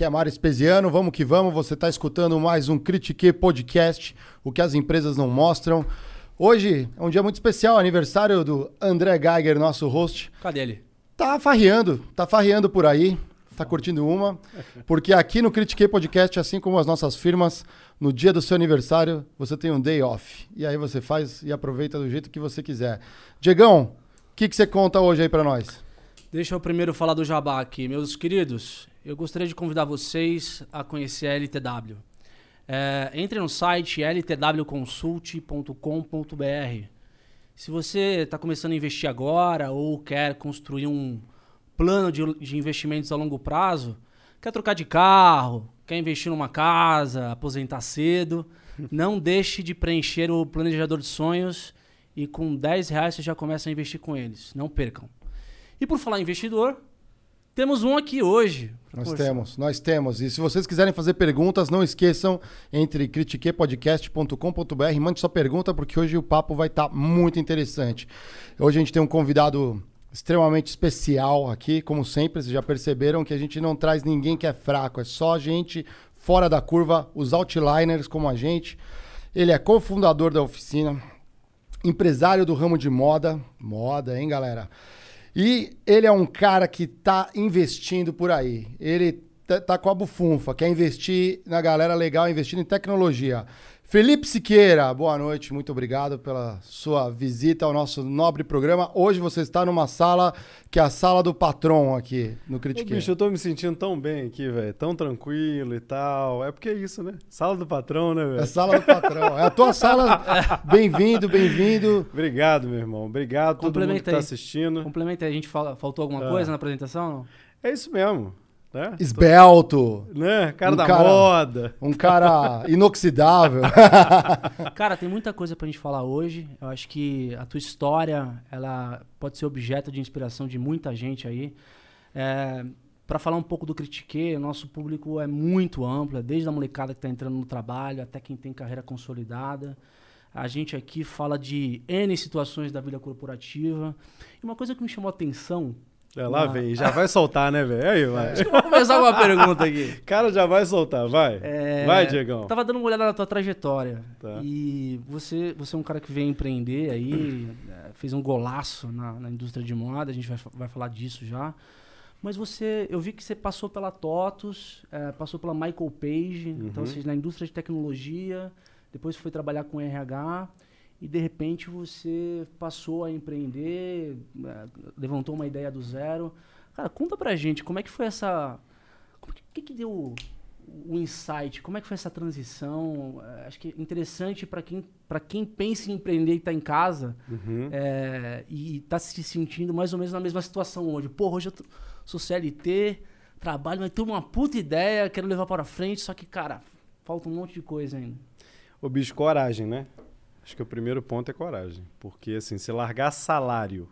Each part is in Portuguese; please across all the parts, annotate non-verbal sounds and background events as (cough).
Aqui é Mário Espesiano, vamos que vamos. Você está escutando mais um Critique Podcast, o que as empresas não mostram. Hoje é um dia muito especial, aniversário do André Geiger, nosso host. Cadê ele? Tá farreando, tá farreando por aí, tá curtindo uma, porque aqui no Critique Podcast, assim como as nossas firmas, no dia do seu aniversário, você tem um day off. E aí você faz e aproveita do jeito que você quiser. Diegão, o que, que você conta hoje aí para nós? Deixa eu primeiro falar do Jabá aqui. Meus queridos, eu gostaria de convidar vocês a conhecer a LTW. É, entre no site ltwconsult.com.br. Se você está começando a investir agora ou quer construir um plano de, de investimentos a longo prazo, quer trocar de carro, quer investir numa casa, aposentar cedo, (laughs) não deixe de preencher o planejador de sonhos e com 10 reais você já começa a investir com eles. Não percam. E por falar em investidor, temos um aqui hoje. Nós Poxa. temos, nós temos. E se vocês quiserem fazer perguntas, não esqueçam, entre critiquepodcast.com.br, mande sua pergunta, porque hoje o papo vai estar muito interessante. Hoje a gente tem um convidado extremamente especial aqui, como sempre, vocês já perceberam que a gente não traz ninguém que é fraco, é só gente fora da curva, os outliners como a gente. Ele é cofundador da oficina, empresário do ramo de moda, moda, hein, galera? E ele é um cara que tá investindo por aí. Ele tá, com a bufunfa, quer investir na galera legal, investindo em tecnologia. Felipe Siqueira, boa noite, muito obrigado pela sua visita ao nosso nobre programa. Hoje você está numa sala que é a sala do patrão aqui no Ô, Critique. bicho, eu tô me sentindo tão bem aqui, velho. Tão tranquilo e tal. É porque é isso, né? Sala do patrão, né, É velho? sala do patrão. É a tua sala. (laughs) Bem-vindo, bem-vindo. Obrigado, meu irmão. Obrigado a todo mundo que Complementa tá assistindo. Complementa aí, a gente fala, faltou alguma Ah. coisa na apresentação? Não? É isso mesmo, né? Esbelto. Né? Cara Um da cara- moda. Um cara (laughs) inoxidável. (laughs) Cara, tem muita coisa pra gente falar hoje. Eu acho que a tua história, ela pode ser objeto de inspiração de muita gente aí. É, para falar um pouco do Critique, nosso público é muito amplo, é desde a molecada que está entrando no trabalho até quem tem carreira consolidada. A gente aqui fala de N situações da vida corporativa. E uma coisa que me chamou a atenção. É, lá Ah. vem. Já vai soltar, né, velho? Aí, vai. Acho que eu vou começar com uma pergunta aqui. (laughs) Cara, já vai soltar, vai. É, Vai, Diegão. Tava dando uma olhada na tua trajetória. Tá. E você, você é um cara que veio empreender aí, é, fez um golaço na, na indústria de moda, a gente vai, vai falar disso já. Mas você, eu vi que você passou pela TOTUS, é, passou pela Michael Page, então, Uhum. ou seja, na indústria de tecnologia, depois foi trabalhar com RH e de repente você passou a empreender, é, levantou uma ideia do zero. Cara, conta pra gente como é que foi essa. O que, que, deu o insight? Como é que foi essa transição? É, acho que é interessante para quem, pra quem pensa em empreender e está em casa Uhum. é, e está se sentindo mais ou menos na mesma situação hoje. Porra, hoje eu sou CLT, trabalho, mas tenho uma puta ideia, quero levar para frente, só que, cara, falta um monte de coisa ainda. Ô, bicho, coragem, né? Acho que o primeiro ponto é coragem. Porque, assim, se largar salário,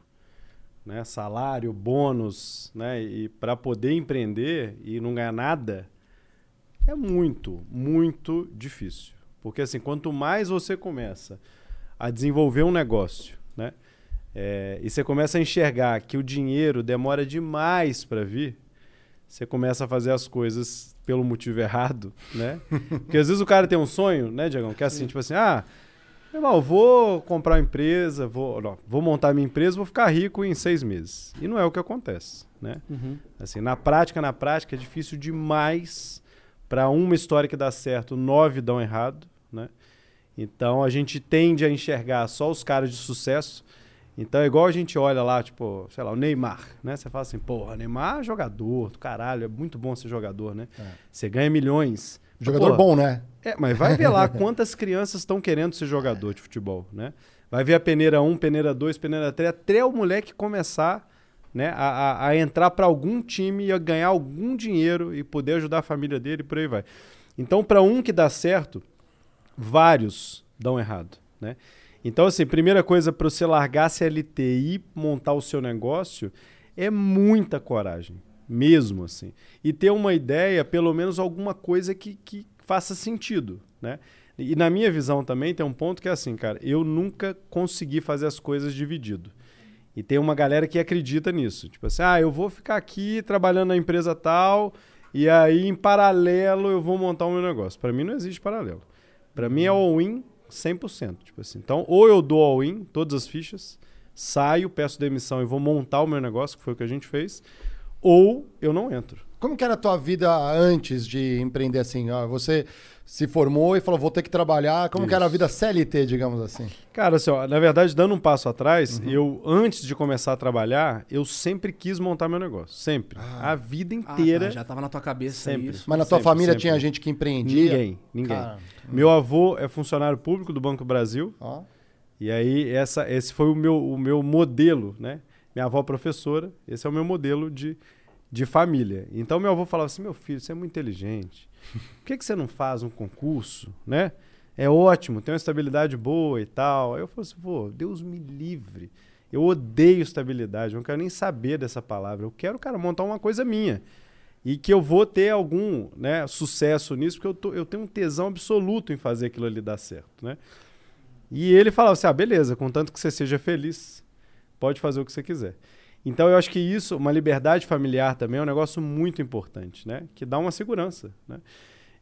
né? Salário, bônus, né? E para poder empreender e não ganhar nada, é muito, muito difícil. Porque, assim, quanto mais você começa a desenvolver um negócio, né? É, e você começa a enxergar que o dinheiro demora demais para vir, você começa a fazer as coisas pelo motivo errado, né? (laughs) Porque às vezes o cara tem um sonho, né, Diagão? Que é assim, tipo assim, ah, meu irmão, eu vou comprar uma empresa, vou, não, vou montar minha empresa, vou ficar rico em seis meses. E não é o que acontece, né? Assim, na prática, na prática, é difícil demais para uma história que dá certo, nove dão errado, né? Então a gente tende a enxergar só os caras de sucesso. Então é igual a gente olha lá, tipo, sei lá, o Neymar, né? Você fala assim, porra, Neymar é jogador, do caralho, é muito bom ser jogador, né? É. Você ganha milhões. Jogador Pô, bom, né? É, mas vai ver lá (laughs) quantas crianças estão querendo ser jogador de futebol, né? Vai ver a peneira 1, peneira 2, peneira 3, até o moleque começar né, a, a- a entrar para algum time e a ganhar algum dinheiro e poder ajudar a família dele e por aí vai. Então, para um que dá certo, vários dão errado, né? Então, assim, primeira coisa para você largar a CLT e montar o seu negócio é muita coragem, mesmo assim. E ter uma ideia, pelo menos alguma coisa que, que faça sentido, né? E na minha visão também tem um ponto que é assim, cara, eu nunca consegui fazer as coisas dividido. E tem uma galera que acredita nisso. Tipo assim, ah, eu vou ficar aqui trabalhando na empresa tal, e aí em paralelo eu vou montar o meu negócio. Para mim não existe paralelo. Para mim é all-in 100%. Tipo assim. Então, ou eu dou all-in, todas as fichas, saio, peço demissão e vou montar o meu negócio, que foi o que a gente fez, ou eu não entro. Como que era a tua vida antes de empreender assim? Ó, você se formou e falou, vou ter que trabalhar. Como que era a vida CLT, digamos assim? Cara, assim, ó, na verdade, dando um passo atrás, eu, antes de começar a trabalhar, eu sempre quis montar meu negócio. Sempre. A vida Ah, inteira. tá, já tava na tua cabeça Sempre. isso. Mas na tua Sempre, família sempre. tinha gente que empreendia? Ninguém, ninguém. Cara, Meu avô é funcionário público do Banco do Brasil. ó. E aí, essa, esse foi o meu, o meu modelo, né? Minha avó é professora, esse é o meu modelo de, de família. Então, meu avô falava assim: meu filho, você é muito inteligente. Por que, que você não faz um concurso, né? É ótimo, tem uma estabilidade boa e tal. Aí eu falei assim: pô, Deus me livre. Eu odeio estabilidade, não quero nem saber dessa palavra. Eu quero, cara, montar uma coisa minha. E que eu vou ter algum né, sucesso nisso, porque eu, tô- eu tenho um tesão absoluto em fazer aquilo ali dar certo, né? E ele falava assim: ah, beleza, contanto que você seja feliz, pode fazer o que você quiser. Então eu acho que isso, uma liberdade familiar também é um negócio muito importante, né? Que dá uma segurança, né?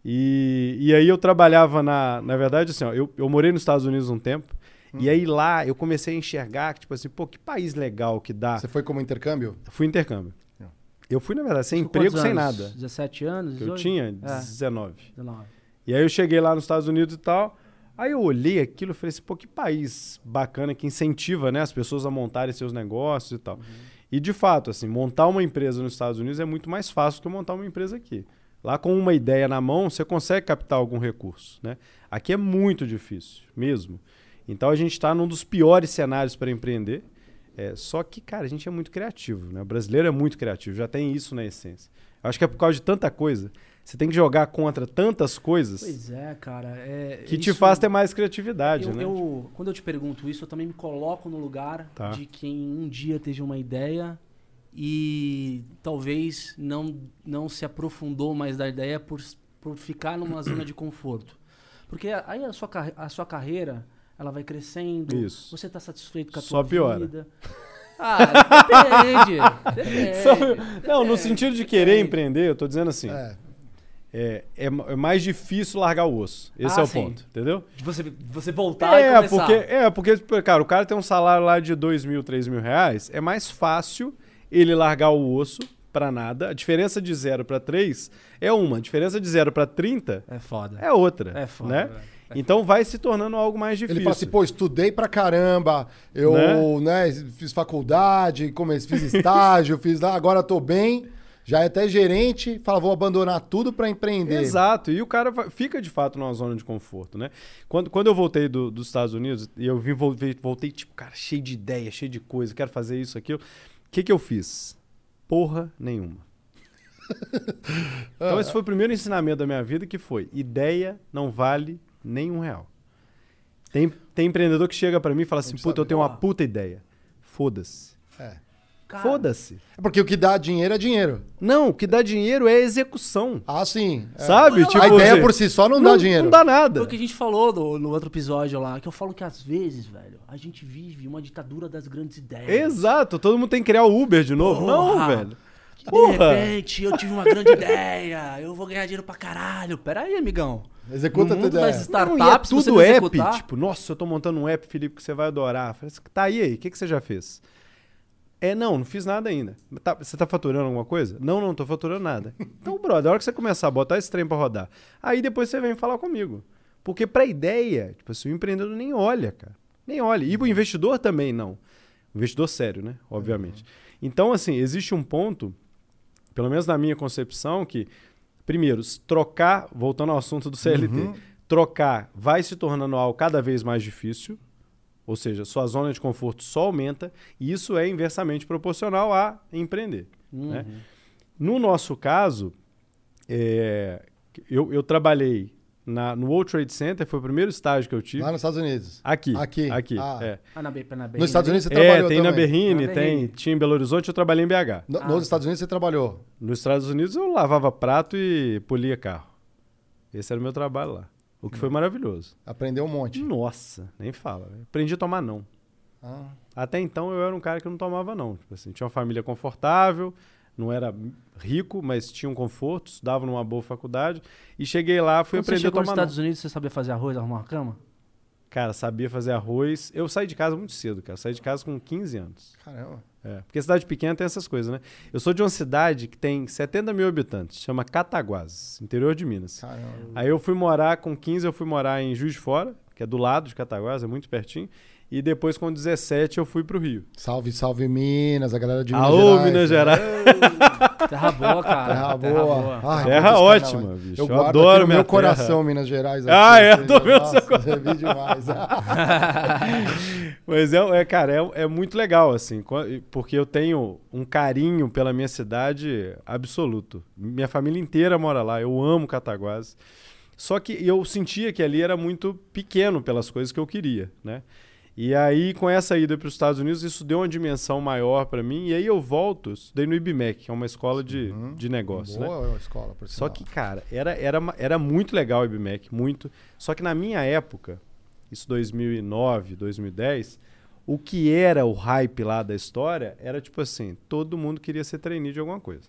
E, e aí eu trabalhava na. Na verdade, assim, ó, eu, eu morei nos Estados Unidos um tempo. E aí lá eu comecei a enxergar que, tipo assim, pô, que país legal que dá. Você foi como intercâmbio? Fui intercâmbio. Não. Eu fui, na verdade, sem Com emprego, sem nada. 17 anos? Que eu 18? tinha É. 19. 19. E aí eu cheguei lá nos Estados Unidos e tal. Aí eu olhei aquilo e falei assim, pô, que país bacana que incentiva, né, as pessoas a montarem seus negócios e tal. E de fato, assim, montar uma empresa nos Estados Unidos é muito mais fácil que montar uma empresa aqui. Lá com uma ideia na mão, você consegue captar algum recurso, né? Aqui é muito difícil, mesmo. Então a gente está num dos piores cenários para empreender. É, só que, cara, a gente é muito criativo, né? O brasileiro é muito criativo, já tem isso na essência. Acho que é por causa de tanta coisa. Você tem que jogar contra tantas coisas Pois é, cara. É, que te faz ter mais criatividade, eu, né? eu- quando eu te pergunto isso, eu também me coloco no lugar Tá. de quem um dia teve uma ideia e talvez não, não se aprofundou mais da ideia por, por ficar numa zona de conforto. Porque aí a sua, a sua carreira, ela vai crescendo, Isso. você está satisfeito com a Só tua piora. vida. (laughs) Ah, depende. (laughs) depende, Só- Não, no depende, sentido de querer depende. empreender, eu tô dizendo assim, É. é, é, é mais difícil largar o osso. Esse Ah, é o sim. ponto, entendeu? De você, você voltar e É começar. porque, é, porque, cara, o cara tem um salário lá de dois mil, três mil reais, é mais fácil ele largar o osso pra nada. A diferença de zero pra três é uma, a diferença de zero pra 30 É foda. é outra, É foda, né? velho. Então vai se tornando algo mais difícil. Ele fala assim, pô, estudei pra caramba, eu né? fiz faculdade, comecei, fiz estágio, fiz lá, agora tô bem, já é até gerente, fala, vou abandonar tudo pra empreender. Exato, e o cara fica de fato numa zona de conforto, né? Quando, quando eu voltei do- dos Estados Unidos, e eu vim, voltei, tipo, cara, cheio de ideia, cheio de coisa, quero fazer isso, aquilo. O que, que eu fiz? Porra nenhuma. (laughs) então, esse foi o primeiro ensinamento da minha vida, que foi: ideia não vale nem um real. Tem, tem empreendedor que chega pra mim e fala assim: puta, eu tenho uma puta ideia. Foda-se. É. Cara, Foda-se. É porque o que dá dinheiro é dinheiro. Não, o que dá dinheiro é a execução. Ah, sim. É. Sabe? Não, Tipo, a ideia assim, por si só não, dá dinheiro. Não dá nada. Foi o que a gente falou no, no outro episódio lá, que eu falo que às vezes, velho, a gente vive uma ditadura das grandes ideias. Exato, todo mundo tem que criar o Uber de novo. Não, Porra. velho. Que de Porra. repente eu tive uma grande ideia, eu vou ganhar dinheiro pra caralho. Pera aí, amigão. Executa no a tua mundo ideia. das Não, e é startups, se você tudo não app. executar- Tipo, nossa, eu tô montando um app, Felipe, que você vai adorar. Falei assim, tá, e aí? O que, que você já fez? É, não, não fiz nada ainda. Tá- você tá faturando alguma coisa? Não, não, tô faturando nada. Então, brother, a hora que você começar a botar esse trem pra rodar, aí depois você vem falar comigo. Porque pra ideia, tipo assim, o empreendedor nem olha, cara. Nem olha. E o investidor também não. Investidor sério, né? Obviamente. Então, assim, existe um ponto, pelo menos na minha concepção, que, primeiro, trocar, voltando ao assunto do CLT, Uhum. trocar vai se tornando algo cada vez mais difícil. Ou seja, sua zona de conforto só aumenta, e isso é inversamente proporcional a empreender. Uhum. né? No nosso caso, é, eu, eu trabalhei na, no World Trade Center, foi o primeiro estágio que eu tive. Lá nos Estados Unidos. Aqui. Aqui. Aqui. Ah. é. Ah, na, na Nos Estados Unidos você É, trabalhou tem na também. Berrine, Na tem, Berrine. tinha em Belo Horizonte, eu trabalhei em BH. No- Ah. Nos Estados Unidos você trabalhou. Nos Estados Unidos eu lavava prato e polia carro. Esse era o meu trabalho lá. O que foi maravilhoso. Aprendeu um monte. Nossa, nem fala. Aprendi a tomar não. Ah, Até então eu era um cara que não tomava, não. Tipo assim, tinha uma família confortável, não era rico, mas tinha um conforto, estudava numa boa faculdade. E cheguei lá, fui Quando você aprender a chegou nos não. Estados Unidos, você sabia fazer arroz, arrumar uma cama? Cara, sabia fazer arroz. Eu saí de casa muito cedo, cara. Saí de casa com 15 anos. caramba. É, porque cidade pequena tem essas coisas, né? Eu sou de uma cidade que tem 70 mil habitantes, chama Cataguases, interior de Minas. Caramba. Aí eu fui morar, com 15 eu fui morar em Juiz de Fora, que é do lado de Cataguases, é muito pertinho. E depois, com 17, eu fui pro Rio. Salve, salve Minas, a galera de Minas Alô, Gerais. Minas Gerais! Terra boa, cara. Terra boa. Ai, Terra ótima, bicho. Eu Eu guardo adoro aqui no minha meu terra. coração, Minas Gerais. Ah, aqui, é? ou Tô vendo nossa, seu Você viu demais. (laughs) Mas é, é, cara, é, é muito legal, assim, porque eu tenho um carinho pela minha cidade absoluto. Minha família inteira mora lá, eu amo Cataguases. Só que eu sentia que ali era muito pequeno pelas coisas que eu queria, né? E aí, com essa ida para os Estados Unidos, isso deu uma dimensão maior para mim. E aí eu volto, estudei no IBMEC, que é uma escola de, Uhum. de negócio, né? Boa escola, por Só que, cara, era, era, era muito legal o IBMEC, muito. Só que na minha época, isso 2009, 2010, o que era o hype lá da história era tipo assim, todo mundo queria ser trainee de alguma coisa.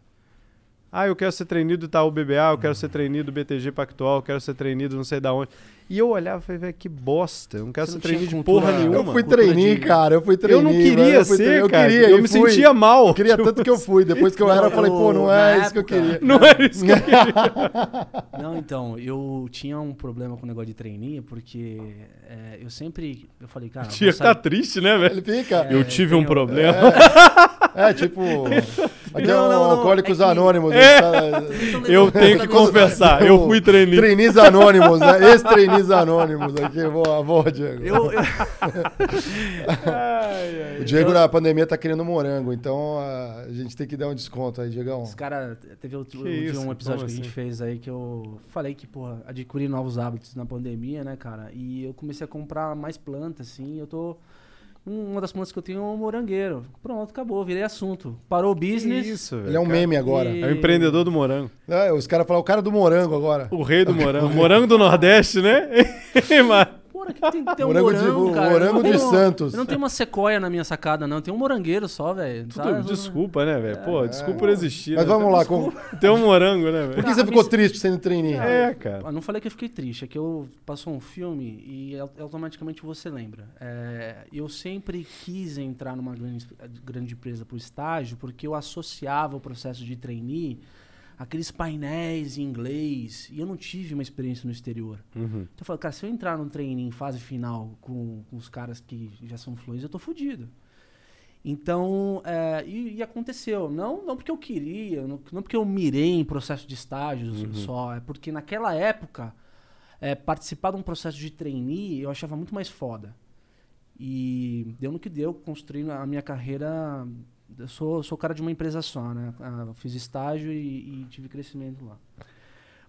Ah, eu quero ser trainee do Itaú BBA, eu quero ser trainee do BTG Pactual, eu quero ser trainee do não sei da onde. E eu olhava e falei, velho, que bosta, eu não quero Você ser tinha de porra nenhuma. Eu fui trainee, de- cara. Eu fui trainee. Eu não queria eu ser, trainee, eu cara. queria, eu me fui. sentia mal. Eu queria tanto que eu fui. Depois que eu era, eu falei, pô, não é isso que eu época- queria. (laughs) Não era isso que eu (laughs) Não, então, eu tinha um problema com o negócio de trainee, porque é, eu sempre. Eu falei, cara. (laughs) tinha que tá triste, né, velho? Ele fica. Eu tive um problema. É, tipo. Aqui é Não, o não, Alcoólicos é que- Anônimos. É. (laughs) Eu tenho que confessar, eu fui trainee. Trainees Anônimos, né? Ex-trainees Anônimos aqui. Boa, boa, Diego. Eu, eu- Ai, ai. O Diego na pandemia tá querendo morango, então ah, a gente tem que dar um desconto aí, Diegão. Os caras, teve outro, um episódio Como que a gente assim? fez aí que eu falei que, porra, adquiri novos hábitos na pandemia, né, cara? E eu comecei a comprar mais plantas, assim. Eu tô. Um- Uma das plantas que eu tenho é um morangueiro. Pronto, acabou, virei assunto. Parou o Que business. isso, velho. Ele é um cara. meme agora. E- É o empreendedor do morango. É, os caras falam, o cara do morango agora. O rei do (laughs) morango. morango do Nordeste, né? (laughs) Porra, que tem que ter um Morango de- cara. morango de Santos. Eu não tenho uma sequoia na minha sacada, não. Tem um morangueiro só, velho. Tá? desculpa, né, velho? Pô, desculpa por existir. Mas né? vamos lá, com... Tem um morango, né, por velho? que você ficou triste sendo trainee? É, cara. Eu não falei que eu fiquei triste, é que eu passou um filme e au- automaticamente você lembra. É, eu sempre quis entrar numa grande, grande empresa por estágio porque eu associava o processo de trainee àqueles painéis em inglês e eu não tive uma experiência no exterior. Uhum. Então eu falei, cara, se eu entrar num trainee em fase final com, com os caras que já são fluentes, eu tô fudido. Então, é, e, e aconteceu. Não, não porque eu queria, não, não porque eu mirei em processo de estágios Uhum. só, é porque naquela época, é, participar de um processo de trainee eu achava muito mais foda. E deu no que deu, construindo a minha carreira. Eu sou, sou cara de uma empresa só, né? Ah, eu fiz estágio e, e tive crescimento lá.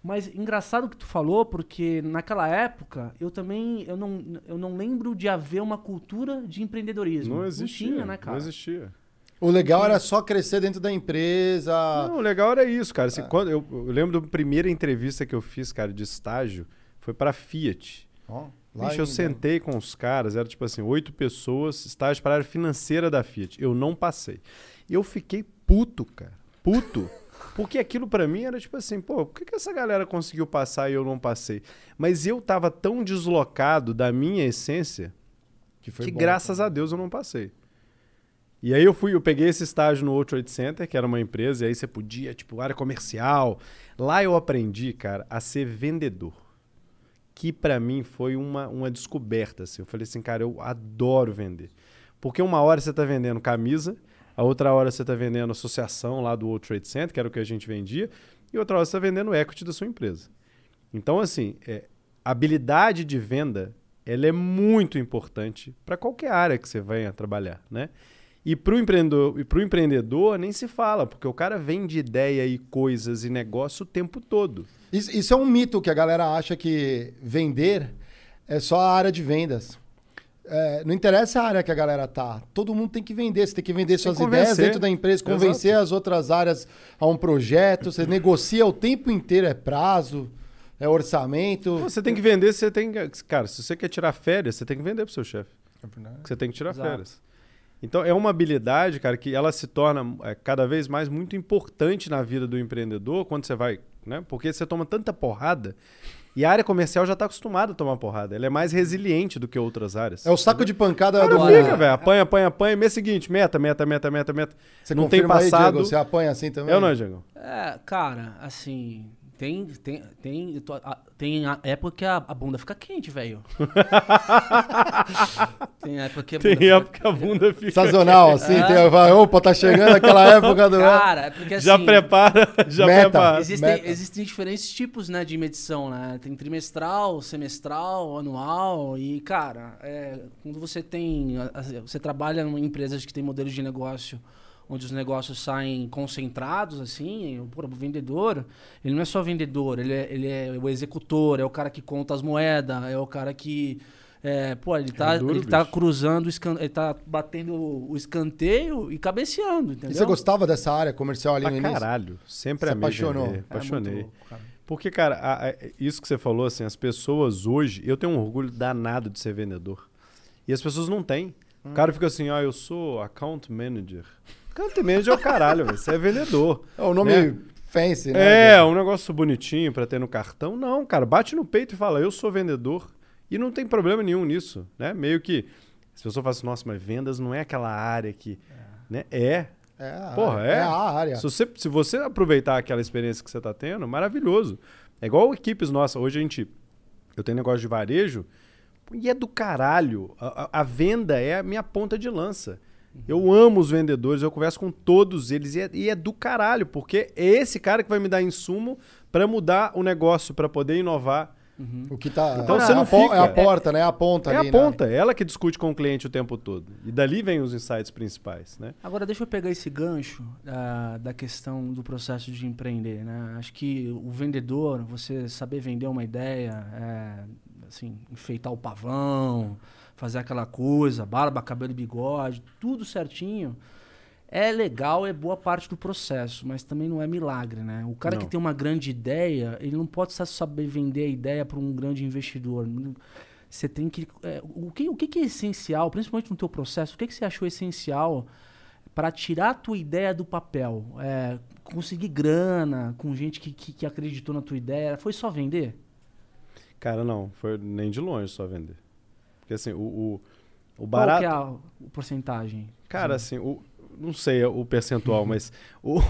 Mas engraçado o que tu falou, porque naquela época eu também eu não, eu não lembro de haver uma cultura de empreendedorismo. Não existia. tinha, né, cara? Não existia. O legal era só crescer dentro da empresa. Não, o legal era isso, cara. Ah. Assim, quando eu, eu lembro da primeira entrevista que eu fiz, cara, de estágio, foi pra Fiat. Ó, lá Bicho, eu sentei com os caras, era tipo assim, oito pessoas, estágio para a área financeira da Fiat. Eu não passei. E eu fiquei puto, cara. Puto. (laughs) Porque aquilo pra mim era tipo assim, pô, por que, que essa galera conseguiu passar e eu não passei? Mas eu tava tão deslocado da minha essência Que, que bom. graças a Deus eu não passei. E aí eu fui, eu peguei esse estágio no World Trade Center, que era uma empresa, e aí você podia, tipo, área comercial. Lá eu aprendi, cara, a ser vendedor. Que pra mim foi uma, uma descoberta, assim. Eu falei assim, cara, eu adoro vender. Porque uma hora você tá vendendo camisa, a outra hora você tá vendendo associação lá do World Trade Center, que era o que a gente vendia, e outra hora você tá vendendo equity da sua empresa. Então, assim, é, habilidade de venda, ela é muito importante para qualquer área que você venha trabalhar, né? E para o empreendedor, e pro empreendedor nem se fala, porque o cara vende ideia e coisas e negócio o tempo todo. Isso, isso é um mito que a galera acha que vender é só a área de vendas. É, não interessa a área que a galera tá. Todo mundo tem que vender. Você tem que vender suas convencer. ideias dentro da empresa, convencer as outras áreas a um projeto. Você negocia o tempo inteiro, é prazo, é orçamento. Você tem que vender, você tem que. Cara, se você quer tirar férias, você tem que vender pro seu chefe. É você tem que tirar Exato. férias. Então é uma habilidade, cara, que ela se torna é, cada vez mais muito importante na vida do empreendedor quando você vai, né? Porque você toma tanta porrada e a área comercial já está acostumada a tomar porrada. Ela é mais resiliente do que outras áreas. É o saco de pancada Cara, do fica, velho. Apanha, apanha, apanha. Mês seguinte, meta, meta, meta, meta, meta. Você não tem confirma aí, passado. Diego, você apanha assim também? Eu não, Diego. É, cara, assim, tem tem tem tô- a- tem a época que a, a bunda fica quente, velho. (laughs) tem época que a bunda Tem fica- época que a bunda (laughs) fica. Sazonal, assim, É. tem, vai, opa, tá chegando aquela época do... Cara, é porque assim, Já prepara, (laughs) já Meta. prepara. Existem, Meta. existem diferentes tipos né, de medição, né? Tem trimestral, semestral, anual e, cara, é, quando você tem... Você trabalha em empresas que tem modelos de negócio onde os negócios saem concentrados, assim, o, o vendedor, ele não é só vendedor, ele é, ele é o executor, é o cara que conta as moedas, é o cara que... É, pô, ele tá, duro, ele tá cruzando, ele tá batendo o escanteio e cabeceando, entendeu? E você gostava dessa área comercial ali Pra no início? caralho. Sempre Se amei apaixonou? vender, É É Apaixonei. louco, cara. Porque, cara, a- a- isso que você falou, assim, as pessoas hoje, eu tenho um orgulho danado de ser vendedor. E as pessoas não têm. O cara fica assim, ah, eu sou account manager. Account manager é o caralho, velho. Você é vendedor. É o nome Né? fancy, né? É, um negócio bonitinho pra ter no cartão. Não, cara, bate no peito e fala, eu sou vendedor. E não tem problema nenhum nisso, né? Meio que as pessoas falam assim, nossa, mas vendas não é aquela área que... Né? É. É, a Porra, área, é. é a área. Se você, se você aproveitar aquela experiência que você está tendo, maravilhoso. É igual equipes nossas. Hoje a gente. Eu tenho negócio de varejo e é do caralho. A, a- a venda é a minha ponta de lança. Eu amo os vendedores, eu converso com todos eles e é, e é do caralho, porque é esse cara que vai me dar insumo para mudar o negócio, para poder inovar. O que tá... Então é você não fica- É a porta, né? É a ponta é ali, a né? ponta, é ela que discute com o cliente o tempo todo. E dali vem os insights principais, né? Agora, deixa eu pegar esse gancho ah, da questão do processo de empreender. Né? Acho que o vendedor, você saber vender uma ideia, é, assim, enfeitar o pavão, fazer aquela coisa, barba, cabelo e bigode, tudo certinho. É legal, é boa parte do processo, mas também não é milagre, né? O cara Não. que tem uma grande ideia, ele não pode só saber vender a ideia para um grande investidor. Você tem que. é, o, que, o que que é essencial, principalmente no teu processo, o que, que você achou essencial para tirar a tua ideia do papel? É, conseguir grana com gente que, que, que acreditou na tua ideia? Foi só vender? Cara, não, foi nem de longe só vender. Porque assim, o, o, o Qual barato. que é a, a porcentagem? Cara, assim, o, não sei o percentual, mas o,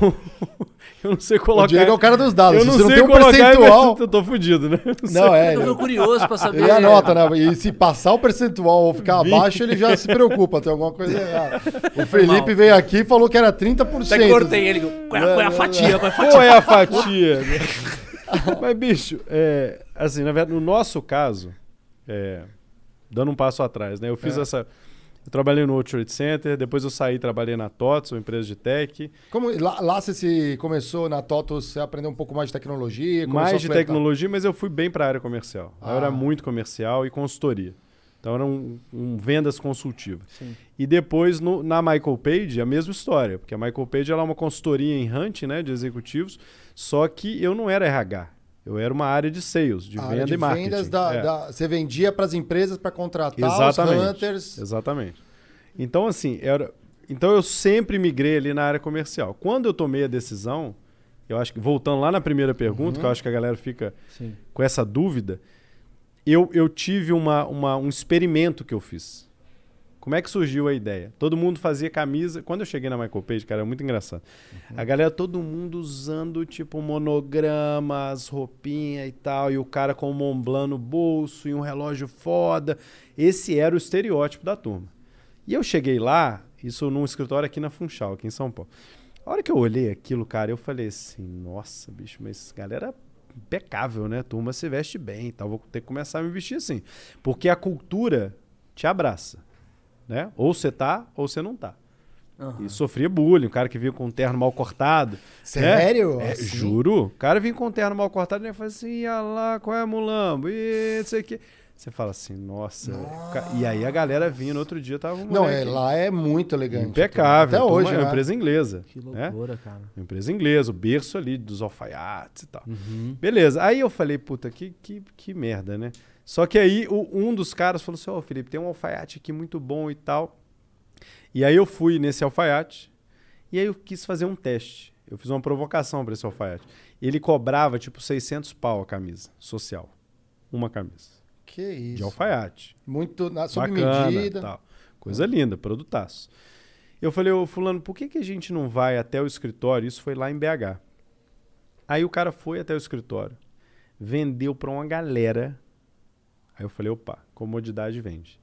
(laughs) eu não sei colocar. O Diego é o cara dos dados. eu Se não você não sei tem um percentual... Eu tô fudido, né? Não, é. eu Ele, tô curioso para saber. ele anota, né? E se passar o percentual ou ficar abaixo, ele já se preocupa. Tem alguma coisa errada. O Felipe veio aqui e falou que era 30%. Até cortei ele. Qual é, qual é a fatia? Qual é a fatia? Qual é a fatia? mas, bicho, é, assim, na verdade, no nosso caso, é, dando um passo atrás, né? Eu fiz É. essa. Eu trabalhei no World Trade Center, depois eu saí e trabalhei na TOTS, uma empresa de tech. Como, lá, lá você se começou na TOTOS, você aprendeu um pouco mais de tecnologia? mais de tecnologia, mas eu fui bem para a área comercial. Eu Ah. era muito comercial e consultoria. Então era um, um vendas consultiva. Sim. E depois no- na Michael Page a mesma história, porque a Michael Page ela é uma consultoria em hunting, né, de executivos, só que eu não era RH. Eu era uma área de sales, de A venda área de e marketing. vendas da, É. da- você vendia para as empresas para contratar Exatamente. os hunters. Exatamente. Então, assim, era... então eu sempre migrei ali na área comercial. Quando eu tomei a decisão, eu acho que, voltando lá na primeira pergunta, Uhum. que eu acho que a galera fica Sim. com essa dúvida, eu, eu tive uma, uma- um experimento que eu fiz. Como é que surgiu a ideia? Todo mundo fazia camisa. Quando eu cheguei na Michael Page, cara, é muito engraçado. A galera, todo mundo usando, tipo, monogramas, roupinha e tal, e o cara com o Mont Blanc no bolso e um relógio foda. Esse era o estereótipo da turma. E eu cheguei lá, isso num escritório aqui na Funchal, aqui em São Paulo. A hora que eu olhei aquilo, cara, eu falei assim, nossa, bicho, mas galera impecável, né? Turma se veste bem e tal. Vou ter que começar a me vestir assim. Porque a cultura te abraça, né? Ou você tá, ou você não tá. Aham. E sofria bullying, o cara que vinha com um terno mal cortado. né? Sério? É, Assim? juro. O cara vinha com um terno mal cortado e ele fala assim, ia lá, qual é, mulambo? E não sei o quê. Você fala assim, nossa. ca- E aí a galera vinha no outro dia, tava um Não, é, lá é muito elegante. impecável. Até turma, hoje, é uma né? empresa inglesa. Que né? loucura, cara. Uma empresa inglesa, o berço ali dos alfaiates e tal. Uhum. Beleza. Aí eu falei, puta, que, que, que merda, né? Só que aí o- um dos caras falou assim: Ó, Felipe, tem um alfaiate aqui muito bom e tal. E aí eu fui nesse alfaiate e aí eu quis fazer um teste. Eu fiz uma provocação para esse alfaiate. Ele cobrava tipo 600 pau a camisa social. Uma camisa. Que isso. De alfaiate. Muito na, sob Bacana, medida. tal. Coisa linda, produtaço. Eu falei, ô fulano, por que, que a gente não vai até o escritório? Isso foi lá em BH. Aí o cara foi até o escritório, vendeu pra uma galera. Aí eu falei, opa, comodidade vende.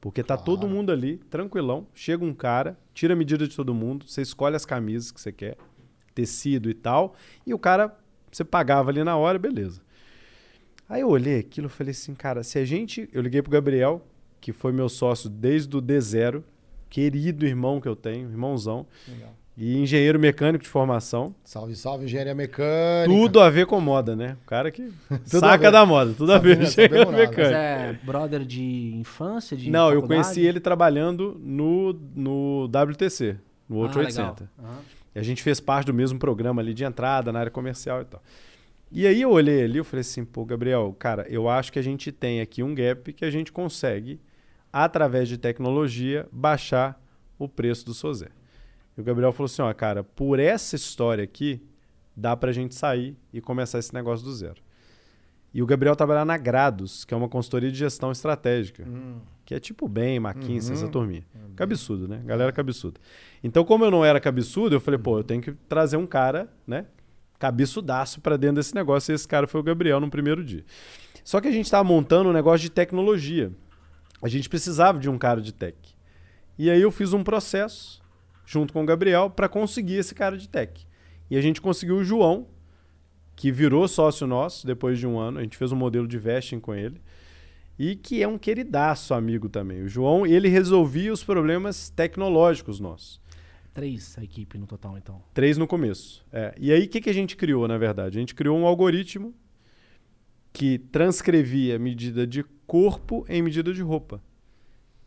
Porque tá todo mundo ali, tranquilão. Chega um cara, tira a medida de todo mundo, você escolhe as camisas que você quer, tecido e tal, e o cara, você pagava ali na hora, beleza. Aí eu olhei aquilo e falei assim, cara, se a gente. Eu liguei pro Gabriel, que foi meu sócio desde o D0, querido irmão que eu tenho, irmãozão, Legal. E engenheiro mecânico de formação. Salve, salve, engenharia mecânica. Tudo a ver com moda, né? O cara que (laughs) saca da moda, tudo a ver. Engenheiro nada. Mas mecânico. é brother de infância, de Não, eu faculdade? conheci ele trabalhando no, no WTC, no World Ah, Trade legal. Center. E a gente fez parte do mesmo programa ali de entrada na área comercial e tal. E aí eu olhei ali e falei assim, pô, Gabriel, cara, eu acho que a gente tem aqui um gap que a gente consegue, através de tecnologia, baixar o preço do Sozé. E o Gabriel falou assim, ó, cara, por essa história aqui, dá pra gente sair e começar esse negócio do zero. E o Gabriel trabalhar na Grados, que é uma consultoria de gestão estratégica, Hum, que é tipo bem, McKinsey, Uhum. essa turminha. Cabeçudo, né? Galera cabeçuda. Então, como eu não era cabeçudo, eu falei, pô, eu tenho que trazer um cara, né? Cabeçudaço pra dentro desse negócio. E esse cara foi o Gabriel no primeiro dia. Só que a gente tava montando um negócio de tecnologia. A gente precisava de um cara de tech. E aí eu fiz um processo, junto com o Gabriel, para conseguir esse cara de tech. E a gente conseguiu o João, que virou sócio nosso depois de um ano. A gente fez um modelo de vesting com ele. E que é um queridaço amigo também. O João, ele resolvia os problemas tecnológicos nossos. Três a equipe no total, então. Três no começo. É. E aí, o que, que a gente criou, na verdade? A gente criou um algoritmo que transcrevia medida de corpo em medida de roupa.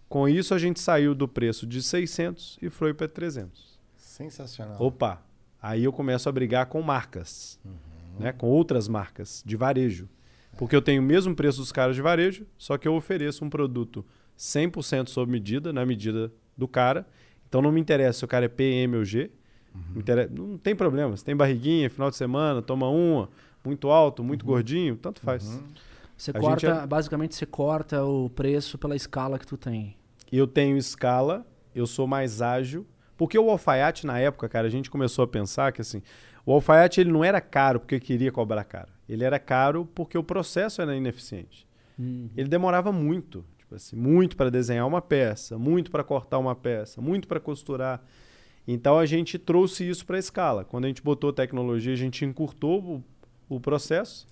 Com isso, a gente saiu do preço de 600 e foi para 300. sensacional. Opa! Aí eu começo a brigar com marcas, né? com outras marcas de varejo. Porque eu tenho o mesmo preço dos caras de varejo, só que eu ofereço um produto 100% sob medida, na medida do cara. Então não me interessa se o cara é PM ou G. Me interessa- Não tem problema. Se tem barriguinha, final de semana, toma uma, muito alto, muito gordinho, tanto faz. Você A corta, é- basicamente você corta o preço pela escala que tu tem. Eu tenho escala, eu sou mais ágil. Porque o alfaiate, na época, cara, a gente começou a pensar que assim, o alfaiate ele não era caro porque queria cobrar caro. Ele era caro porque o processo era ineficiente. Ele demorava muito, tipo assim, muito para desenhar uma peça, muito para cortar uma peça, muito para costurar. Então a gente trouxe isso para a escala. Quando a gente botou tecnologia, a gente encurtou o, o processo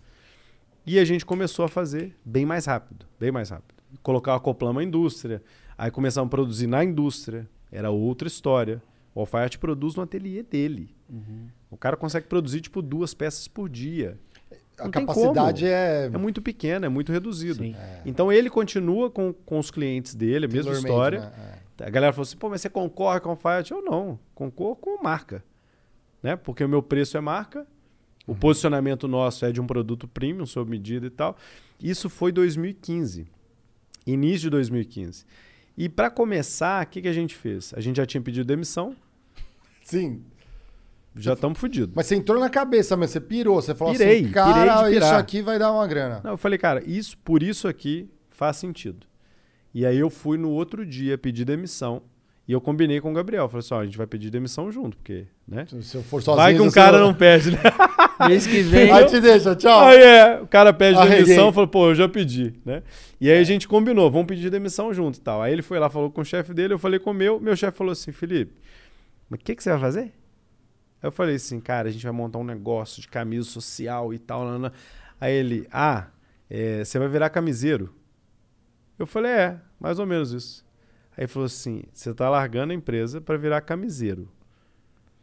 e a gente começou a fazer bem mais rápido, bem mais rápido. Colocar acoplamos a indústria, aí começamos a produzir na indústria, era outra história. O alfaiate produz no ateliê dele. O cara consegue produzir tipo duas peças por dia. a não capacidade como. é. É muito pequeno, é muito reduzido. Sim. Então ele continua com, com os clientes dele, a mesma história. né? A galera falou assim, pô, mas você concorre com o alfaiate? Eu não, concorro com marca. Né? Porque o meu preço é marca, o Uhum. posicionamento nosso é de um produto premium, sob medida e tal. Isso foi 2015, início de 2015. E para começar, o que, que a gente fez? A gente já tinha pedido demissão, Sim. já estamos fodidos. Mas você entrou na cabeça, mas você pirou. Você falou Pirei, assim, cara, pirei isso aqui vai dar uma grana. Não, eu falei, cara, isso, por isso aqui faz sentido. E aí eu fui no outro dia pedir demissão e eu combinei com o Gabriel. Falei assim, ó, a gente vai pedir demissão junto, porque, né? Se eu for sozinho... Vai que um cara não pede, né? (laughs) Mês que vem. Aí te deixa, tchau. Aí é, o cara pede Arreguei. demissão, falou, pô, eu já pedi, né? E aí a gente combinou, vamos pedir demissão junto e tal. Aí ele foi lá, falou com o chefe dele, eu falei com o meu, meu chefe falou assim, Felipe, mas o que, que você vai fazer? Aí eu falei assim, cara, a gente vai montar um negócio de camisa social e tal. nanana. Aí ele, ah, é, você vai virar camiseiro. Eu falei, é, mais ou menos isso. Aí ele falou assim, você tá largando a empresa para virar camiseiro.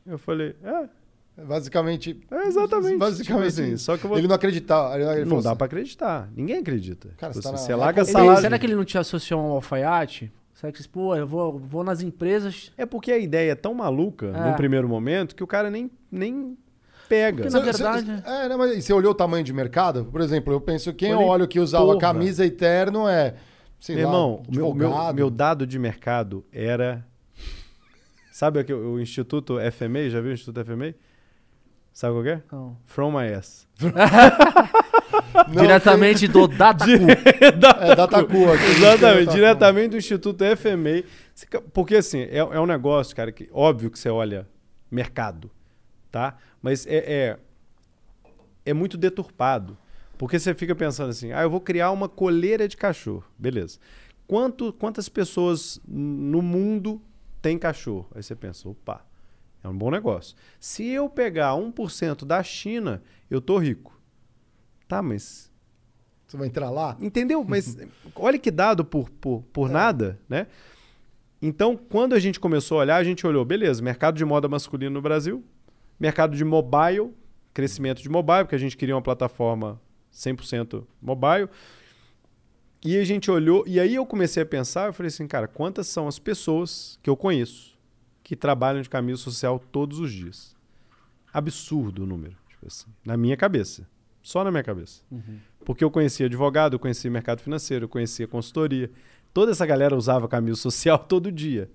Eu falei, é, Basicamente... é exatamente. Basicamente Tipo assim, só que vou Ele não acreditava. Ele, ele não falou dá assim, pra acreditar. Ninguém acredita. Cara, Tipo você tá assim, na- você larga salário. será que ele não te associou a um alfaiate? Será que, pô, eu vou, vou nas empresas. É porque a ideia é tão maluca É. num primeiro momento que o cara nem. nem pega. Porque, na verdade, você- é, né, mas você olhou o tamanho de mercado? Por exemplo, eu penso, quem eu Olhei, olho que usava porra. camisa e terno é, sei Meu lá, irmão, o meu, meu, meu dado de mercado era. Sabe aqui, o Instituto FMA? Já viu o Instituto FMA? Sabe qual que é? Não. From My Ass. Não, Diretamente do (laughs) (laughs) Datacu. É, Datacu aqui. Exatamente, Datacu. diretamente do Instituto FMA. Ca- Porque assim, é, é um negócio, cara, que óbvio que você olha mercado, tá? Mas é, é, é muito deturpado. Porque você fica pensando assim, ah, eu vou criar uma coleira de cachorro. Beleza. Quanto, quantas pessoas no mundo tem cachorro? Aí você pensa, opa, é um bom negócio. Se eu pegar 1% da China, eu tô rico. Tá, mas Você vai entrar lá? Entendeu? Mas (laughs) olha que dado por, por, por nada, né? Então, quando a gente começou a olhar, a gente olhou, beleza, mercado de moda masculino no Brasil, mercado de mobile, crescimento de mobile, porque a gente queria uma plataforma 100% mobile. E a gente olhou, e aí eu comecei a pensar, eu falei assim, cara, quantas são as pessoas que eu conheço que trabalham de camisa social todos os dias? Absurdo o número, tipo assim, na minha cabeça. Só na minha cabeça. Porque eu conhecia advogado, eu conhecia mercado financeiro, eu conhecia consultoria. Toda essa galera usava camisa social (laughs) todo dia.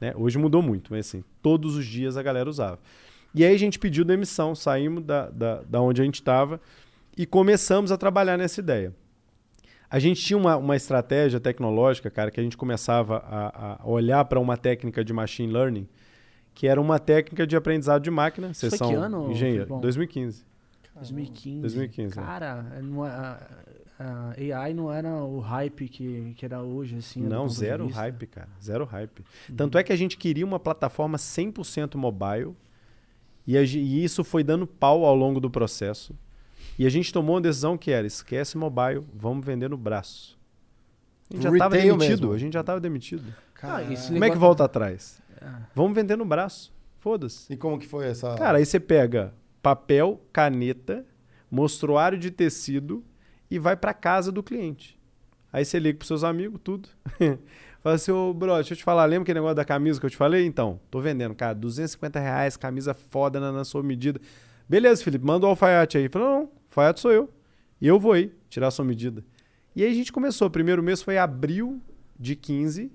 Né? Hoje mudou muito, mas assim, todos os dias a galera usava. E aí a gente pediu demissão, saímos da, da, da onde a gente estava e começamos a trabalhar nessa ideia. A gente tinha uma, uma estratégia tecnológica, cara, que a gente começava a, a olhar para uma técnica de machine learning, que era uma técnica de aprendizado de máquina. Vocês foi são que ano, engenheiro. Filipão? 2015. 2015. 2015, é. Cara, não é- a, a AI não era o hype que, que era hoje, assim. Não, zero hype, cara. Zero hype. Tanto é que a gente queria uma plataforma 100% mobile e, a e isso foi dando pau ao longo do processo. E a gente tomou uma decisão que era, esquece mobile, vamos vender no braço. A gente já estava demitido, mesmo. a gente já estava demitido. Ah, Como é que volta atrás? Ah. Vamos vender no braço. Foda-se. E como que foi essa... Cara, aí você pega papel, caneta, mostruário de tecido e vai para casa do cliente. Aí você liga pros seus amigos, tudo. (laughs) Fala assim, ô, bro, deixa eu te falar, lembra aquele negócio da camisa que eu te falei? Então, tô vendendo, cara, 250 reais, camisa foda na, na sua medida. Beleza, Felipe, manda o alfaiate aí. Falei, não, alfaiate sou eu. E eu vou aí, tirar a sua medida. E aí a gente começou, o primeiro mês foi abril de 15,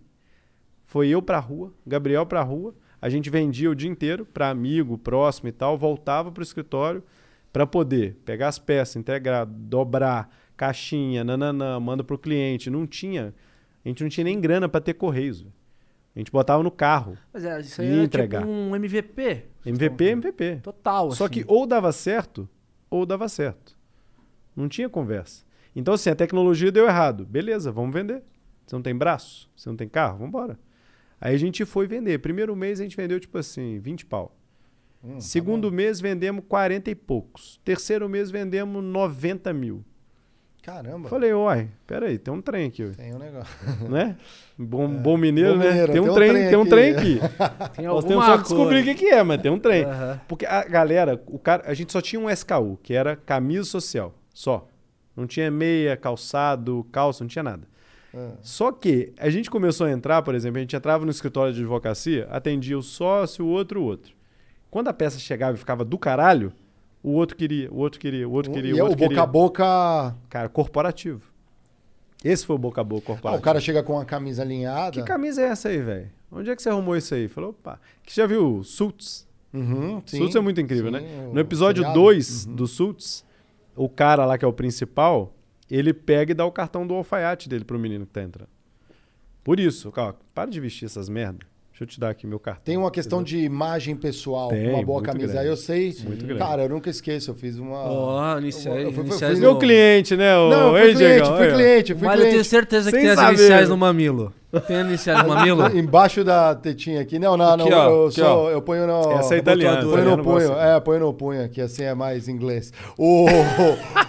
foi eu pra rua, Gabriel pra rua. A gente vendia o dia inteiro para amigo, próximo e tal, voltava pro escritório para poder pegar as peças, integrar, dobrar, caixinha, nananã, manda pro cliente. Não tinha, a gente não tinha nem grana para ter correios. A gente botava no carro. Mas é, isso aí Ia era entregar. tipo um MVP. MVP, MVP. Total, Só assim. que ou dava certo, ou dava certo. Não tinha conversa. Então, assim, a tecnologia deu errado. Beleza, vamos vender. Você não tem braço? Você não tem carro? Vamos embora. Aí a gente foi vender. Primeiro mês a gente vendeu, tipo assim, 20 pau. Hum, tá Segundo bom. mês vendemos 40 e poucos. Terceiro mês vendemos 90 mil. Caramba. Falei, uai, peraí, tem um trem aqui, Tem um negócio. (laughs) né? Bom, bom mineiro, Bom né? mineiro, tem um trem, tem um trem aqui. (laughs) Tem Nós temos só que descobrir o que, que é, mas tem um trem. Porque a galera, o cara, a gente só tinha um SKU, que era camisa social, só. Não tinha meia, calçado, calça, não tinha nada. Ah. Só que a gente começou a entrar, por exemplo, a gente entrava no escritório de advocacia, atendia o sócio, o outro, o outro. Quando a peça chegava e ficava do caralho, o outro queria, o outro queria, o outro queria, e o é o outro boca queria. a boca... Cara, corporativo. Esse foi o boca a boca Ah, corporativo. o cara chega com a camisa alinhada. Que camisa é essa aí, velho? Onde é que você arrumou isso aí? Falou, opa. Que já viu Suits? Uhum, sim, Suits é muito incrível, sim, né? No episódio seriado. 2 Uhum. do Suits, o cara lá que é o principal, ele pega e dá o cartão do alfaiate dele pro menino que tá entrando. Por isso, ó, para de vestir essas merda. Deixa eu te dar aqui meu cartão. Tem uma questão de imagem pessoal, Tem, uma boa camisa. grande. Aí eu sei. Muito grande. Cara, eu nunca esqueço. Eu fiz uma. Ó, iniciais- eu fui- iniciais fui- Meu no- cliente, né? O... Não, eu Ei, fui cliente, Diegão, fui cliente, fui Mas eu tenho cliente. certeza que Sem tem as iniciais no mamilo. Tem as iniciais no mamilo? Embaixo da tetinha aqui. Não, não, não. Aqui, ó, eu, aqui, eu ponho no. Essa é italiana, Põe italiano no punho. É, põe no punho aqui, assim é mais inglês. O.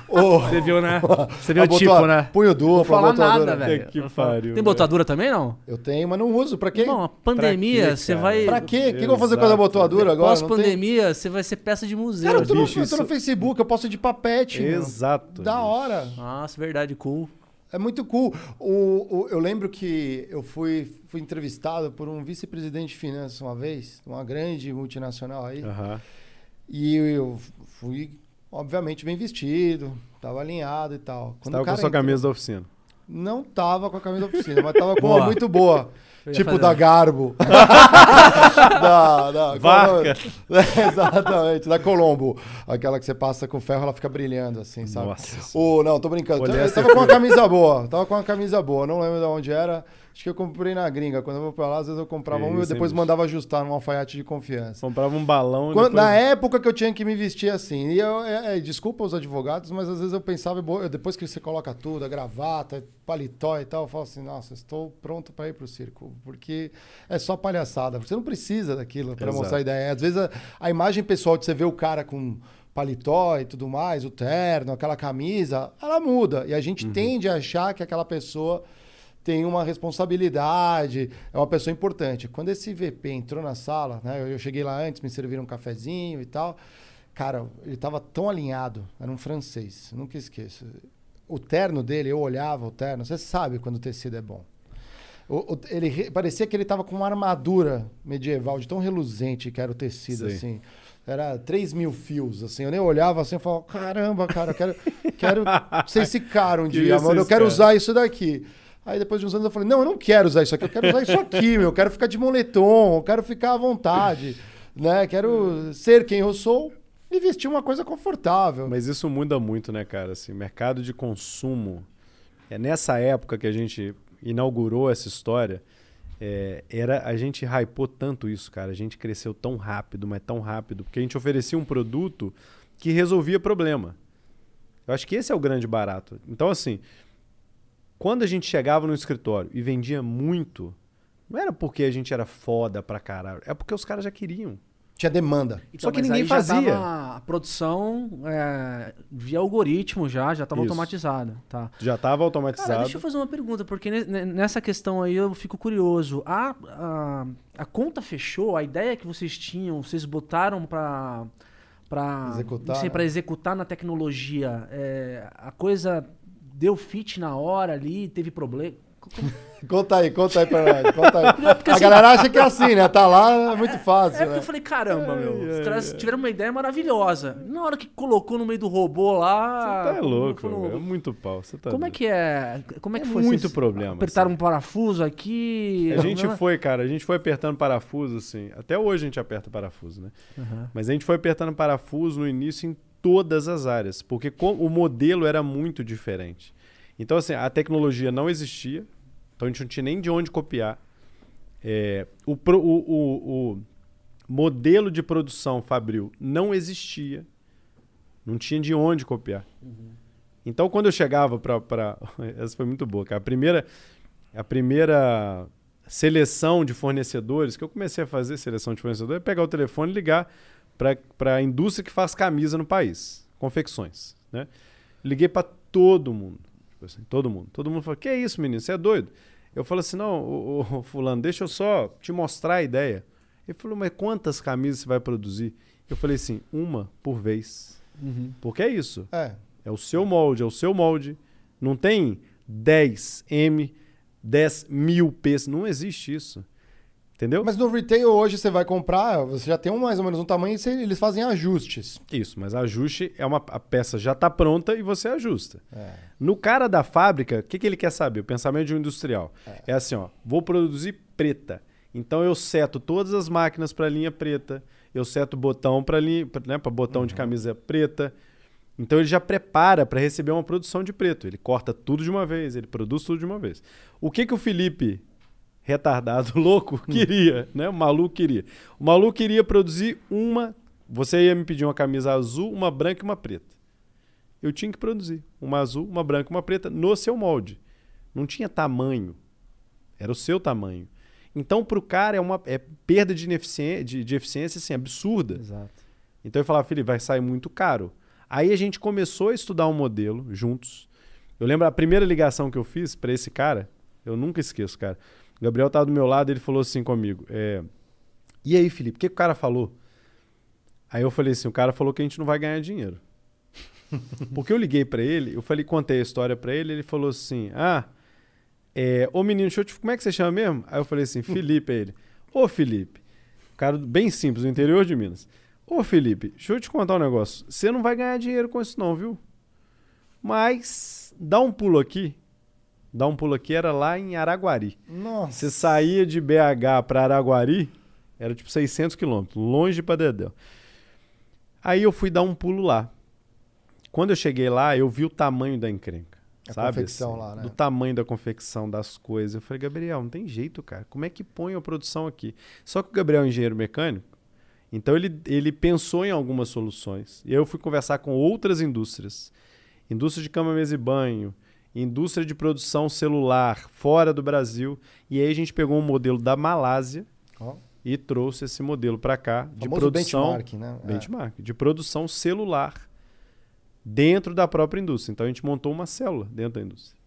o (laughs) Você viu, né? Você viu o tipo, botua- né? Punho Não duplo, falar abotoadora. nada, velho. Puta que pariu, Tem botadura também, não? Eu tenho, mas não uso. Pra quê? Não, a pandemia, quê, você vai... Pra quê? O que, que eu vou fazer com a Exato. abotoadura agora? Pós-pandemia, você vai ser peça de museu. Cara, eu tô, no, Bicho, eu tô no isso- Facebook, eu posso ir de papete. Exato. Da hora. Nossa, verdade, cool. É muito cool. O, o- eu lembro que eu fui, fui entrevistado por um vice-presidente de finanças uma vez, uma grande multinacional aí. Aham. E eu fui, obviamente, bem vestido, tava alinhado e tal. Quando tava com a sua entrou, camisa da oficina. Não tava com a camisa da oficina, mas tava com uma muito boa. Tipo da Garbo. (laughs) da, da Varca. É, (laughs) exatamente, da Colombo. Aquela que você passa com ferro, ela fica brilhando, assim, sabe? Nossa. O, não, tô brincando. Eu tava com uma camisa boa. Tava com uma camisa boa. Não lembro de onde era. Acho que eu comprei na gringa. Quando eu vou pra lá, às vezes eu comprava um e depois mandava ajustar num alfaiate de confiança. Comprava um balão. Quando, depois... Na época que eu tinha que me vestir assim. E eu, é, é, desculpa os advogados, mas às vezes eu pensava, depois que você coloca tudo, a gravata, paletó e tal, eu falo assim, nossa, estou pronto para ir pro circo. Porque é só palhaçada. Você não precisa daquilo para mostrar a ideia. Às vezes a, a imagem pessoal de você ver o cara com paletó e tudo mais, o terno, aquela camisa, ela muda. E a gente uhum. tende a achar que aquela pessoa tem uma responsabilidade, é uma pessoa importante. Quando esse VP entrou na sala, né, eu cheguei lá antes, me serviram um cafezinho e tal. Cara, ele estava tão alinhado, era um francês, nunca esqueço. O terno dele, eu olhava o terno, você sabe quando o tecido é bom. O, o, ele parecia que ele estava com uma armadura medieval de tão reluzente que era o tecido, Sim. assim. Era 3 mil fios, assim. Eu nem olhava assim e falava, caramba, cara, eu quero, quero (laughs) ser esse cara um dia, mano. Eu quero usar isso daqui. Aí depois de uns anos eu falei, não, eu não quero usar isso aqui, eu quero usar isso aqui, meu. Eu quero ficar de moletom, eu quero ficar à vontade, né? Quero ser quem eu sou e vestir uma coisa confortável. Mas isso muda muito, né, cara? Assim, mercado de consumo. É nessa época que a gente inaugurou essa história. É, era a gente hypou tanto isso, cara. A gente cresceu tão rápido, mas tão rápido, porque a gente oferecia um produto que resolvia problema. Eu acho que esse é o grande barato. Então, assim, quando a gente chegava no escritório e vendia muito, não era porque a gente era foda pra caralho, é porque os caras já queriam. Tinha demanda. Então, Só que ninguém fazia. a produção é, via algoritmo já, já estava automatizada. Tá. Já estava automatizado. Cara, deixa eu fazer uma pergunta, porque nessa questão aí eu fico curioso. A, a, a conta fechou, a ideia que vocês tinham, vocês botaram para para executar, né? executar na tecnologia, é, a coisa deu fit na hora ali, teve problema. (laughs) conta aí, conta aí pra nós. Conta aí. a assim, galera acha que é assim, né? Tá lá, é muito fácil. É porque né? eu falei, caramba, meu. Os caras tiveram uma ideia maravilhosa. Na hora que colocou no meio do robô lá. Você tá louco, no... é muito pau. Você tá como é que é? Como é que é foi? Muito problema. Apertaram assim. um parafuso aqui. A gente foi, cara, a gente foi apertando parafuso, assim. Até hoje a gente aperta parafuso, né? Uhum. Mas a gente foi apertando parafuso no início em todas as áreas, porque o modelo era muito diferente. Então, assim, a tecnologia não existia, então a gente não tinha nem de onde copiar. É, o, o, o, o, modelo de produção Fabril não existia, não tinha de onde copiar. Uhum. Então, quando eu chegava para. (laughs) Essa foi muito boa, cara. A primeira, a primeira seleção de fornecedores, que eu comecei a fazer seleção de fornecedores, é pegar o telefone e ligar para a indústria que faz camisa no país, confecções. Né? Liguei para todo mundo, tipo assim, todo mundo. Todo mundo falou: Que é isso, menino? Você é doido? Eu falei assim: Não, o, Fulano, deixa eu só te mostrar a ideia. Ele falou: Mas quantas camisas você vai produzir? Eu falei assim: Uma por vez. Uhum. Porque é isso. É. É o seu molde, é o seu molde. Não tem 10 M, 10 mil peças. Não existe isso. Entendeu? Mas no retail hoje você vai comprar, você já tem um, mais ou menos um tamanho e você, eles fazem ajustes. Isso, mas ajuste é uma a peça já está pronta e você ajusta. É. No cara da fábrica, o que, que ele quer saber? O pensamento de um industrial. É. é assim, ó, vou produzir preta. Então eu seto todas as máquinas para linha preta, eu seto botão para linha, né, para botão uhum. de camisa preta. Então ele já prepara para receber uma produção de preto. Ele corta tudo de uma vez, ele produz tudo de uma vez. O que que o Felipe retardado, (laughs) louco, queria, né? O maluco queria. O maluco queria produzir uma. Você ia me pedir uma camisa azul, uma branca e uma preta. Eu tinha que produzir uma azul, uma branca e uma preta no seu molde. Não tinha tamanho. Era o seu tamanho. Então, para o cara, é uma é perda de, ineficiência, de, de eficiência assim, absurda. Exato. Então, eu falava, Felipe, vai sair muito caro. Aí a gente começou a estudar um modelo juntos. Eu lembro a primeira ligação que eu fiz para esse cara, eu nunca esqueço, cara. Gabriel tava do meu lado ele falou assim comigo: é, E aí, Felipe, o que, que o cara falou? Aí eu falei assim: o cara falou que a gente não vai ganhar dinheiro. (laughs) Porque eu liguei para ele, eu falei, contei a história para ele, ele falou assim: Ah, é, ô menino, deixa eu te, como é que você chama mesmo? Aí eu falei assim: (laughs) Felipe, ele. Ô Felipe, cara bem simples, do interior de Minas. Ô Felipe, deixa eu te contar um negócio. Você não vai ganhar dinheiro com isso não, viu? Mas dá um pulo aqui. Dá um pulo aqui, era lá em Araguari. Nossa. Você saía de BH para Araguari, era tipo 600 quilômetros, longe pra Dedéu. Aí eu fui dar um pulo lá. Quando eu cheguei lá, eu vi o tamanho da encrenca. A sabe? confecção assim, lá, né? Do tamanho da confecção das coisas. Eu falei, Gabriel, não tem jeito, cara. Como é que põe a produção aqui? Só que o Gabriel é engenheiro mecânico, então ele, ele pensou em algumas soluções. E aí eu fui conversar com outras indústrias. Indústria de cama, mesa e banho, indústria de produção celular fora do Brasil. E aí a gente pegou um modelo da Malásia Ó, e trouxe esse modelo para cá de produção benchmark, né? É. benchmark, de produção celular dentro da própria indústria. Então a gente montou uma célula dentro da indústria.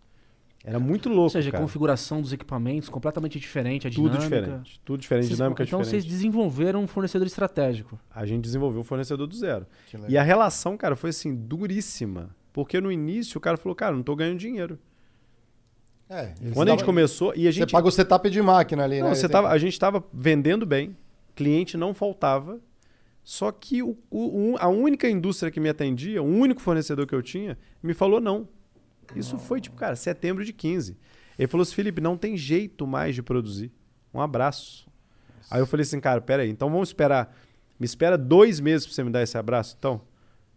Era muito louco, Ou seja, a configuração dos equipamentos completamente diferente, a Tudo dinâmica. diferente, tudo diferente, Vocês- dinâmica então diferente. vocês desenvolveram um fornecedor estratégico. A gente desenvolveu o fornecedor do zero. E a relação, cara, foi assim duríssima, porque no início o cara falou: "Cara, não tô ganhando dinheiro". É, Quando a gente davam- começou e a Você gente paga o setup de máquina ali, Não, né? você tava, a gente estava vendendo bem, cliente não faltava, só que o- o- a única indústria que me atendia, o único fornecedor que eu tinha, me falou não. Isso foi, tipo, cara, setembro de 15. Ele falou assim, Felipe, não tem jeito mais de produzir. Um abraço. Aí eu falei assim, cara, peraí, então vamos esperar. Me espera dois meses para você me dar esse abraço, então?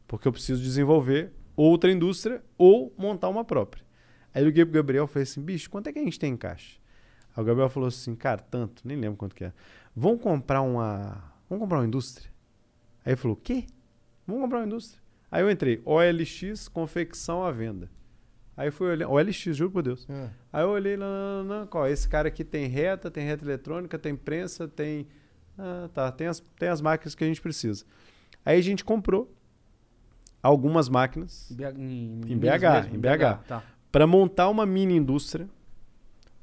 Porque eu preciso desenvolver outra indústria ou montar uma própria. Aí eu liguei pro Gabriel e falei assim, bicho, quanto é que a gente tem em caixa? Aí o Gabriel falou assim, cara, tanto, nem lembro quanto que é. Vamos comprar uma. Vamos comprar uma indústria? Aí ele falou, o quê? Vamos comprar uma indústria. Aí eu entrei, OLX, confecção à venda. Aí eu fui olhar, OLX, juro por Deus. É. Aí eu olhei, não, não, não, não, qual? Esse cara aqui tem reta, tem reta eletrônica, tem prensa, tem. Ah, tá, tem as, tem as máquinas que a gente precisa. Aí a gente comprou algumas máquinas Em BH, em, Em BH, mesmo? em BH. Tá. para montar uma mini indústria.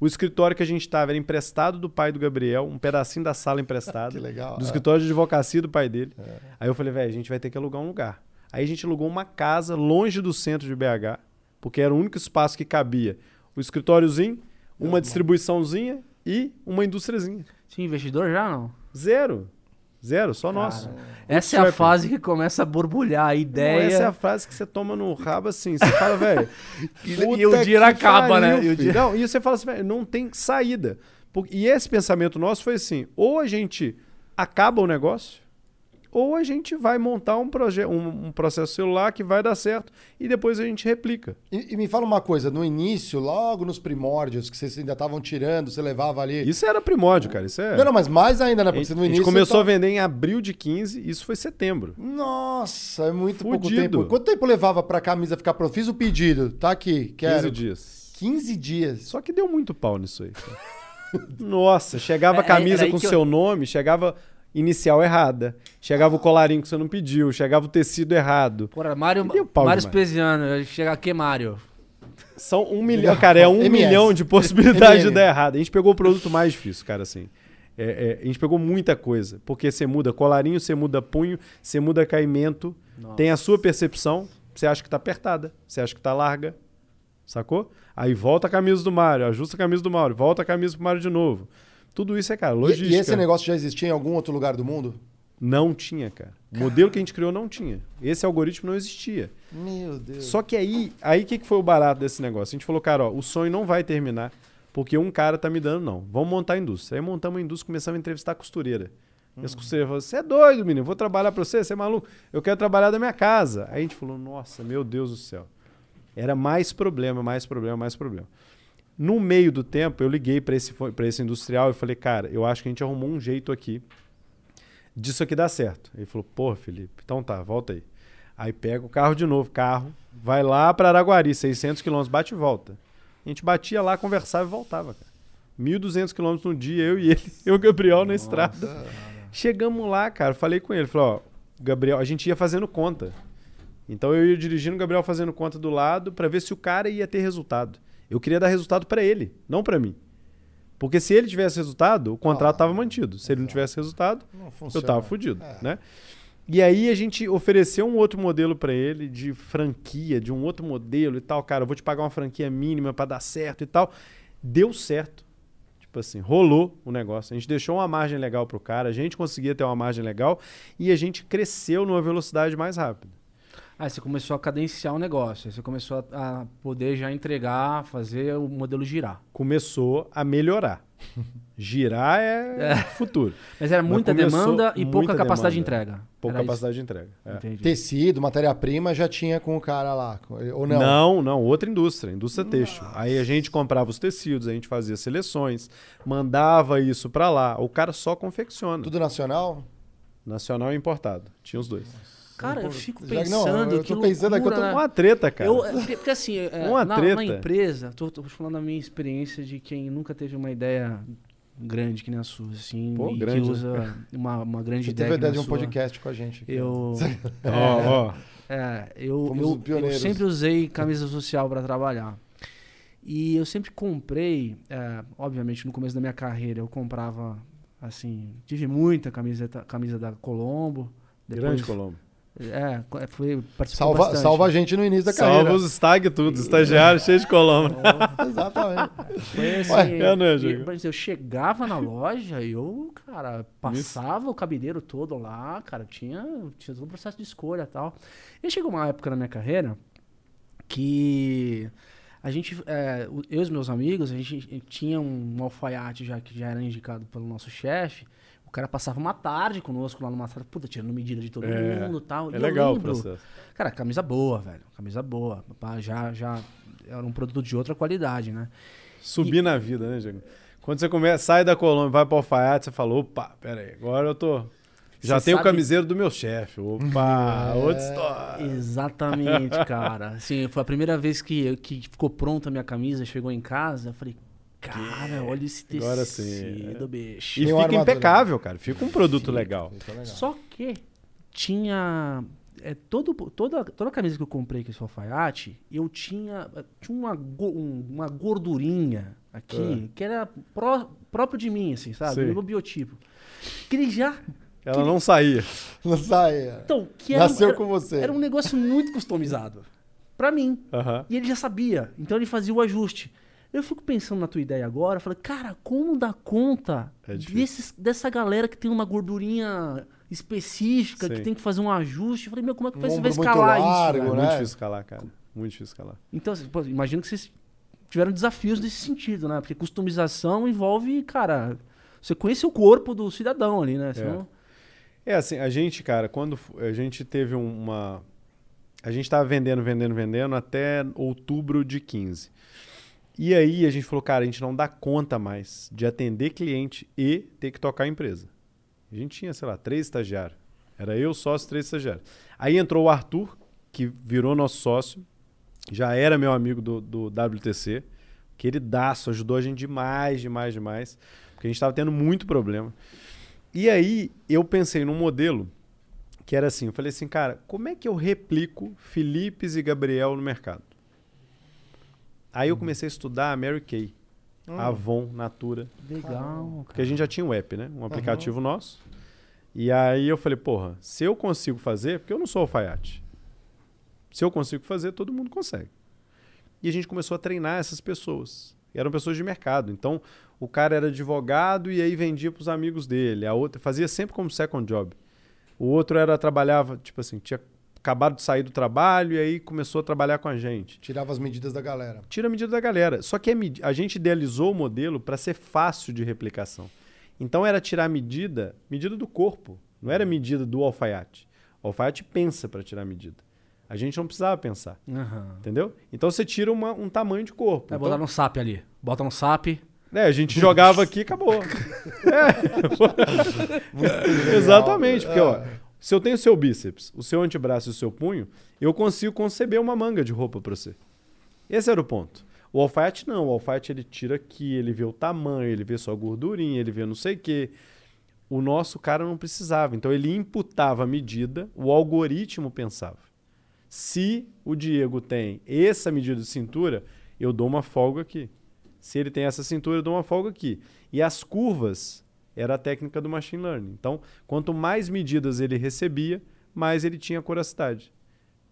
O escritório que a gente estava era emprestado do pai do Gabriel, um pedacinho da sala emprestado. (laughs) Que legal. do é. escritório de advocacia do pai dele. Aí eu falei, velho, a gente vai ter que alugar um lugar. Aí a gente alugou uma casa longe do centro de BH, porque era o único espaço que cabia. O escritóriozinho, uma distribuiçãozinha e uma indústriazinha. Tinha investidor já não? Zero. Zero, só nosso. Essa é a fase que começa a borbulhar a Não, ideia. essa é a frase que você toma no rabo assim. Você fala, velho. E- (laughs) e o dinheiro acaba, né? E dinheiro- Não, e você fala assim, velho, não tem saída. E esse pensamento nosso foi assim: ou a gente acaba o negócio, ou a gente vai montar um, um, um processo celular que vai dar certo e depois a gente replica. E, e me fala uma coisa, no início, logo nos primórdios, que vocês ainda estavam tirando, você levava ali. Isso era primórdio, cara. Isso é. Não, não, mas mais ainda, né? a Porque no a gente início. começou a você vender em abril de 15, isso foi setembro. Nossa, é muito pouco Fudido. tempo. Quanto tempo levava pra camisa ficar pronta? Fiz o pedido, tá aqui, 15 quero. dias. 15 dias. Só que deu muito pau nisso aí. (laughs) Nossa, chegava a É, camisa aí com eu- seu nome, chegava inicial errada. Chegava o colarinho que você não pediu, chegava o tecido errado. Porra, Mário, Mário. Espesiano, chega aqui, Mário. São um milhão, cara, é um MS. milhão de possibilidades de dar errado. A gente pegou o produto mais difícil, cara, assim. É, é, a gente pegou muita coisa, porque você muda colarinho, você muda punho, você muda caimento, Nossa. tem a sua percepção, você acha que tá apertada, você acha que tá larga, sacou? Aí volta a camisa do Mário, ajusta a camisa do Mário, volta a camisa pro Mário de novo. Tudo isso é, cara, E, logística. e esse negócio já existia em algum outro lugar do mundo? Não tinha, cara. O modelo que a gente criou não tinha. Esse algoritmo não existia. Meu Deus. Só que aí, aí o que, que foi o barato desse negócio? A gente falou, cara, ó, o sonho não vai terminar porque um cara tá me dando, não. Vamos montar a indústria. Aí montamos a indústria, começamos a entrevistar a costureira. E as costureiras falaram, você é doido, menino, vou trabalhar pra você, você é maluco? Eu quero trabalhar da minha casa. Aí a gente falou, nossa, meu Deus do céu. Era mais problema, mais problema, mais problema. No meio do tempo, eu liguei para esse, pra esse industrial e falei, cara, eu acho que a gente arrumou um jeito aqui disso aqui dar certo. Ele falou, pô, Felipe, então tá, volta aí. Aí pega o carro de novo, carro, vai lá para Araguari, 600 quilômetros, bate e volta. A gente batia lá, conversava e voltava, cara. 1.200 quilômetros no dia, eu e ele, (laughs) eu e o Gabriel na estrada. Chegamos lá, cara, falei com ele, falei, ó, Gabriel, a gente ia fazendo conta. Então eu ia dirigindo, o Gabriel fazendo conta do lado para ver se o cara ia ter resultado. Eu queria dar resultado para ele, não para mim. Porque se ele tivesse resultado, o contrato Ah, estava mantido. Se ele não tivesse resultado, Não eu funciona. tava fudido, É. né? E aí a gente ofereceu um outro modelo para ele de franquia, de um outro modelo e tal, cara, eu vou te pagar uma franquia mínima para dar certo e tal. Deu certo. Tipo assim, rolou o negócio. A gente deixou uma margem legal pro cara, a gente conseguia ter uma margem legal e a gente cresceu numa velocidade mais rápida. Aí você começou a cadenciar o negócio, aí você começou a, a poder já entregar, fazer o modelo girar. Começou a melhorar. (laughs) Girar é, futuro. Mas era Mas muita começou demanda e pouca muita capacidade demanda. de entrega. Pouca Era isso? capacidade de entrega. É. Entendi. Tecido, matéria-prima já tinha com o cara lá. Ou não? Não, não, outra indústria, indústria têxtil. Aí a gente comprava os tecidos, a gente fazia seleções, mandava isso pra lá. O cara só confecciona. Tudo nacional? Nacional e importado. Tinha os dois. Cara, eu fico pensando não, eu que tô pensando aqui, eu tô né? Uma treta, cara. Eu, é, porque, assim, é, Uma na, treta. na empresa, tô, tô falando da minha experiência de quem nunca teve uma ideia grande que nem a sua, assim, Pô, e grande, que né? usa uma, uma grande Você ideia. teve a que ideia de um sua. podcast com a gente. aqui. Eu, (laughs) Ó, ó. é, eu, Fomos eu, eu pioneiros. sempre usei camisa social para trabalhar. E eu sempre comprei, é, obviamente no começo da minha carreira eu comprava, assim, tive muita camiseta, camisa da Colombo. Grande Colombo. É, foi, participou Salva, bastante. salva a gente no início da Salva carreira. os stag tudo, estagiário cheio de Colombo. (laughs) Exatamente. Foi assim, Ué, é, né, eu chegava na loja e eu, cara, passava o cabideiro todo lá, cara, tinha, tinha todo o processo de escolha e tal. E chegou uma época na minha carreira que a gente, é, eu e os meus amigos, a gente tinha um alfaiate já que já era indicado pelo nosso chefe. O cara passava uma tarde conosco lá numa sala, puta, tirando medida de todo É, mundo e tal. É e legal o lembro, processo. Cara, camisa boa, velho. Camisa boa. Já, já era um produto de outra qualidade, né? Subir na vida, né, Diego? Quando você começa, sai da Colômbia, vai para o alfaiate, você fala, opa, pera aí, agora eu tô... Já Você tenho o sabe- camiseiro do meu chefe. Opa, (laughs) É. outra história. Exatamente, (laughs) cara. Assim, foi a primeira vez que, que ficou pronta a minha camisa, chegou em casa, eu falei, cara, olha esse tecido, Agora sim, é. bicho. E Tem uma fica armadura. impecável, cara. Fica um produto legal. Isso é legal. Só que tinha. É, todo, toda, toda camisa que eu comprei com esse alfaiate, eu tinha, tinha uma, go- um- uma gordurinha aqui que era pró- próprio de mim, assim, sabe? Sim. Do meu biotipo. Que ele já. Ela não saía. Não saia. Então, que era, Nasceu era- com você. Era um negócio muito customizado. Pra mim. Aham. E ele já sabia. Então ele fazia o ajuste. Eu fico pensando na tua ideia agora, falei, cara, como dar conta É desses, dessa galera que tem uma gordurinha específica, que Sim. tem que fazer um ajuste? Eu falei, meu, como é que Um vai, você vai muito escalar largo, isso? É velho? né? muito difícil escalar, cara. Muito difícil escalar. Então, assim, pô, imagino que vocês tiveram desafios nesse sentido, né? Porque customização envolve, cara, você conhece o corpo do cidadão ali, né? Senão- É assim, a gente, cara, quando a gente teve um, uma. A gente tava vendendo, vendendo, vendendo até outubro de 15. E aí a gente falou, cara, a gente não dá conta mais de atender cliente e ter que tocar a empresa. A gente tinha, sei lá, três estagiários. Era eu, sócio, três estagiários. Aí entrou o Arthur, que virou nosso sócio, já era meu amigo do, do WTC, queridaço, ajudou a gente demais, demais, demais, porque a gente estava tendo muito problema. E aí eu pensei num modelo que era assim, eu falei assim, cara, como é que eu replico Filipes e Gabriel no mercado? Aí eu comecei a estudar a Mary Kay, Avon, Natura, Legal, porque a gente já tinha um app, né? Um aplicativo nosso. E aí eu falei, porra, se eu consigo fazer, porque eu não sou alfaiate. Se eu consigo fazer, todo mundo consegue. E a gente começou a treinar essas pessoas. E eram pessoas de mercado. Então, o cara era advogado e aí vendia para os amigos dele. A outra fazia sempre como second job. O outro era trabalhava, tipo assim, tinha acabado de sair do trabalho e aí começou a trabalhar com a gente Tirava as medidas da galera. tira a medida da galera. Só que a, gente idealizou o modelo para ser fácil de replicação. Então era tirar a medida, medida do corpo, não era medida do alfaiate. O alfaiate pensa para tirar a medida. A gente não precisava pensar, Aham. entendeu? Então você tira uma- um tamanho de corpo. Vai Então, botar no SAP ali. Bota no SAP. é, a gente jogava aqui e acabou. (laughs) É. Exatamente, porque ó, se eu tenho seu bíceps, o seu antebraço e o seu punho, eu consigo conceber uma manga de roupa para você. Esse era o ponto. O alfaiate não, o alfaiate ele tira aqui, ele vê o tamanho, ele vê só a gordurinha, ele vê não sei o quê. O nosso cara não precisava, então ele imputava a medida, o algoritmo pensava. Se o Diego tem essa medida de cintura, eu dou uma folga aqui. Se ele tem essa cintura, eu dou uma folga aqui. E as curvas era a técnica do machine learning. Então, quanto mais medidas ele recebia, mais ele tinha coracidade.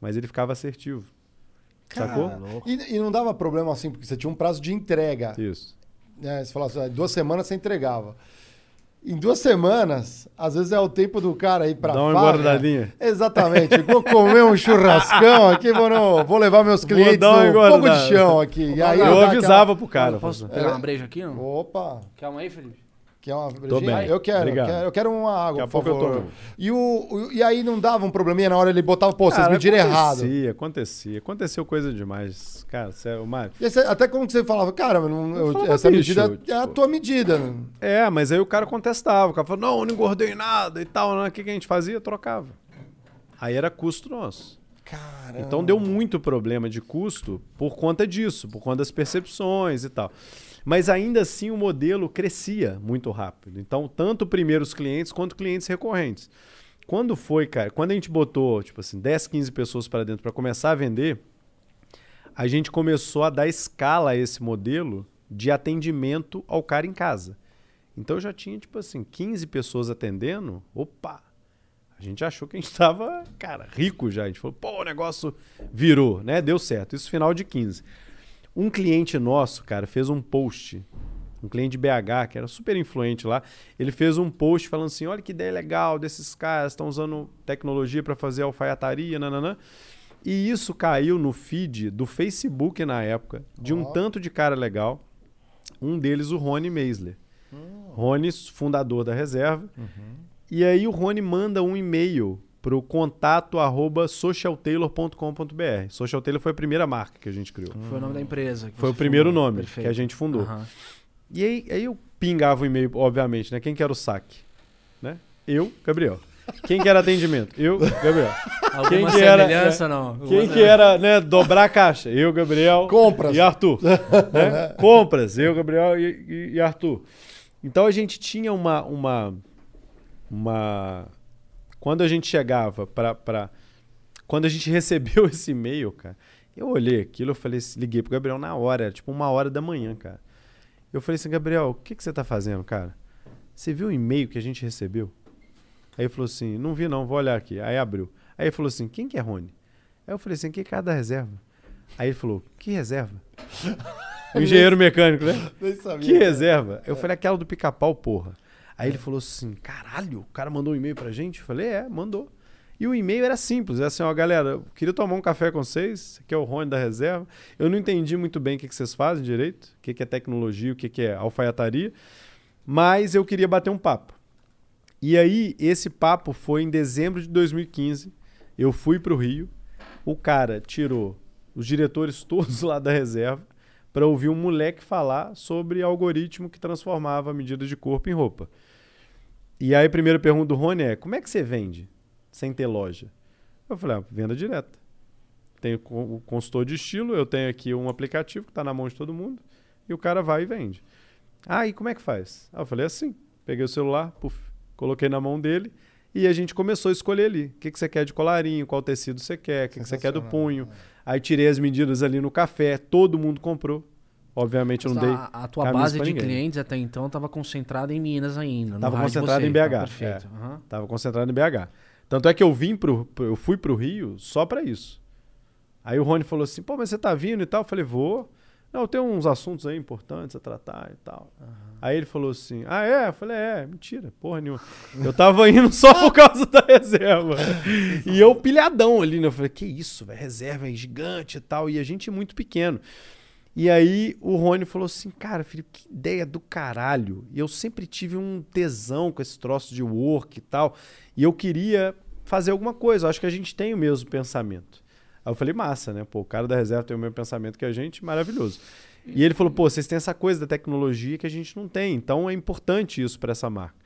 Mas ele ficava assertivo. Sacou? E, e não dava problema assim, porque você tinha um prazo de entrega. Isso. É, você falou assim, duas semanas você entregava. Em duas semanas, às vezes é o tempo do cara ir pra Dá uma farra. engordadinha. Exatamente. Vou comer um churrascão aqui, vou, no- vou levar meus clientes dar uma no fogo de chão aqui. E aí eu dá avisava pro cara. Posso falava, pegar É. uma breja aqui? Não? Opa, uma aí, Felipe? Quer uma brejinha? Eu quero, eu quero, eu quero uma água, Daqui por favor. E, o, e aí não dava um probleminha na hora ele botava, pô, vocês Cara, mediram errado. Acontecia, acontecia. Aconteceu coisa demais. Cara, sério, Mário. Até que você falava, cara, não- eu- falava, essa bicho, medida é a tipo- tua medida. É, mas aí o cara contestava. O cara falou, não, eu não engordei nada e tal. né? O que, que a gente fazia? Trocava. Aí era custo nosso. Caramba. Então deu muito problema de custo por conta disso, por conta das percepções e tal. Mas ainda assim o modelo crescia muito rápido. Então, tanto primeiros clientes quanto clientes recorrentes. Quando foi, cara, quando a gente botou, tipo assim, 10, 15 pessoas para dentro para começar a vender, a gente começou a dar escala a esse modelo de atendimento ao cara em casa. Então já tinha, tipo assim, 15 pessoas atendendo. Opa! A gente achou que a gente tava, cara, rico já. A gente falou, pô, o negócio virou, né? Deu certo. Isso final de 15. Um cliente nosso, cara, fez um post. Um cliente de BH, que era super influente lá, ele fez um post falando assim: olha que ideia legal desses caras, estão usando tecnologia para fazer alfaiataria, nananã. E isso caiu no feed do Facebook na época, de um Ó. tanto de cara legal. Um deles, o Rony Meisler. Rony, fundador da reserva. E aí o Rony manda um e-mail para o contato arroba socialtailor.com.br. Social Tailor foi a primeira marca que a gente criou. Foi o nome da empresa. que Foi o primeiro fundou. nome Perfeito. que a gente fundou. Aham. E aí, aí eu pingava o e-mail, obviamente, né? Quem que era o saque? Né? Eu, Gabriel. Quem que era atendimento? Eu, Gabriel. Alguma que era- semelhança, não? Quem que era, né, dobrar a caixa? Eu, Gabriel. Compras. E Arthur. né? Compras. Eu, Gabriel e, e- e Arthur. Então a gente tinha uma. uma, uma... Quando a gente chegava para. Pra... Quando a gente (laughs) recebeu esse e-mail, cara, eu olhei aquilo, eu falei, liguei pro Gabriel na hora, era tipo uma hora da manhã, cara. Eu falei assim, Gabriel, o que, que você tá fazendo, cara? Você viu o e-mail que a gente recebeu? Aí ele falou assim, não vi não, vou olhar aqui. Aí abriu. Aí ele falou assim, quem que é Rony? Aí eu falei assim, quem que é a da reserva? Aí ele falou, que reserva? O (laughs) engenheiro mecânico, né? Nem sabia. Que reserva? Eu falei, aquela do pica-pau, porra. Aí ele falou assim, caralho, o cara mandou um e-mail pra gente? Eu falei, é, mandou. E o e-mail era simples, era assim, ó, galera, eu queria tomar um café com vocês, que é o Rony da reserva. Eu não entendi muito bem o que, que vocês fazem direito, o que, é tecnologia, o que, que é alfaiataria, mas eu queria bater um papo. E aí, esse papo foi em dezembro de 2015. Eu fui pro Rio, o cara tirou os diretores (laughs) todos lá da reserva para ouvir um moleque falar sobre algoritmo que transformava a medida de corpo em roupa. E aí a primeira pergunta do Rony é: como é que você vende sem ter loja? Eu falei: ah, venda direta. Tenho o consultor de estilo, eu tenho aqui um aplicativo que está na mão de todo mundo e o cara vai e vende. Ah, e como é que faz? Ah, eu falei assim: peguei o celular, puf, coloquei na mão dele e a gente começou a escolher ali. O que, que você quer de colarinho, qual tecido você quer, o que, que você quer do punho. Aí tirei as medidas ali no café, todo mundo comprou. Obviamente eu não dei. A, a tua base de ninguém. clientes até então estava concentrada em Minas ainda. no Tava raio de concentrado você, em tá BH, perfeito. é. Concentrado em BH. Tanto é que eu vim pro, eu fui pro Rio só pra isso. Aí o Rony falou assim: "Pô, mas você tá vindo e tal?" Eu falei: "Vou". Não, eu tenho uns assuntos aí importantes a tratar e tal. Aí ele falou assim: "Ah, é?" Eu falei: "É, mentira, porra nenhuma. Eu tava indo (laughs) só por causa da reserva". e eu pilhadão ali, né? Eu falei: "Que isso, velho, reserva é gigante e tal". E a gente muito pequeno. E aí o Rony falou assim, cara, Felipe, que ideia do caralho. E eu sempre tive um tesão com esse troço de work e tal. E eu queria fazer alguma coisa. Eu acho que a gente tem o mesmo pensamento. Aí eu falei, massa, né? Pô, o cara da reserva tem o mesmo pensamento que a gente, maravilhoso. E ele falou, pô, vocês têm essa coisa da tecnologia que a gente não tem. Então é importante isso para essa marca.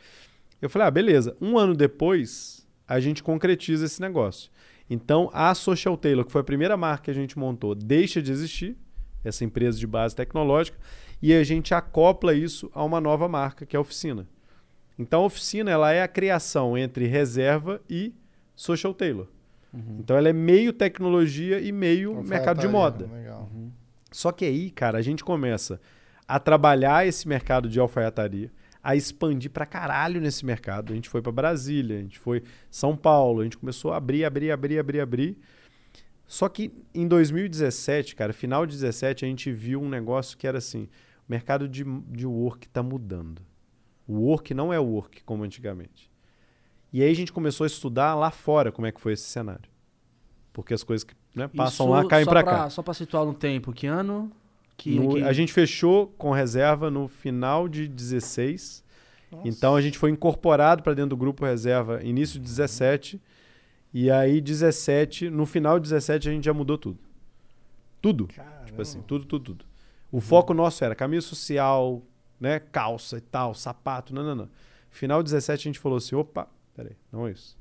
Eu falei, ah, beleza. Um ano depois, a gente concretiza esse negócio. Então, a Social Tailor, que foi a primeira marca que a gente montou, deixa de existir, essa empresa de base tecnológica, e a gente acopla isso a uma nova marca, que é a Oficina. Então, a Oficina ela é a criação entre reserva e Social Tailor. Então, ela é meio tecnologia e meio mercado de moda. Legal. Só que aí, cara, a gente começa a trabalhar esse mercado de alfaiataria, a expandir pra caralho nesse mercado. A gente foi pra Brasília, a gente foi São Paulo, a gente começou a abrir, abrir, abrir, abrir, abrir. Só que em 2017, cara, final de 17, a gente viu um negócio que era assim: O mercado de, de work está mudando. O work não é work como antigamente. E aí a gente começou a estudar lá fora como é que foi esse cenário. Porque as coisas que né, passam Isso lá caem para pra- cá. Só pra situar no tempo, que ano? Que, No- que- A gente fechou com reserva no final de 16. Então a gente foi incorporado para dentro do grupo reserva início de 17. E aí 17, no final de 17 a gente já mudou tudo. Tudo. Tipo assim, tudo, tudo, tudo. O foco nosso era camisa social, né, calça e tal, sapato, não, não, não. Final de 17 a gente falou assim, opa, peraí, não é isso.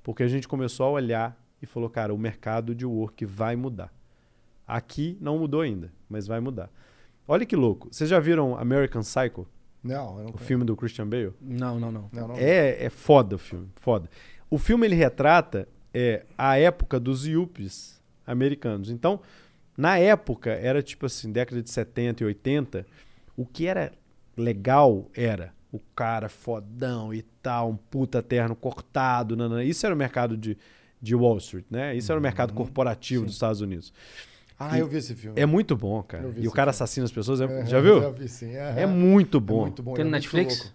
Porque a gente começou a olhar e falou, cara, o mercado de work vai mudar. Aqui não mudou ainda, mas vai mudar. Olha que louco. Vocês já viram American Psycho, Não, eu não o filme do Christian Bale? Não, não, não. Não, não. É, é foda o filme, foda. O filme ele retrata é, a época dos yuppies americanos. Então, na época, era tipo assim, década de 70 e 80, o que era legal era o cara fodão e tal, um puta terno cortado, nanana. isso era o mercado de, de Wall Street, né? Isso era o mercado corporativo dos Estados Unidos. Ah, eu vi esse filme. É muito bom, cara. E o cara filme. assassina as pessoas, é- já viu? Já vi, sim. aham. É muito bom. É muito bom. Tem é no muito Netflix?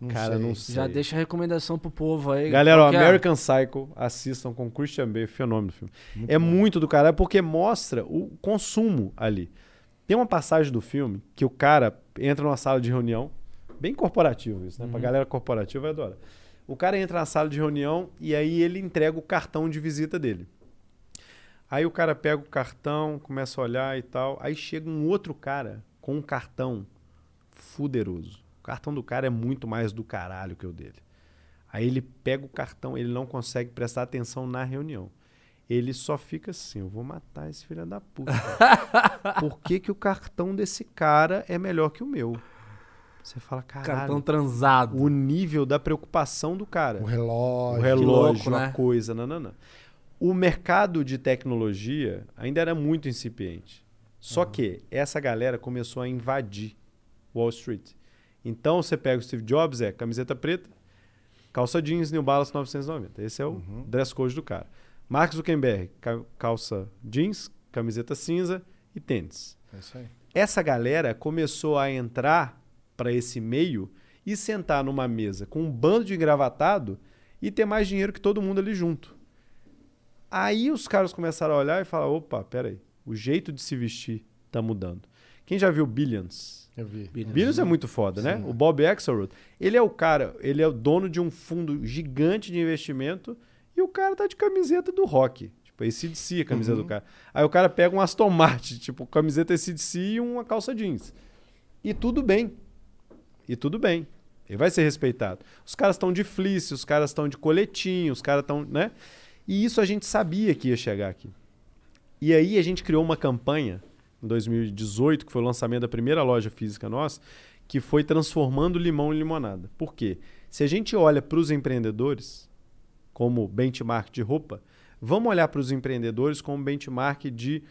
Não Cara, sei. não sei. Já deixa a recomendação pro povo aí. Galera, é? American Psycho, assistam com Christian Bale, fenômeno do filme. Muito é bom. muito do caralho porque mostra o consumo ali. Tem uma passagem do filme que o cara entra numa sala de reunião, bem corporativo isso, né? Uhum. Pra galera corporativa vai adorar. O cara entra na sala de reunião e aí ele entrega o cartão de visita dele. Aí o cara pega o cartão, começa a olhar e tal. Aí chega um outro cara com um cartão fuderoso. O cartão do cara é muito mais do caralho que o dele. Aí ele pega o cartão, ele não consegue prestar atenção na reunião. Ele só fica assim, eu vou matar esse filho da puta. (laughs) Por que, que o cartão desse cara é melhor que o meu? Você fala, caralho, Cartão transado. o nível da preocupação do cara O relógio. o relógio, louco, a né? coisa, nanana. O mercado de tecnologia ainda era muito incipiente. Só que essa galera começou a invadir Wall Street. Então você pega o Steve Jobs, é camiseta preta, calça jeans, New Balance 990. Esse é o dress code do cara. Mark Zuckerberg, ca- calça jeans, camiseta cinza e tênis. É isso aí. Essa galera começou a entrar para esse meio e sentar numa mesa com um bando de engravatado e ter mais dinheiro que todo mundo ali junto. Aí os caras começaram a olhar e falar: opa, peraí, o jeito de se vestir tá mudando. Quem já viu Billions? Eu vi. Billions é muito foda, né? O Bob Axelrod, ele é o cara, ele é o dono de um fundo gigante de investimento e o cara tá de camiseta do rock. Tipo, ACDC a camiseta do cara. Aí o cara pega um Aston Martin, (laughs) tipo, camiseta ACDC e uma calça jeans. E tudo bem. E tudo bem. Ele vai ser respeitado. Os caras estão de fleece, os caras estão de coletinho, os caras estão, né? E isso a gente sabia que ia chegar aqui. E aí a gente criou uma campanha em 2018, que foi o lançamento da primeira loja física nossa, que foi transformando limão em limonada. Por quê? Se a gente olha para os empreendedores como benchmark de roupa, vamos olhar para os empreendedores como benchmark de,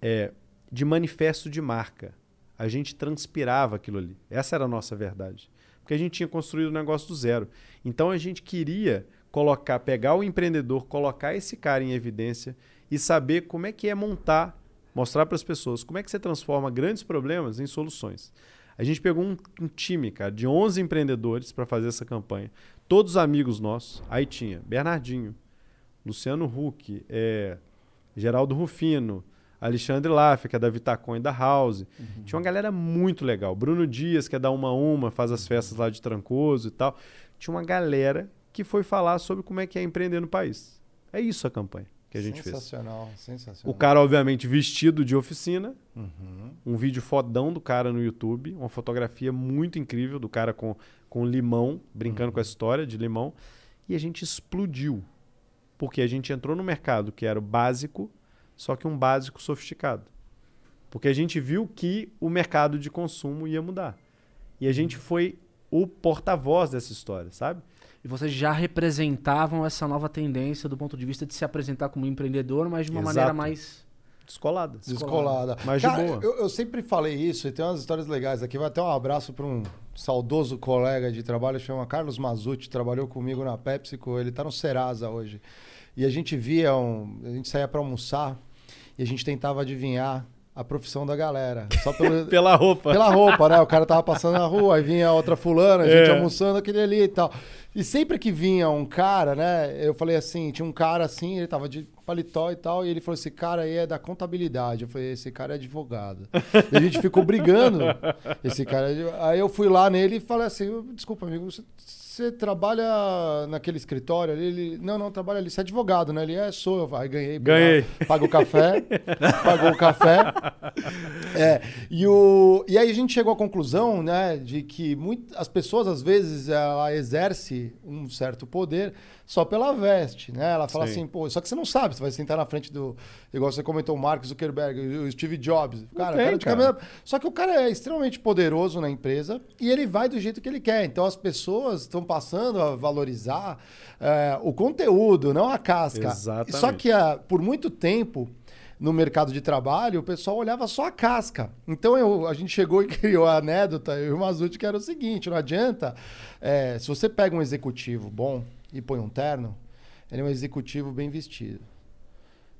é, de manifesto de marca. A gente transpirava aquilo ali. Essa era a nossa verdade. Porque a gente tinha construído o negócio do zero. Então a gente queria colocar, pegar o empreendedor, colocar esse cara em evidência e saber como é que é montar, mostrar para as pessoas como é que você transforma grandes problemas em soluções. A gente pegou um, um time, cara, de 11 empreendedores para fazer essa campanha. Todos amigos nossos. Aí tinha Bernardinho, Luciano Huck, é, Geraldo Rufino, Alexandre Laff, que é da Vitacom e da House. Tinha uma galera muito legal. Bruno Dias, que é da Uma Uma, faz as festas lá de Trancoso e tal. Tinha uma galera que foi falar sobre como é que é empreender no país. É isso a campanha que a gente fez. sensacional, sensacional. O cara, obviamente, vestido de oficina, Uhum. um vídeo fodão do cara no YouTube, uma fotografia muito incrível do cara com, com limão, brincando com a história de limão, e a gente explodiu. Porque a gente entrou no mercado que era o básico, só que um básico sofisticado. Porque a gente viu que o mercado de consumo ia mudar. E a gente foi o porta-voz dessa história, sabe? E vocês já representavam essa nova tendência do ponto de vista de se apresentar como empreendedor, mas de uma Exato. maneira mais. Descolada. Descolada. Mas de boa. Eu, eu sempre falei isso e tem umas histórias legais aqui. Vai até um abraço para um saudoso colega de trabalho, chama Carlos Mazucci, trabalhou comigo na PepsiCo, ele tá no Serasa hoje. E a gente via, um, a gente saía para almoçar e a gente tentava adivinhar a profissão da galera. Só pelo, (laughs) Pela roupa. pela roupa, né? O cara tava passando na rua, aí vinha outra fulana, a gente É. almoçando aquele ali e tal. E sempre que vinha um cara, né? Eu falei assim, tinha um cara assim, ele tava de paletó e tal, e ele falou: esse cara aí é da contabilidade. Eu falei, esse cara é advogado. e a gente ficou brigando. (laughs) Esse cara. é Aí eu fui lá nele e falei assim: desculpa, amigo, você, você trabalha naquele escritório ali? Ele, não, não, trabalha ali. Você é advogado, né? Ele é, sou. Eu falei, ganhei. Ganhei. Paga o café. (laughs) pagou o café. É, e, o, e aí a gente chegou à conclusão, né, de que muito, as pessoas, às vezes, ela exerce um certo poder só pela veste, né? Ela fala Sim. assim, pô, só que você não sabe, você vai sentar na frente do, igual você comentou, o Mark Zuckerberg, o Steve Jobs. Cara, tem, cara de cara. camisa- Só que o cara é extremamente poderoso na empresa e ele vai do jeito que ele quer. Então as pessoas estão passando a valorizar é, o conteúdo, não a casca. Exatamente. Só que ah, por muito tempo no mercado de trabalho, o pessoal olhava só a casca. Então eu- a gente chegou e (laughs) criou a anedota, eu e o Mazuti, que era o seguinte: não adianta. é, se você pega um executivo bom e põe um terno, ele é um executivo bem vestido.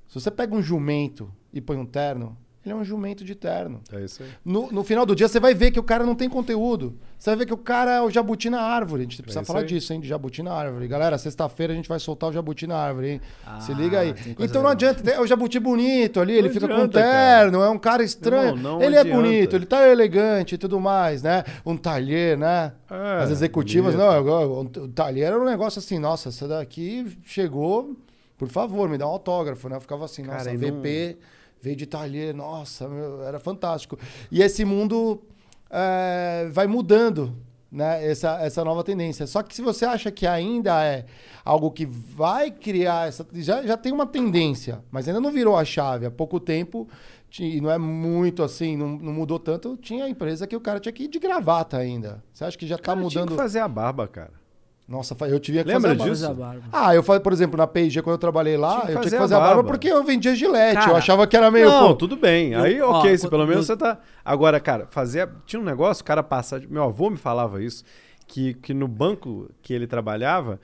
Se você pega um jumento e põe um terno, ele é um jumento de terno. É isso aí. No, no final do dia, você vai ver que o cara não tem conteúdo. Você vai ver que o cara é o jabuti na árvore. A gente precisa É falar aí. disso, hein? De jabuti na árvore. Galera, sexta-feira a gente vai soltar o jabuti na árvore, hein? Se Ah, liga aí. Então não adianta. É o jabuti bonito ali, ele Não fica com adianta, terno, é um cara estranho. Não, não ele é adianta. bonito, ele tá elegante e tudo mais, né? Um talher, né? É, As executivas, bonito. não, o talher era um negócio assim, nossa, essa daqui chegou, por favor, me dá um autógrafo, né? Eu ficava assim, Cara, nossa, e não- VP veio de talher, nossa, meu, era fantástico. E esse mundo é, vai mudando, né? Essa, essa nova tendência. Só que se você acha que ainda é algo que vai criar essa. Já, já tem uma tendência, mas ainda não virou a chave. Há pouco tempo, e não é muito assim, não, não mudou tanto, tinha empresa que o cara tinha que ir de gravata ainda. Você acha que já tá Cara, tinha mudando? que fazer a barba, cara. Nossa, eu tive que Lembra fazer a barba. disso? A barba. Ah, eu falei, por exemplo, na P&G, quando eu trabalhei lá, Tinha eu tinha que fazer a barba, porque eu vendia gilete. eu Cara, achava que era meio. Não, pô, tudo bem. eu- Aí, ó, ok, se pelo quando- menos você tá. Agora, cara, fazer. Tinha um negócio, o cara passa. Meu avô me falava isso, que, que no banco que ele trabalhava,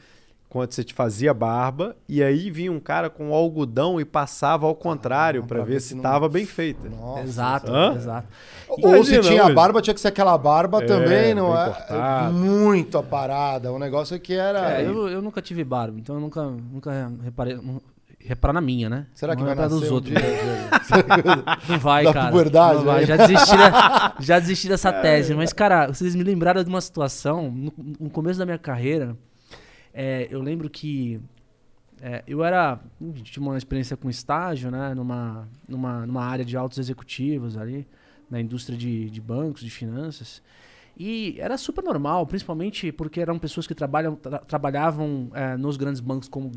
quando você te fazia barba, e aí vinha um cara com algodão e passava ao contrário Ah, pra pra ver ver se se não- tava bem feita. Nossa. exato, Hã? exato. Ou se tinha barba, tinha que ser aquela barba É, também, não é? cortado. Muito a parada. Um negócio que era. É, eu, eu nunca tive barba, então eu nunca, nunca reparei. Reparar na minha, né? Será que não vai reparar nascer dos um outros. dia? (laughs) (laughs) Não vai, Da cara. puberdade, não vai. né? Já desisti, da- já desisti dessa (laughs) tese. Mas, cara, vocês me lembraram de uma situação. No, no começo da minha carreira, é, eu lembro que é, eu era. Tive uma experiência com estágio, né? Numa, numa, numa área de altos executivos ali, na indústria de, de bancos, de finanças. E era super normal, principalmente porque eram pessoas que trabalham, tra- trabalhavam é, nos grandes bancos como,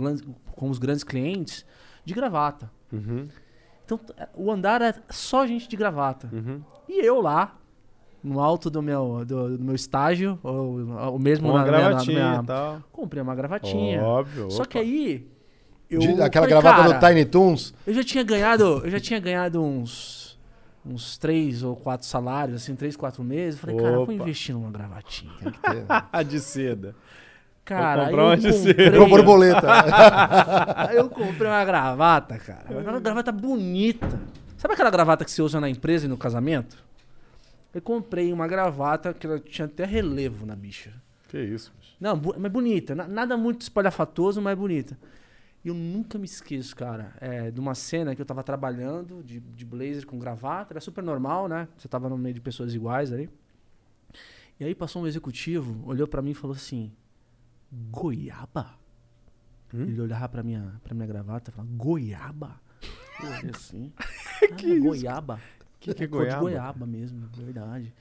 com os grandes clientes de gravata. Uhum, Então, o andar é só gente de gravata. uhum. E eu lá, no alto do meu, do, do meu estágio, ou, ou mesmo uma na, na- na gravatinha minha- e tal. comprei uma gravatinha. Óbvio. Só opa. que aí. Eu De- aquela falei, gravata cara, do Tiny Toons. Eu já tinha ganhado, eu já tinha ganhado uns uns três ou quatro salários, assim, três, quatro meses. Eu falei, cara, eu vou Opa. investir numa gravatinha. (laughs) de seda. Cara, comprar aí uma eu de seda. comprei, borboleta. aí (laughs) eu comprei uma gravata, cara. Uma gravata bonita. Sabe aquela gravata que você usa na empresa e no casamento? Eu comprei uma gravata que ela tinha até relevo na bicha. Que isso, bicho. Não, mas bonita. Na- Nada muito espalhafatoso, mas bonita. E eu nunca me esqueço, cara, é, de uma cena que eu tava trabalhando de, de blazer com gravata. Era super normal, né? Você tava no meio de pessoas iguais ali. E aí passou um executivo, olhou pra mim e falou assim: Goiaba? Hum? Ele olhava pra minha, pra minha gravata e falava: Goiaba? (laughs) Eu olhei assim. ah, goiaba. Que que é cor de goiaba? goiaba mesmo, verdade.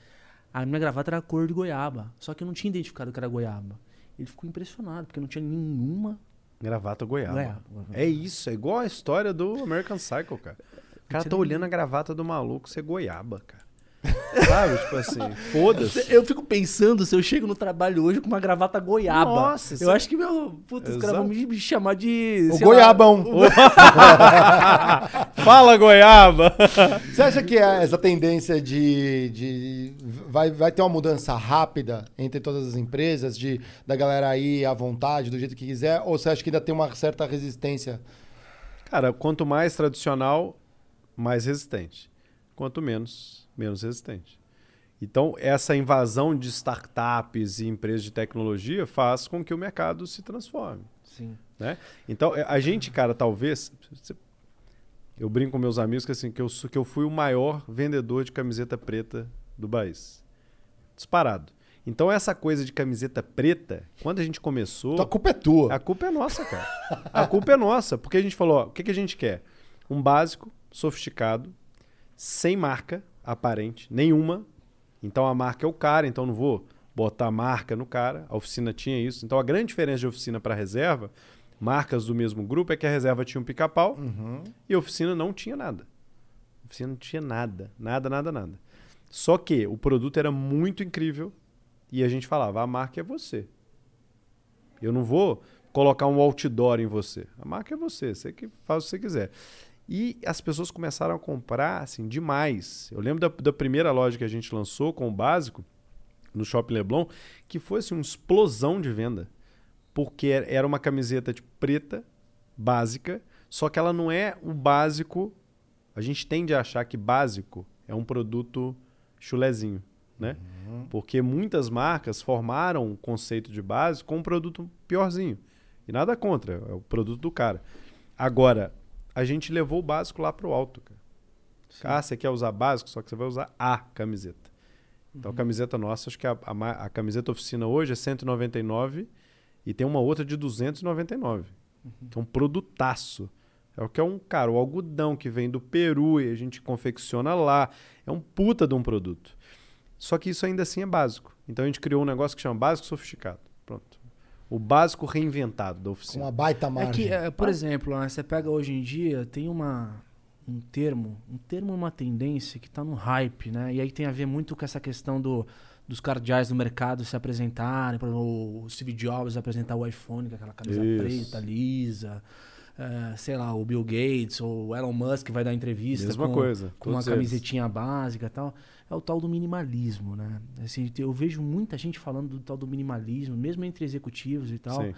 A minha gravata era cor de goiaba. Só que eu não tinha identificado que era goiaba. Ele ficou impressionado, porque não tinha nenhuma Gravata goiaba. goiaba. É isso, é igual a história do American Psycho, cara. O cara tá olhando a gravata do maluco ser goiaba, cara. Sabe? tipo assim, foda-se. Eu fico pensando se eu chego no trabalho hoje com uma gravata goiaba. Nossa, eu isso acho que, meu, puta, os caras vão me, me chamar de. O sei lá, goiabão. (laughs) (laughs) Fala, goiaba! Você acha que é essa tendência de. de vai, vai ter uma mudança rápida entre todas as empresas, de da galera ir à vontade, do jeito que quiser? Ou você acha que ainda tem uma certa resistência? Cara, quanto mais tradicional, mais resistente. quanto menos, menos resistente. Então, essa invasão de startups e empresas de tecnologia faz com que o mercado se transforme. Sim. Né? Então, é, a gente, cara, talvez. Eu brinco com meus amigos que, assim, que, eu, que eu fui o maior vendedor de camiseta preta do país. Disparado. Então, essa coisa de camiseta preta, quando a gente começou. Então a culpa é tua. A culpa é nossa, cara. A culpa é nossa. Porque a gente falou, ó, o que, que a gente quer? Um básico, sofisticado, sem marca aparente, nenhuma. Então a marca é o cara, então não vou botar marca no cara. A oficina tinha isso. Então a grande diferença de oficina para reserva, marcas do mesmo grupo, é que a reserva tinha um pica-pau Uhum. e a oficina não tinha nada. A oficina não tinha nada, nada, nada, nada. Só que o produto era muito incrível e a gente falava, a marca é você. Eu não vou colocar um outdoor em você. A marca é você, você que faz o que você quiser. E as pessoas começaram a comprar assim demais. Eu lembro da, da primeira loja que a gente lançou com o básico no Shopping Leblon, que foi assim, uma explosão de venda. Porque era- uma camiseta tipo, preta, básica, só que ela não é o básico. A gente tende a achar que básico é um produto chulezinho, né? Porque muitas marcas formaram o conceito de básico com um produto piorzinho. E nada contra, é o produto do cara. Agora, a gente levou o básico lá pro alto, cara. Ah, você quer usar básico, só que você vai usar a camiseta. Então, a camiseta nossa, acho que a, a a camiseta oficina hoje é 199 e tem uma outra de 299. Que é um produtaço. É o que é um, cara, o algodão que vem do Peru e a gente confecciona lá. É um puta de um produto. Só que isso ainda assim é básico. Então a gente criou um negócio que chama básico sofisticado. Pronto. O básico reinventado da Com oficina. uma baita É margem. que, é, por exemplo, né, você pega hoje em dia, tem uma, um termo, um termo, uma tendência que está no hype, né? E aí tem a ver muito com essa questão do, dos cardeais do mercado se apresentarem, por exemplo, o Steve Jobs apresentar o iPhone com aquela camisa Isso. preta, lisa, é, sei lá, o Bill Gates ou o Elon Musk vai dar entrevista Mesma com, coisa. com uma eles. camisetinha básica e tal. É o tal do minimalismo, né? Assim, eu vejo muita gente falando do tal do minimalismo, mesmo entre executivos e tal. Sim.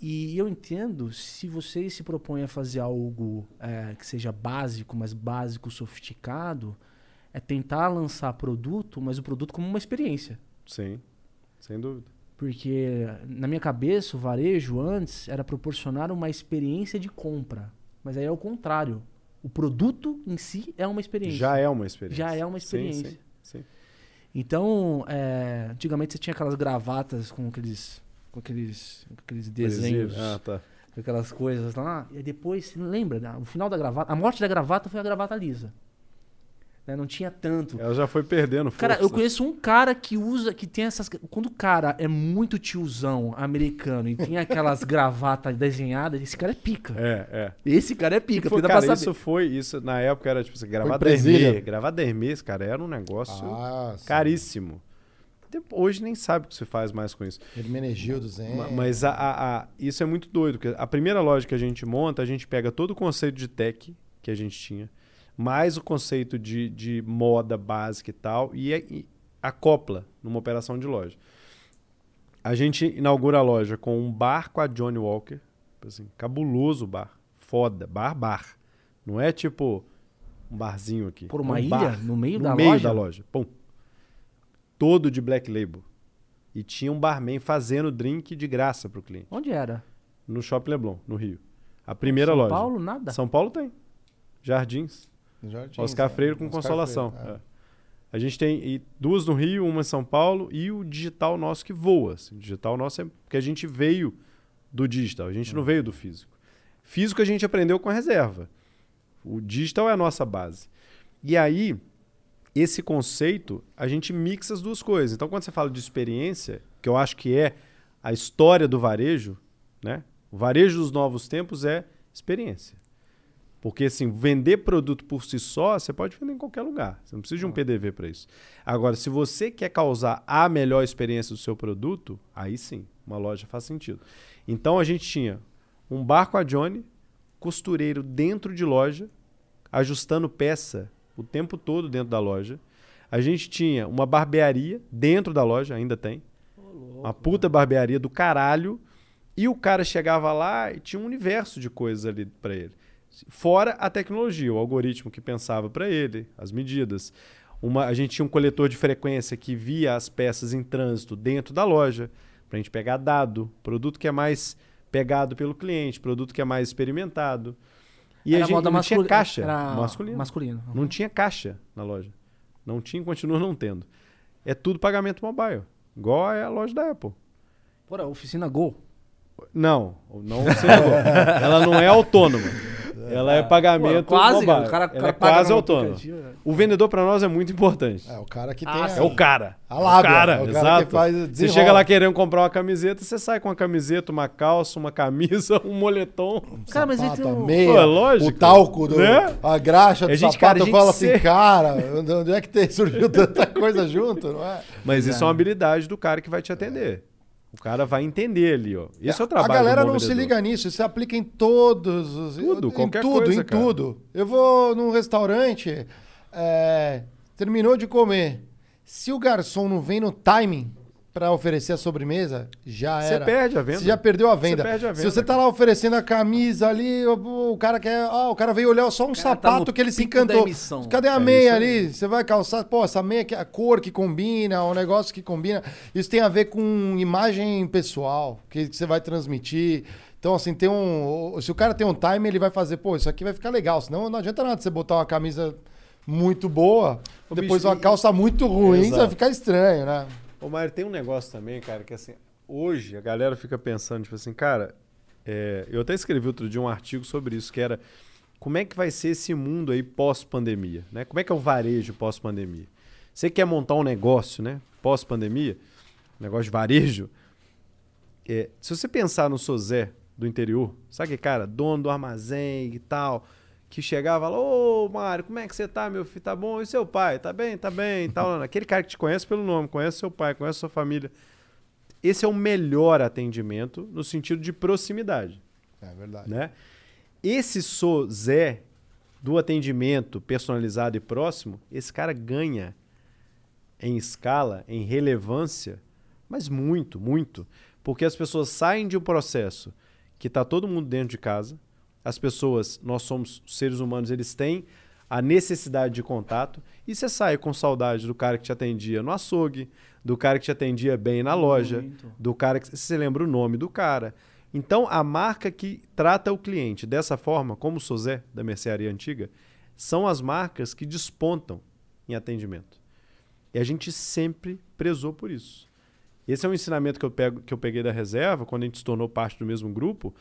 E eu entendo, se você se propõe a fazer algo é, que seja básico, mas básico sofisticado, é tentar lançar produto, mas o produto como uma experiência. Sim. Sem dúvida. Porque na minha cabeça, o varejo antes era proporcionar uma experiência de compra. Mas aí é o contrário. O produto em si é uma experiência. Já é uma experiência. Já é uma Sim, experiência. Sim, sim. Então, é, antigamente você tinha aquelas gravatas com aqueles, com aqueles, com aqueles desenhos. Ah, tá. aquelas coisas lá. E depois, você lembra? né? O final da gravata, a morte da gravata foi a gravata lisa. Né? Não tinha tanto. Ela já foi perdendo força. Cara, eu conheço um cara que usa, que tem essas. Quando o cara é muito tiozão americano e tem aquelas (laughs) gravatas desenhadas, esse cara é pica. É, é. Esse cara é pica, Foi, cara, pra isso foi, isso na época era tipo assim, gravar. Gravar dermê, cara, era um negócio Ah, sim. caríssimo. Hoje nem sabe o que se faz mais com isso. Hermenegildo, Zen. Ma- Mas a, a- a- isso é muito doido, porque a primeira loja que a gente monta, a gente pega todo o conceito de tech que a gente tinha, mais o conceito de, de moda básica e tal, e, a- e acopla numa operação de loja. A gente inaugura a loja com um bar com a Johnny Walker, assim, cabuloso bar, foda, bar, bar. Não é tipo um barzinho aqui. Por é uma um ilha? bar No meio no da meio loja? da loja. Pum. Todo de Black Label. E tinha um barman fazendo drink de graça pro cliente. Onde era? No Shopping Leblon, no Rio. A primeira São loja. Paulo, nada. São Paulo tem. Jardins. Jardins, Oscar né? Freire com Oscar consolação. Freire, é. É. A gente tem duas no Rio, uma em São Paulo e o digital nosso que voa. assim. O digital nosso é porque a gente veio do digital, a gente não veio do físico. Físico a gente aprendeu com a reserva. O digital é a nossa base. E aí, esse conceito, a gente mixa as duas coisas. Então, quando você fala de experiência, que eu acho que é a história do varejo, né? O varejo dos novos tempos é experiência. Porque, assim, vender produto por si só, você pode vender em qualquer lugar. Você não precisa de um PDV para isso. Agora, se você quer causar a melhor experiência do seu produto, aí sim, uma loja faz sentido. Então, a gente tinha um bar com a Johnny, costureiro dentro de loja, ajustando peça o tempo todo dentro da loja. A gente tinha uma barbearia dentro da loja, ainda tem. Uma puta barbearia do caralho. E o cara chegava lá e tinha um universo de coisas ali pra ele. Fora a tecnologia, o algoritmo que pensava para ele, as medidas. Uma, a gente tinha um coletor de frequência que via as peças em trânsito dentro da loja, para a gente pegar dado, produto que é mais pegado pelo cliente, produto que é mais experimentado. E Era a gente moda não tinha caixa era masculino. masculino. Não tinha caixa na loja. Não tinha e continua não tendo. É tudo pagamento mobile. Igual é a loja da Apple. Porra, oficina Go. Não, não. (laughs) Ela não é autônoma. Ela é pagamento Pô, quase, mobile. o cara, o cara é paga quase aplicativo, né? O vendedor para nós é muito importante. É o cara que tem Ah, a- sim. É o cara. A lábia, o cara, é o cara exato. faz- você chega lá querendo comprar uma camiseta, você sai com uma camiseta, uma calça, uma camisa, (laughs) um moletom. Cara, mas sapato, tem a um... meia, Pô, é lógico. o talco, do, Né? a graxa do A gente, sapato, cara, a eu gente falo assim, cara, onde é que tem, (laughs) surgiu tanta coisa junto, não é? Mas isso é uma habilidade do cara que vai te atender. O cara vai entender ali, ó. Esse é, o A trabalho galera do bom não se liga nisso, isso se aplica em todos os... Tudo, em qualquer tudo, coisa, em cara. tudo. Eu vou num restaurante, é, terminou de comer, se o garçom não vem no timing pra oferecer a sobremesa, já Você era. perde a venda. Você já perdeu a venda. Você perde a Se venda, você tá lá oferecendo a camisa ali, o, o cara quer. Ah, o cara veio olhar só um tá sapato no que ele se encantou. Cadê a É meia ali? Você vai calçar, pô, essa meia que a cor que combina, o negócio que combina. Isso tem a ver com imagem pessoal que, que você vai transmitir. Então, assim, tem um. Se o cara tem um time, ele vai fazer, pô, isso aqui vai ficar legal. Senão não adianta nada você botar uma camisa muito boa, Ô, depois bicho, uma calça muito ruim, vai ficar estranho, né? Ô, Mário, tem um negócio também, cara, que assim, hoje a galera fica pensando, tipo assim, cara, é, eu até escrevi outro dia um artigo sobre isso, que era como é que vai ser esse mundo aí pós-pandemia, né? Como é que é o varejo pós-pandemia? Você quer montar um negócio, né? Pós-pandemia, negócio de varejo, é, se você pensar no Sozé do interior, sabe cara, dono do armazém e tal, que chegava lá, ô Mário, como é que você tá, meu filho? Tá bom? E seu pai? Tá bem? Tá bem? Tal. Aquele cara que te conhece pelo nome, conhece seu pai, conhece sua família. Esse é o melhor atendimento no sentido de proximidade É verdade. né? Esse sou Zé do atendimento personalizado e próximo, esse cara ganha em escala, em relevância, mas muito, muito, porque as pessoas saem de um processo que está todo mundo dentro de casa, as pessoas, nós somos seres humanos, eles têm a necessidade de contato e você sai com saudade do cara que te atendia no açougue, do cara que te atendia bem na loja, Muito. do cara que você lembra o nome do cara. Então, a marca que trata o cliente dessa forma, como o Sozé, da mercearia antiga, são as marcas que despontam em atendimento. E a gente sempre prezou por isso. Esse é um ensinamento que eu, pego, que eu peguei da reserva, quando a gente se tornou parte do mesmo grupo.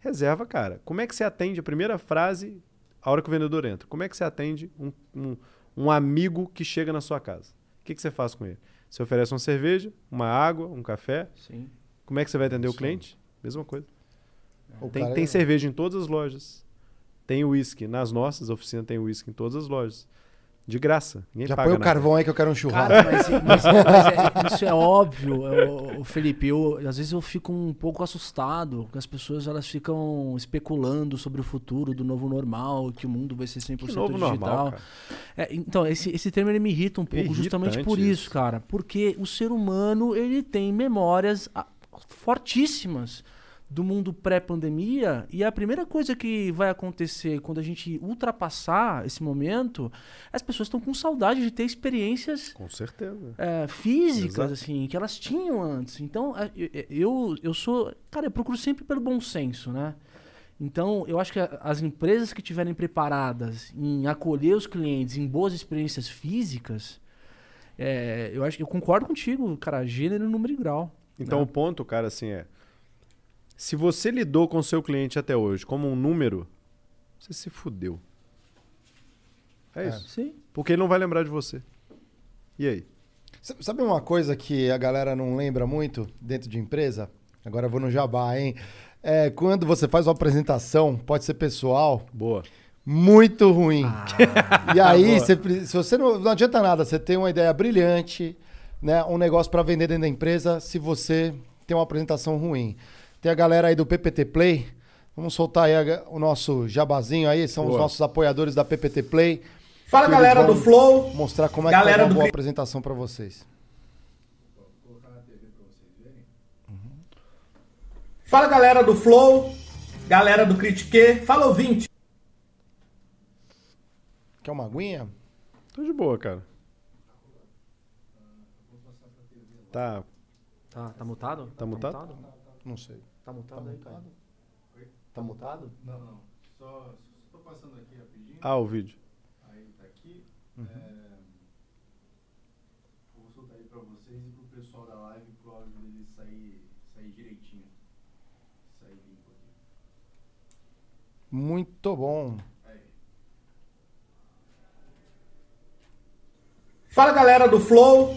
Reserva, cara, como é que você atende a primeira frase a hora que o vendedor entra? Como é que você atende um, um, um amigo que chega na sua casa? O que, que você faz com ele? Você oferece uma cerveja, uma água, um café. Sim. Como é que você vai atender o Isso. cliente? Mesma coisa. O Tem, tem cerveja em todas as lojas. Tem uísque. Nas nossas oficinas tem uísque em todas as lojas. De graça. Ninguém Já paga põe o nada. carvão aí que eu quero um churrasco. Cara, mas, mas- mas é- isso é óbvio, ô, ô, Felipe. Eu, às vezes eu fico um pouco assustado, porque as pessoas elas ficam especulando sobre o futuro do novo normal, que o mundo vai ser 100% Que novo digital. normal, cara. É, então, esse, esse termo ele me irrita um pouco, Irritante justamente por isso, isso. cara. Porque o ser humano ele tem memórias ah, fortíssimas do mundo pré-pandemia e a primeira coisa que vai acontecer quando a gente ultrapassar esse momento, as pessoas estão com saudade de ter experiências Com certeza. é, físicas, Exato. assim, que elas tinham antes. Então, eu- eu, sou. Cara, eu procuro sempre pelo bom senso, né? Então, eu acho que as empresas que estiverem preparadas em acolher os clientes em boas experiências físicas, é, eu acho eu concordo contigo, cara, gênero, número e grau. Então né? o ponto, cara, assim é. Se você lidou com o seu cliente até hoje como um número, você se fudeu. É É. isso. Sim. Porque ele não vai lembrar de você. E aí? Sabe uma coisa que a galera não lembra muito dentro de empresa? Agora eu vou no jabá, hein? É, quando você faz uma apresentação, pode ser pessoal, Boa. muito ruim. Ah, (laughs) E aí, você, se você não, não adianta nada, você tem uma ideia brilhante, né? Um negócio para vender dentro da empresa, se você tem uma apresentação ruim. Tem a galera aí do PPT Play. Vamos soltar aí a- o nosso jabazinho aí, são os Boa. nossos apoiadores da PPT Play. Fala que galera do Flow. Mostrar como é que Galera faz uma do boa apresentação para vocês. Fala galera do Flow. Galera do Critique. Fala ouvinte. Quer uma aguinha? Tô de boa, cara. Tá. Tá, tá mutado? Tá mutado? Não sei. Tá mutado aí, cara. Tá mutado? Não, não. Só, só tô passando aqui rapidinho. Ah, o vídeo. Aí tá aqui. É, Vou soltar aí pra vocês e pro pessoal da live pro áudio dele sair, sair direitinho. Sair limpo aqui. Muito bom. Fala galera do Flow,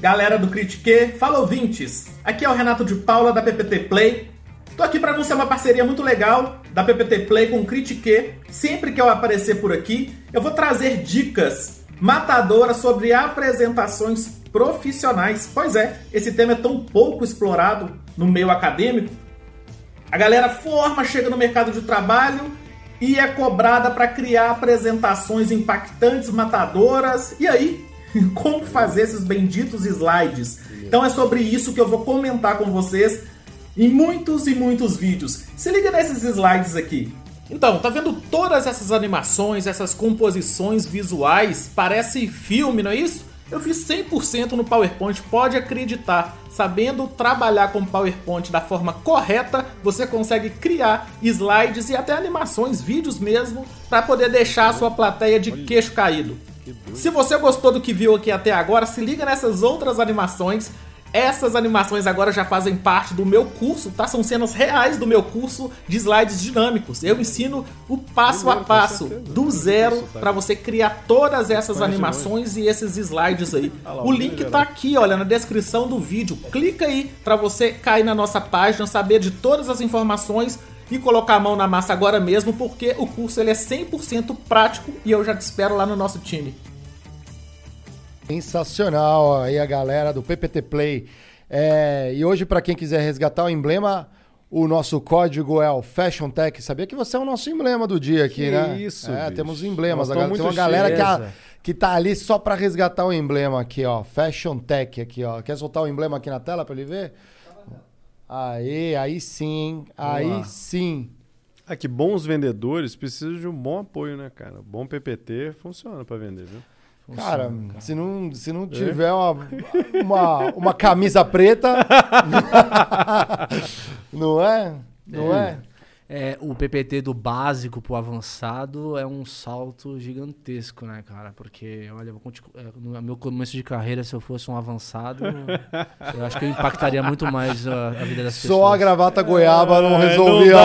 galera do Critique, fala ouvintes. Aqui é o Renato de Paula da PPT Play. Tô aqui para anunciar uma parceria muito legal da PPT Play com o Critique. Sempre que eu aparecer por aqui, eu vou trazer dicas matadoras sobre apresentações profissionais. Pois é, esse tema é tão pouco explorado no meio acadêmico. A galera forma, chega no mercado de trabalho e é cobrada para criar apresentações impactantes, matadoras. E aí, (laughs) como fazer esses benditos slides? Então é sobre isso que eu vou comentar com vocês em muitos e muitos vídeos. Se liga nesses slides aqui. Então, tá vendo todas essas animações, essas composições visuais? Parece filme, não é isso? Eu fiz 100% no PowerPoint, pode acreditar. Sabendo trabalhar com PowerPoint da forma correta, você consegue criar slides e até animações, vídeos mesmo, para poder deixar a sua plateia de queixo caído. Se você gostou do que viu aqui até agora, se liga nessas outras animações. Essas animações agora já fazem parte do meu curso, tá? São cenas reais do meu curso de slides dinâmicos. Eu ensino o passo a passo, do zero, tá. para você criar todas essas animações e esses slides aí. O link tá geral. aqui, olha, na descrição do vídeo. Clica aí para você cair na nossa página, saber de todas as informações e colocar a mão na massa agora mesmo, porque o curso ele é 100% prático e eu já te espero lá no nosso time. Sensacional aí a galera do PPT Play. É, e hoje, para quem quiser resgatar o emblema, o nosso código é o Fashion Tech. Sabia que você é o nosso emblema do dia aqui, Que né? isso, É, bicho. temos emblemas. Agora, tem uma galera que, a- que tá ali só para resgatar o emblema aqui, ó. Fashion Tech aqui, ó. Quer soltar o emblema aqui na tela para ele ver? Aí, aí sim? Aí sim. Ah, que bons vendedores precisam de um bom apoio, né, cara? Bom PPT funciona pra vender, viu? Cara, se não, se não tiver uma, uma, uma camisa preta. (laughs) não é? Não é? É, o PPT do básico pro avançado é um salto gigantesco, né, cara? Porque, olha, é, no meu começo de carreira, se eu fosse um avançado, eu acho que eu impactaria muito mais a, a vida das pessoas. Só a gravata goiaba não É, resolvia. não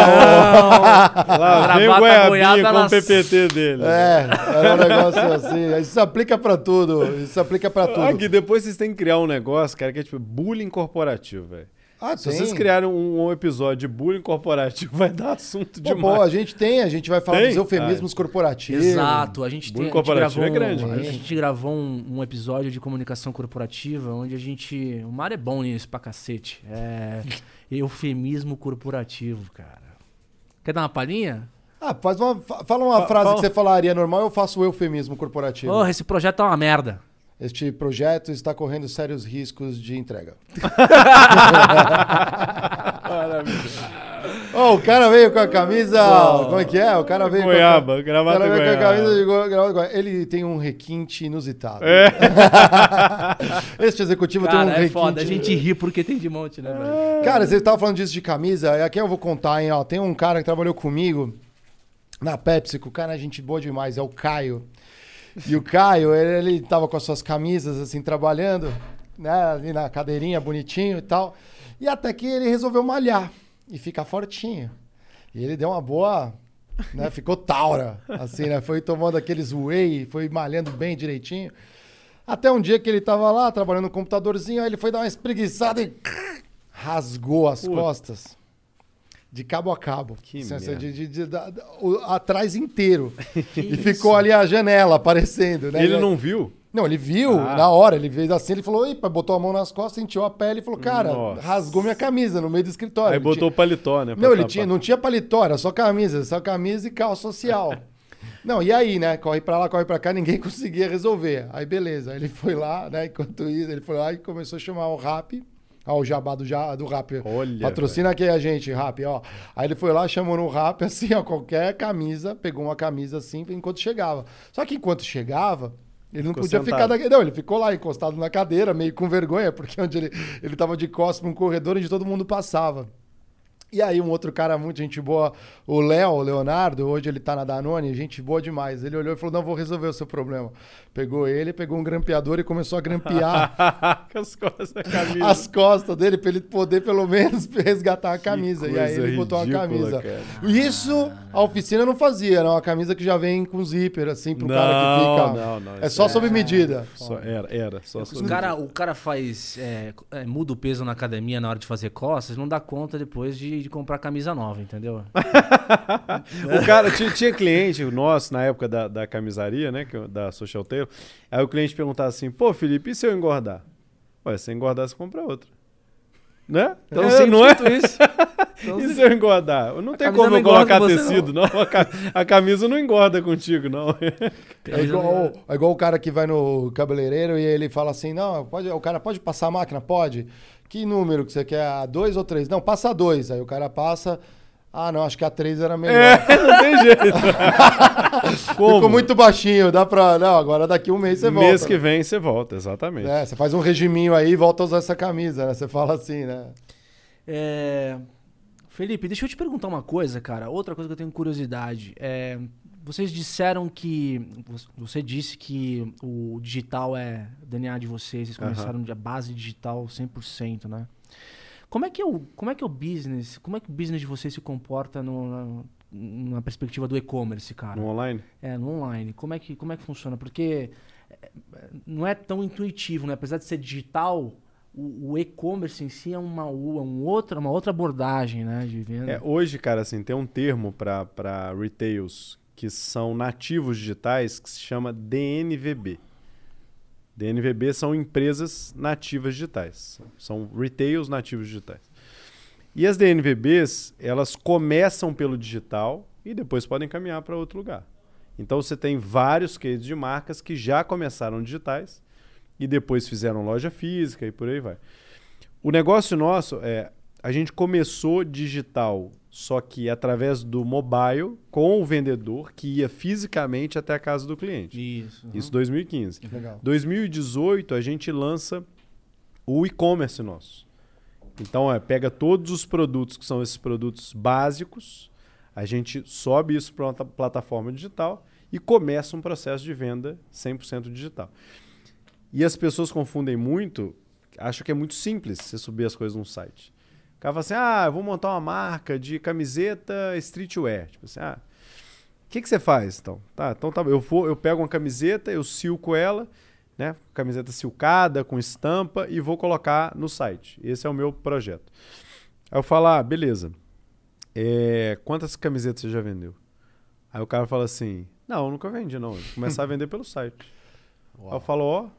a- Lá vem o gravata goiaba, com ela- o PPT dele. É, era um negócio assim. Isso aplica pra tudo. Isso aplica pra tudo. Aqui, depois vocês têm que criar um negócio, cara, que é tipo bullying corporativo, velho. Ah, Se tem. vocês criarem um, um episódio de bullying corporativo, (laughs) vai dar assunto Pô, demais. pô, a gente tem, a gente vai falar Tem? dos eufemismos corporativos. Exato, a gente tem. Bullying A gente corporativo gravou, é grande, um, né? a gente gravou um, um episódio de comunicação corporativa onde a gente. O Mário é bom nisso pra cacete. É. (laughs) eufemismo corporativo, cara. Quer dar uma palhinha? Ah, faz uma, fa- fala uma Fa- frase fala- que você falaria normal, eu faço o eufemismo corporativo. Porra, esse projeto é uma merda. Este projeto está correndo sérios riscos de entrega. oh, o cara veio com a camisa. Como é que é? O cara veio Goiaba, com a, gravata o cara veio com a camisa de gravata goiaba. Ele tem um requinte inusitado. É. (laughs) este executivo tem um Cara, é requinte. foda. A gente ri porque tem de monte, né, velho? Cara, você tava falando disso de camisa, e aqui eu vou contar, hein, ó. Tem um cara que trabalhou comigo na Pepsi, que o cara é gente boa demais, é o Caio. E o Caio, ele, ele tava com as suas camisas, assim, trabalhando, né, ali na cadeirinha, bonitinho e tal. E até que ele resolveu malhar e ficar fortinho. E ele deu uma boa, né, ficou taura, assim, né, foi tomando aqueles whey, foi malhando bem direitinho. Até um dia que ele tava lá, trabalhando no computadorzinho, aí ele foi dar uma espreguiçada e rasgou as Puta. costas. De cabo a cabo. Que Assim, assim, merda. de- de- de- da- o- atrás inteiro. (laughs) e ficou ali a janela aparecendo, né? Ele não viu? Não, ele viu Ah. na hora, ele veio assim, ele falou, Epa, botou a mão nas costas, sentiu a pele e falou, cara, Nossa. rasgou minha camisa no meio do escritório. Aí Ele botou o paletó, né? não, ele tinha, não tinha paletó, era só camisa, só camisa e calça social. (laughs) não, e aí, né? Corre pra lá, corre pra cá, ninguém (laughs) conseguia resolver. Aí beleza, aí ele foi lá, né? Enquanto isso, ele foi lá e começou a chamar o rap Ó, o jabá do, do rap. Olha, Patrocina aqui a gente, rap, ó. Aí ele foi lá, chamou no rap, (laughs) assim, ó, qualquer camisa, pegou uma camisa assim enquanto chegava. Só que enquanto chegava. Ele não Ficou podia sentado. ficar daquele. Não, ele ficou lá encostado na cadeira, meio com vergonha, porque onde ele, ele tava de costas pra um corredor onde todo mundo passava. E aí um outro cara muito gente boa, o Léo, o Leonardo, hoje ele tá na Danone, gente boa demais. Ele olhou e falou, não, vou resolver o seu problema. Pegou ele, pegou um grampeador e começou a grampear (laughs) as costas da camisa. as costas dele pra ele poder pelo menos (laughs) resgatar a camisa. E aí ele botou uma ridícula, camisa. cara. Isso a oficina não fazia, era uma camisa que já vem com zíper, assim, pro cara que Não, fica. não, não, é só é- sob medida. Só era, era. Só Os cara, o cara faz. é, é, muda o peso na academia na hora de fazer costas, não dá conta depois de, de comprar camisa nova, entendeu? (laughs) O cara tinha, tinha cliente nosso na época da, da camisaria, né? eu- Da Social Tail. Aí o cliente perguntava assim: pô, Felipe, e se eu engordar? Ué, se engordar, você compra outra. Né? Então, É, sempre não é? isso. Então, (laughs) E se eu engordar? Não tem como não eu colocar tecido, não. A, ca- a camisa não engorda contigo, não. (laughs) É igual, é igual o cara que vai no cabeleireiro e ele fala assim: não, pode, o cara pode passar a máquina? Pode. Que número que você quer? A dois ou três? Não, passa a dois. Aí o cara passa. Ah, não, acho que a três era melhor. É, (laughs) não tem jeito. (laughs) Como? Ficou muito baixinho, dá pra. Não, agora daqui um mês você volta. Mês que vem você volta, exatamente. É, você faz um regiminho aí e volta a usar essa camisa, né? Você fala assim, né? É, Felipe, deixa eu te perguntar uma coisa, cara. Outra coisa que eu tenho curiosidade. É, vocês disseram que. Você disse que o digital é o DNA de vocês, vocês começaram de a base digital 100%, né? Como é que é o, como é que é o business? Como é que o business de vocês se comporta no, na, na perspectiva do e-commerce, cara? No online? É, no online. Como é que, como é que funciona? Porque é, não é tão intuitivo, né? Apesar de ser digital, o, o e-commerce em si é uma, um outra, uma outra abordagem, né? De venda. É, hoje, cara, assim, tem um termo para retails que são nativos digitais que se chama DNVB. DNVB são empresas nativas digitais. São retails nativos digitais. E as DNVBs, elas começam pelo digital e depois podem caminhar para outro lugar. Então você tem vários cases de marcas que já começaram digitais e depois fizeram loja física e por aí vai. O negócio nosso é a gente começou digital, só que através do mobile com o vendedor que ia fisicamente até a casa do cliente. Isso. Isso em 2015. Legal. 2018 a gente lança o e-commerce nosso. Então, é, pega todos os produtos que são esses produtos básicos, a gente sobe isso para uma ta- plataforma digital e começa um processo de venda 100% digital. E as pessoas confundem muito, acham que é muito simples você subir as coisas num site. O cara fala assim: ah, eu vou montar uma marca de camiseta streetwear. Tipo assim, ah, o que, que você faz, então? Tá, então tá, bom. eu vou, eu pego uma camiseta, eu silco ela, né? Camiseta silcada, com estampa, e vou colocar no site. Esse é o meu projeto. Aí eu falo, ah, beleza. É, quantas camisetas você já vendeu? Aí o cara fala assim, não, eu nunca vendi, não. Eu começar a vender pelo site. (laughs) Aí eu falo, ó,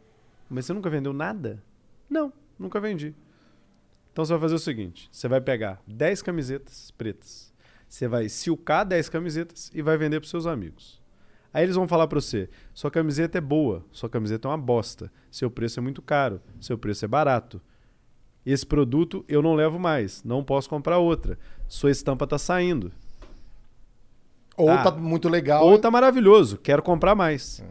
mas você nunca vendeu nada? Não, nunca vendi. Então você vai fazer o seguinte: você vai pegar 10 camisetas pretas, você vai silcar 10 camisetas e vai vender para seus amigos. Aí eles vão falar para você: sua camiseta é boa, sua camiseta é uma bosta, seu preço é muito caro, seu preço é barato. Esse produto eu não levo mais, não posso comprar outra. Sua estampa está saindo. Ou Ah. tá muito legal. Ou tá maravilhoso, quero comprar mais.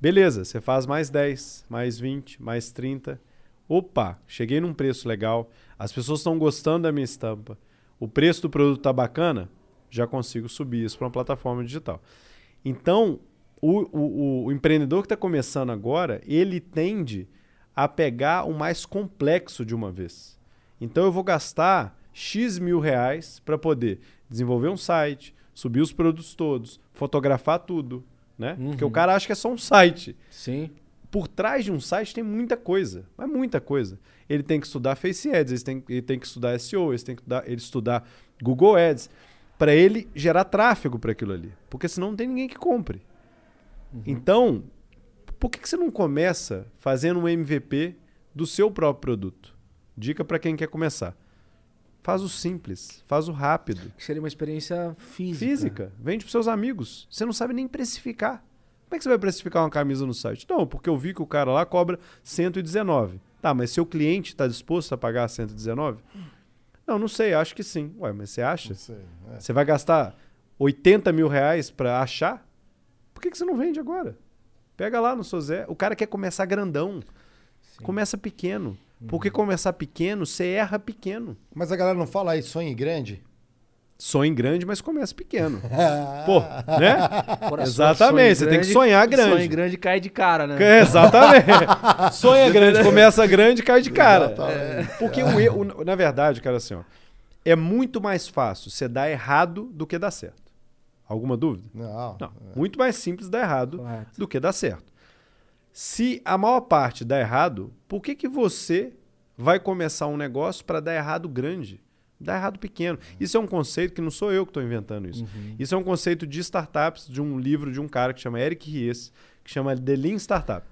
Beleza, você faz mais 10, mais 20, mais 30. Opa, cheguei num preço legal. As pessoas estão gostando da minha estampa. O preço do produto tá bacana, já consigo subir isso para uma plataforma digital. Então, o, o- o- empreendedor que está começando agora, ele tende a pegar o mais complexo de uma vez. Então, eu vou gastar X mil reais para poder desenvolver um site, subir os produtos todos, fotografar tudo, né? Porque o cara acha que é só um site Sim. Por trás de um site tem muita coisa, mas muita coisa. Ele tem que estudar Face Ads, ele tem, ele tem que estudar SEO, ele tem que estudar, ele estudar Google Ads, para ele gerar tráfego para aquilo ali. Porque senão não tem ninguém que compre. Então, por que, que você não começa fazendo um MVP do seu próprio produto? Dica para quem quer começar. Faz o simples, faz o rápido. Seria uma experiência física. Física. Vende para seus amigos. Você não sabe nem precificar. Como é que você vai precificar uma camisa no site? Não, porque eu vi que o cara lá cobra 119. Tá, Tá, mas seu cliente está disposto a pagar 119? Não, não sei, acho que sim. Ué, mas você acha? Não sei, é. Você vai gastar 80 mil reais para achar? Por que, que você não vende agora? Pega lá no Sozé. O cara quer começar grandão. Começa pequeno. Porque começar pequeno, você erra pequeno. Mas a galera não fala aí, sonhe grande? Sonhe grande, mas começa pequeno. (laughs) Pô, né? Coração, Exatamente, você tem que sonhar grande. Sonho grande cai de cara, né? É, Exatamente. (laughs) Sonha grande, começa grande, cai de cara. Exatamente. Porque o erro, na verdade, cara, assim, ó, é muito mais fácil você dar errado do que dar certo. Alguma dúvida? Não. Não. Muito mais simples dar errado Correto. do que dar certo. Se a maior parte dá errado, por que, que você vai começar um negócio para dar errado grande? Dá errado pequeno. Isso é um conceito que não sou eu que estou inventando isso. Isso é um conceito de startups, de um livro de um cara que chama Eric Ries, que chama The Lean Startup.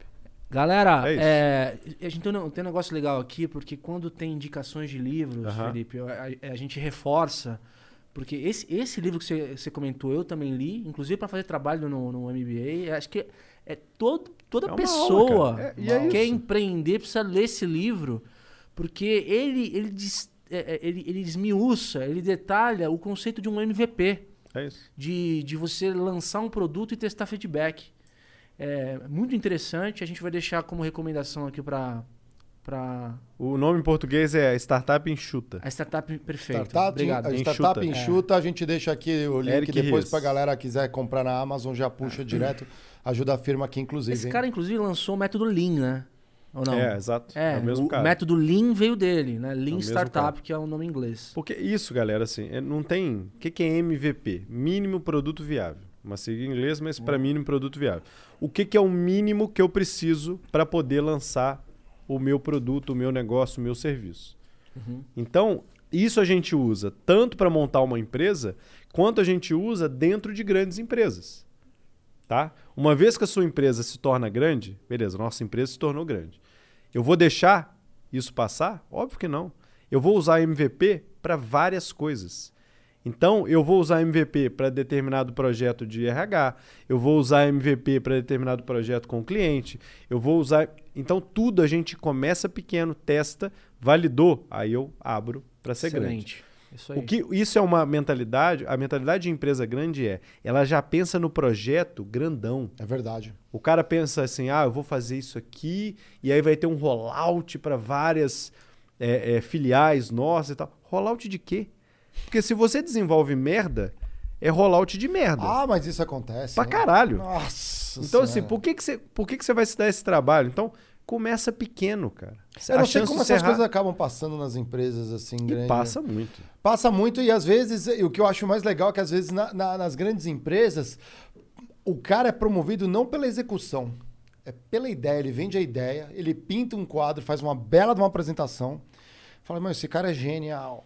Galera, É é, a gente tem um, tem um negócio legal aqui, porque quando tem indicações de livros, Aham. Felipe, a, a gente reforça. Porque esse, esse livro que você, você comentou, eu também li, inclusive para fazer trabalho no, no MBA. Acho que é todo, toda É pessoa aula. É- e que é quer empreender precisa ler esse livro, porque ele, ele, diz- é, é, ele, ele esmiuça, ele detalha o conceito de um MVP É isso. de, de você lançar um produto e testar feedback. É muito interessante. A gente vai deixar como recomendação aqui para para O nome em português é Startup Enxuta. a startup perfeita. Startup, Obrigado. a startup Enxuta. enxuta, a gente deixa aqui o link Eric depois Ries. pra galera quiser comprar na Amazon, já puxa direto. Ajuda a firma aqui, inclusive. Esse hein? cara, inclusive, lançou o método Lean, né? Ou não? É, exato. É, É, o mesmo cara. método Lean veio dele, né? Lean mesmo Startup, que é o nome em inglês. Porque isso, galera, assim, é- não tem. O que, que é MVP? Mínimo produto viável. Uma sigla em inglês, mas para mínimo produto viável. O que, que é o mínimo que eu preciso para poder lançar o meu produto, o meu negócio, o meu serviço? Então, isso a gente usa tanto para montar uma empresa, quanto a gente usa dentro de grandes empresas. Tá? Uma vez que a sua empresa se torna grande, beleza, nossa empresa se tornou grande. Eu vou deixar isso passar? Óbvio que não. Eu vou usar MVP para várias coisas. Então, eu vou usar MVP para determinado projeto de RH, eu vou usar MVP para determinado projeto com o cliente, eu vou usar. Então, tudo a gente começa pequeno, testa, validou, aí eu abro para ser grande. Isso aí. O que isso é uma mentalidade, a mentalidade de empresa grande é, ela já pensa no projeto grandão. É verdade. O cara pensa assim, ah, eu vou fazer isso aqui e aí vai ter um rollout para várias é, é, filiais nossas e tal. Rollout de quê? Porque se você desenvolve merda, é rollout de merda. Ah, mas isso acontece. pra né? caralho. Nossa. Então assim, Senhora. por que que você, por que que você vai se dar esse trabalho? Então, começa pequeno, cara. Eu A não sei como essas errar- coisas acabam passando nas empresas assim, E grandes. passa muito. Passa muito e às vezes, e o que eu acho mais legal é que às vezes na- na- nas grandes empresas, o cara é promovido não pela execução, é pela ideia. Ele vende a ideia, ele pinta um quadro, faz uma bela de uma apresentação, fala, mas esse cara é genial.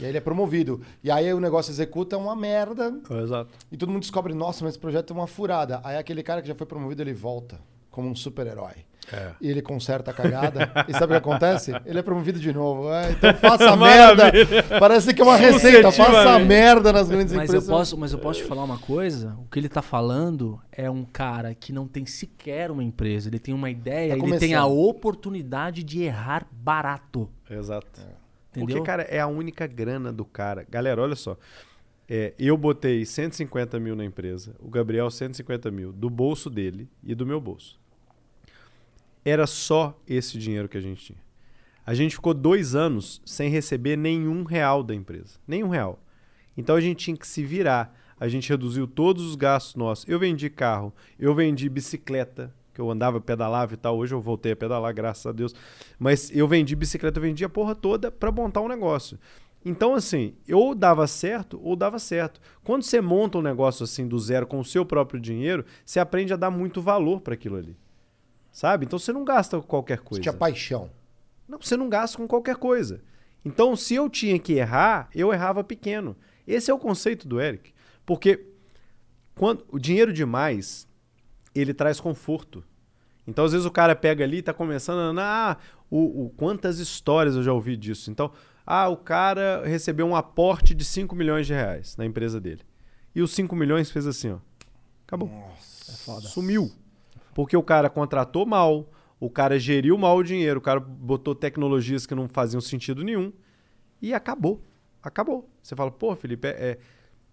E aí ele é promovido. E aí o negócio executa uma merda Exato. e todo mundo descobre, nossa, mas esse projeto é uma furada. Aí aquele cara que já foi promovido, ele volta como um super-herói. É. E ele conserta a cagada. e sabe o que acontece? Ele é promovido de novo. É, então faça merda. Parece que é uma receita. Faça Suscetivamente. merda nas grandes Mas eu, empresas. posso, mas eu posso te falar uma coisa? O que ele tá falando é um cara que não tem sequer uma empresa. Ele tem uma ideia, Tá ele tem a oportunidade de errar barato. Exato. Entendeu? Porque, cara, é a única grana do cara. Galera, olha só. É, eu botei 150 mil na empresa, o Gabriel 150 mil, do bolso dele e do meu bolso. Era só esse dinheiro que a gente tinha. A gente ficou dois anos sem receber nenhum real da empresa. Nenhum real. Então a gente tinha que se virar. A gente reduziu todos os gastos nossos. Eu vendi carro, eu vendi bicicleta, que eu andava, pedalava e tal. Hoje eu voltei a pedalar, graças a Deus. Mas eu vendi bicicleta, eu vendi a porra toda para montar um negócio. Então, assim, ou dava certo ou dava certo. Quando você monta um negócio assim do zero com o seu próprio dinheiro, você aprende a dar muito valor para aquilo ali. Sabe? Então você não gasta com qualquer Você coisa. tinha paixão. Não, você não gasta com qualquer coisa. Então, se eu tinha que errar, eu errava pequeno. Esse é o conceito do Eric. Porque quando o dinheiro demais, ele traz conforto. Então, às vezes o cara pega ali e tá começando a... Ah, o, o- quantas histórias eu já ouvi disso. Então, ah, o cara recebeu um aporte de 5 milhões de reais na empresa dele. E os 5 milhões fez assim, ó. Acabou. Nossa. Sumiu. Porque o cara contratou mal, o cara geriu mal o dinheiro, o cara botou tecnologias que não faziam sentido nenhum e acabou. Acabou. Você fala, pô, Felipe, é, é-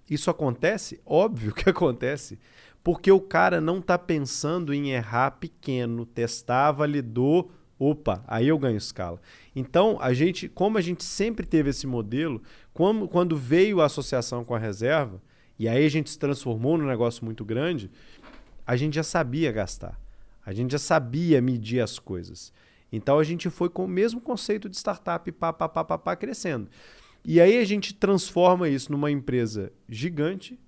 isso acontece? Óbvio (laughs) que acontece. Porque o cara não tá pensando em errar pequeno, testar, validou, opa, aí eu ganho escala. Então, a gente, como a gente sempre teve esse modelo, quando veio a associação com a reserva, e aí a gente se transformou num negócio muito grande, a gente já sabia gastar. A gente já sabia medir as coisas. Então a gente foi com o mesmo conceito de startup, pá, pá, pá, pá, pá, crescendo. E aí a gente transforma isso numa empresa gigante,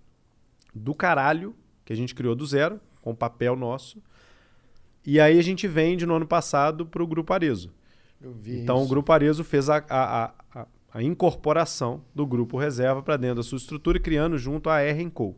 do caralho, que a gente criou do zero, com papel nosso. E aí a gente vende no ano passado para o Grupo Arezo. Então o isso. Grupo Arezo fez a, a, a, a- incorporação do Grupo Reserva para dentro da sua estrutura, criando junto a R Co.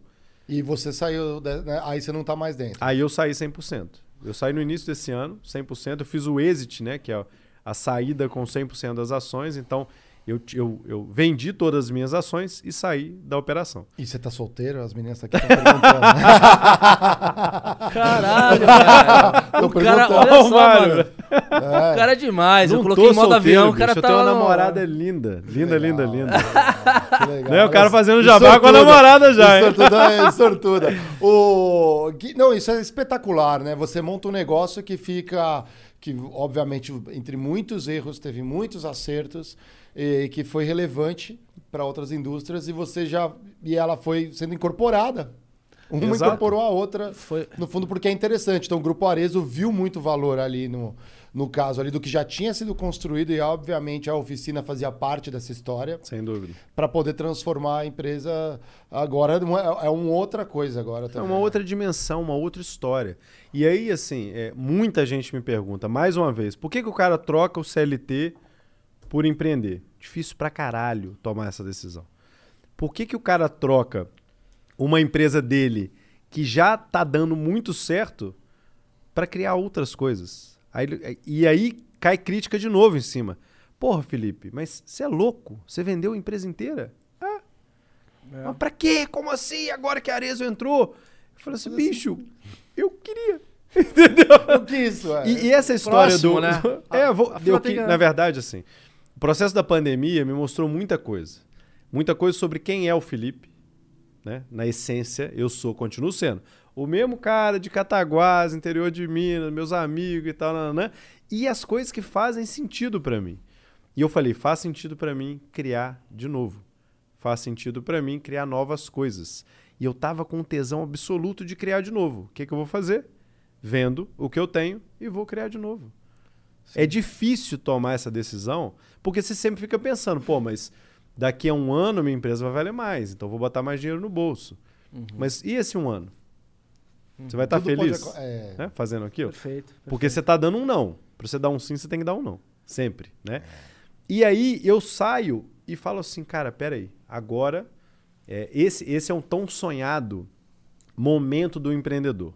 E você saiu, de- né? aí você não tá mais dentro. Aí eu saí 100%. Eu saí no início desse ano, 100%. Eu fiz o exit, né, que é a saída com 100% das ações. Então eu, eu, eu vendi todas as minhas ações e saí da operação. E você tá solteiro? As meninas aqui estão perguntando. (laughs) Caralho, cara. O cara, olha só, Mário. mano. O cara é demais. eu Não coloquei tô em modo solteiro, avião, o cara bicho. tá. Eu tenho uma no- namorada linda. Linda, linda, legal. linda. (laughs) Que legal. Né, o cara fazendo jabá com a namorada já, hein? é tudo é sortuda. (laughs) O... Não, isso é espetacular, né? Você monta um negócio que fica. Que, obviamente, entre muitos erros, teve muitos acertos, e que foi relevante para outras indústrias, e você já. E ela foi sendo incorporada. Uma Exato. incorporou a outra, Foi- no fundo, porque é interessante. Então, o Grupo Arezo viu muito valor ali no, no caso ali do que já tinha sido construído, e obviamente a oficina fazia parte dessa história Sem dúvida. para poder transformar a empresa agora é, é uma outra coisa agora É também. uma outra dimensão, uma outra história. E aí, assim, é, muita gente me pergunta, mais uma vez, por que, que o cara troca o CLT por empreender? Difícil pra caralho tomar essa decisão. Por que, que o cara troca uma empresa dele que já tá dando muito certo para criar outras coisas? Aí e aí cai crítica de novo em cima. Porra, Felipe, mas você é louco? Você vendeu a empresa inteira? Ah, mas pra quê? Como assim? Agora que a Arezo entrou? Eu falei assim, bicho, eu queria. O que isso é? E, e essa história Próximo, do. né? (laughs) é, vou, eu que- na verdade, assim, o processo da pandemia me mostrou muita coisa. Muita coisa sobre quem é o Felipe. Né? Na essência, eu sou, continuo sendo. O mesmo cara de Cataguás, interior de Minas, meus amigos e tal, nananã, e as coisas que fazem sentido pra mim. E eu falei, faz sentido pra mim criar de novo. Faz sentido pra mim criar novas coisas. E eu tava com tesão absoluto de criar de novo. O que, que eu vou fazer? Vendo o que eu tenho e vou criar de novo. É difícil tomar essa decisão, porque você sempre fica pensando, pô, mas daqui a um ano minha empresa vai valer mais, então eu vou botar mais dinheiro no bolso. Mas e esse um ano? Você vai estar pode feliz aco- é. né, fazendo aquilo? Perfeito. Porque você tá dando um não. Pra você dar um sim, você tem que dar um não. Sempre, né? E aí eu saio e falo assim, cara, peraí, agora é, esse, esse é um tão sonhado momento do empreendedor,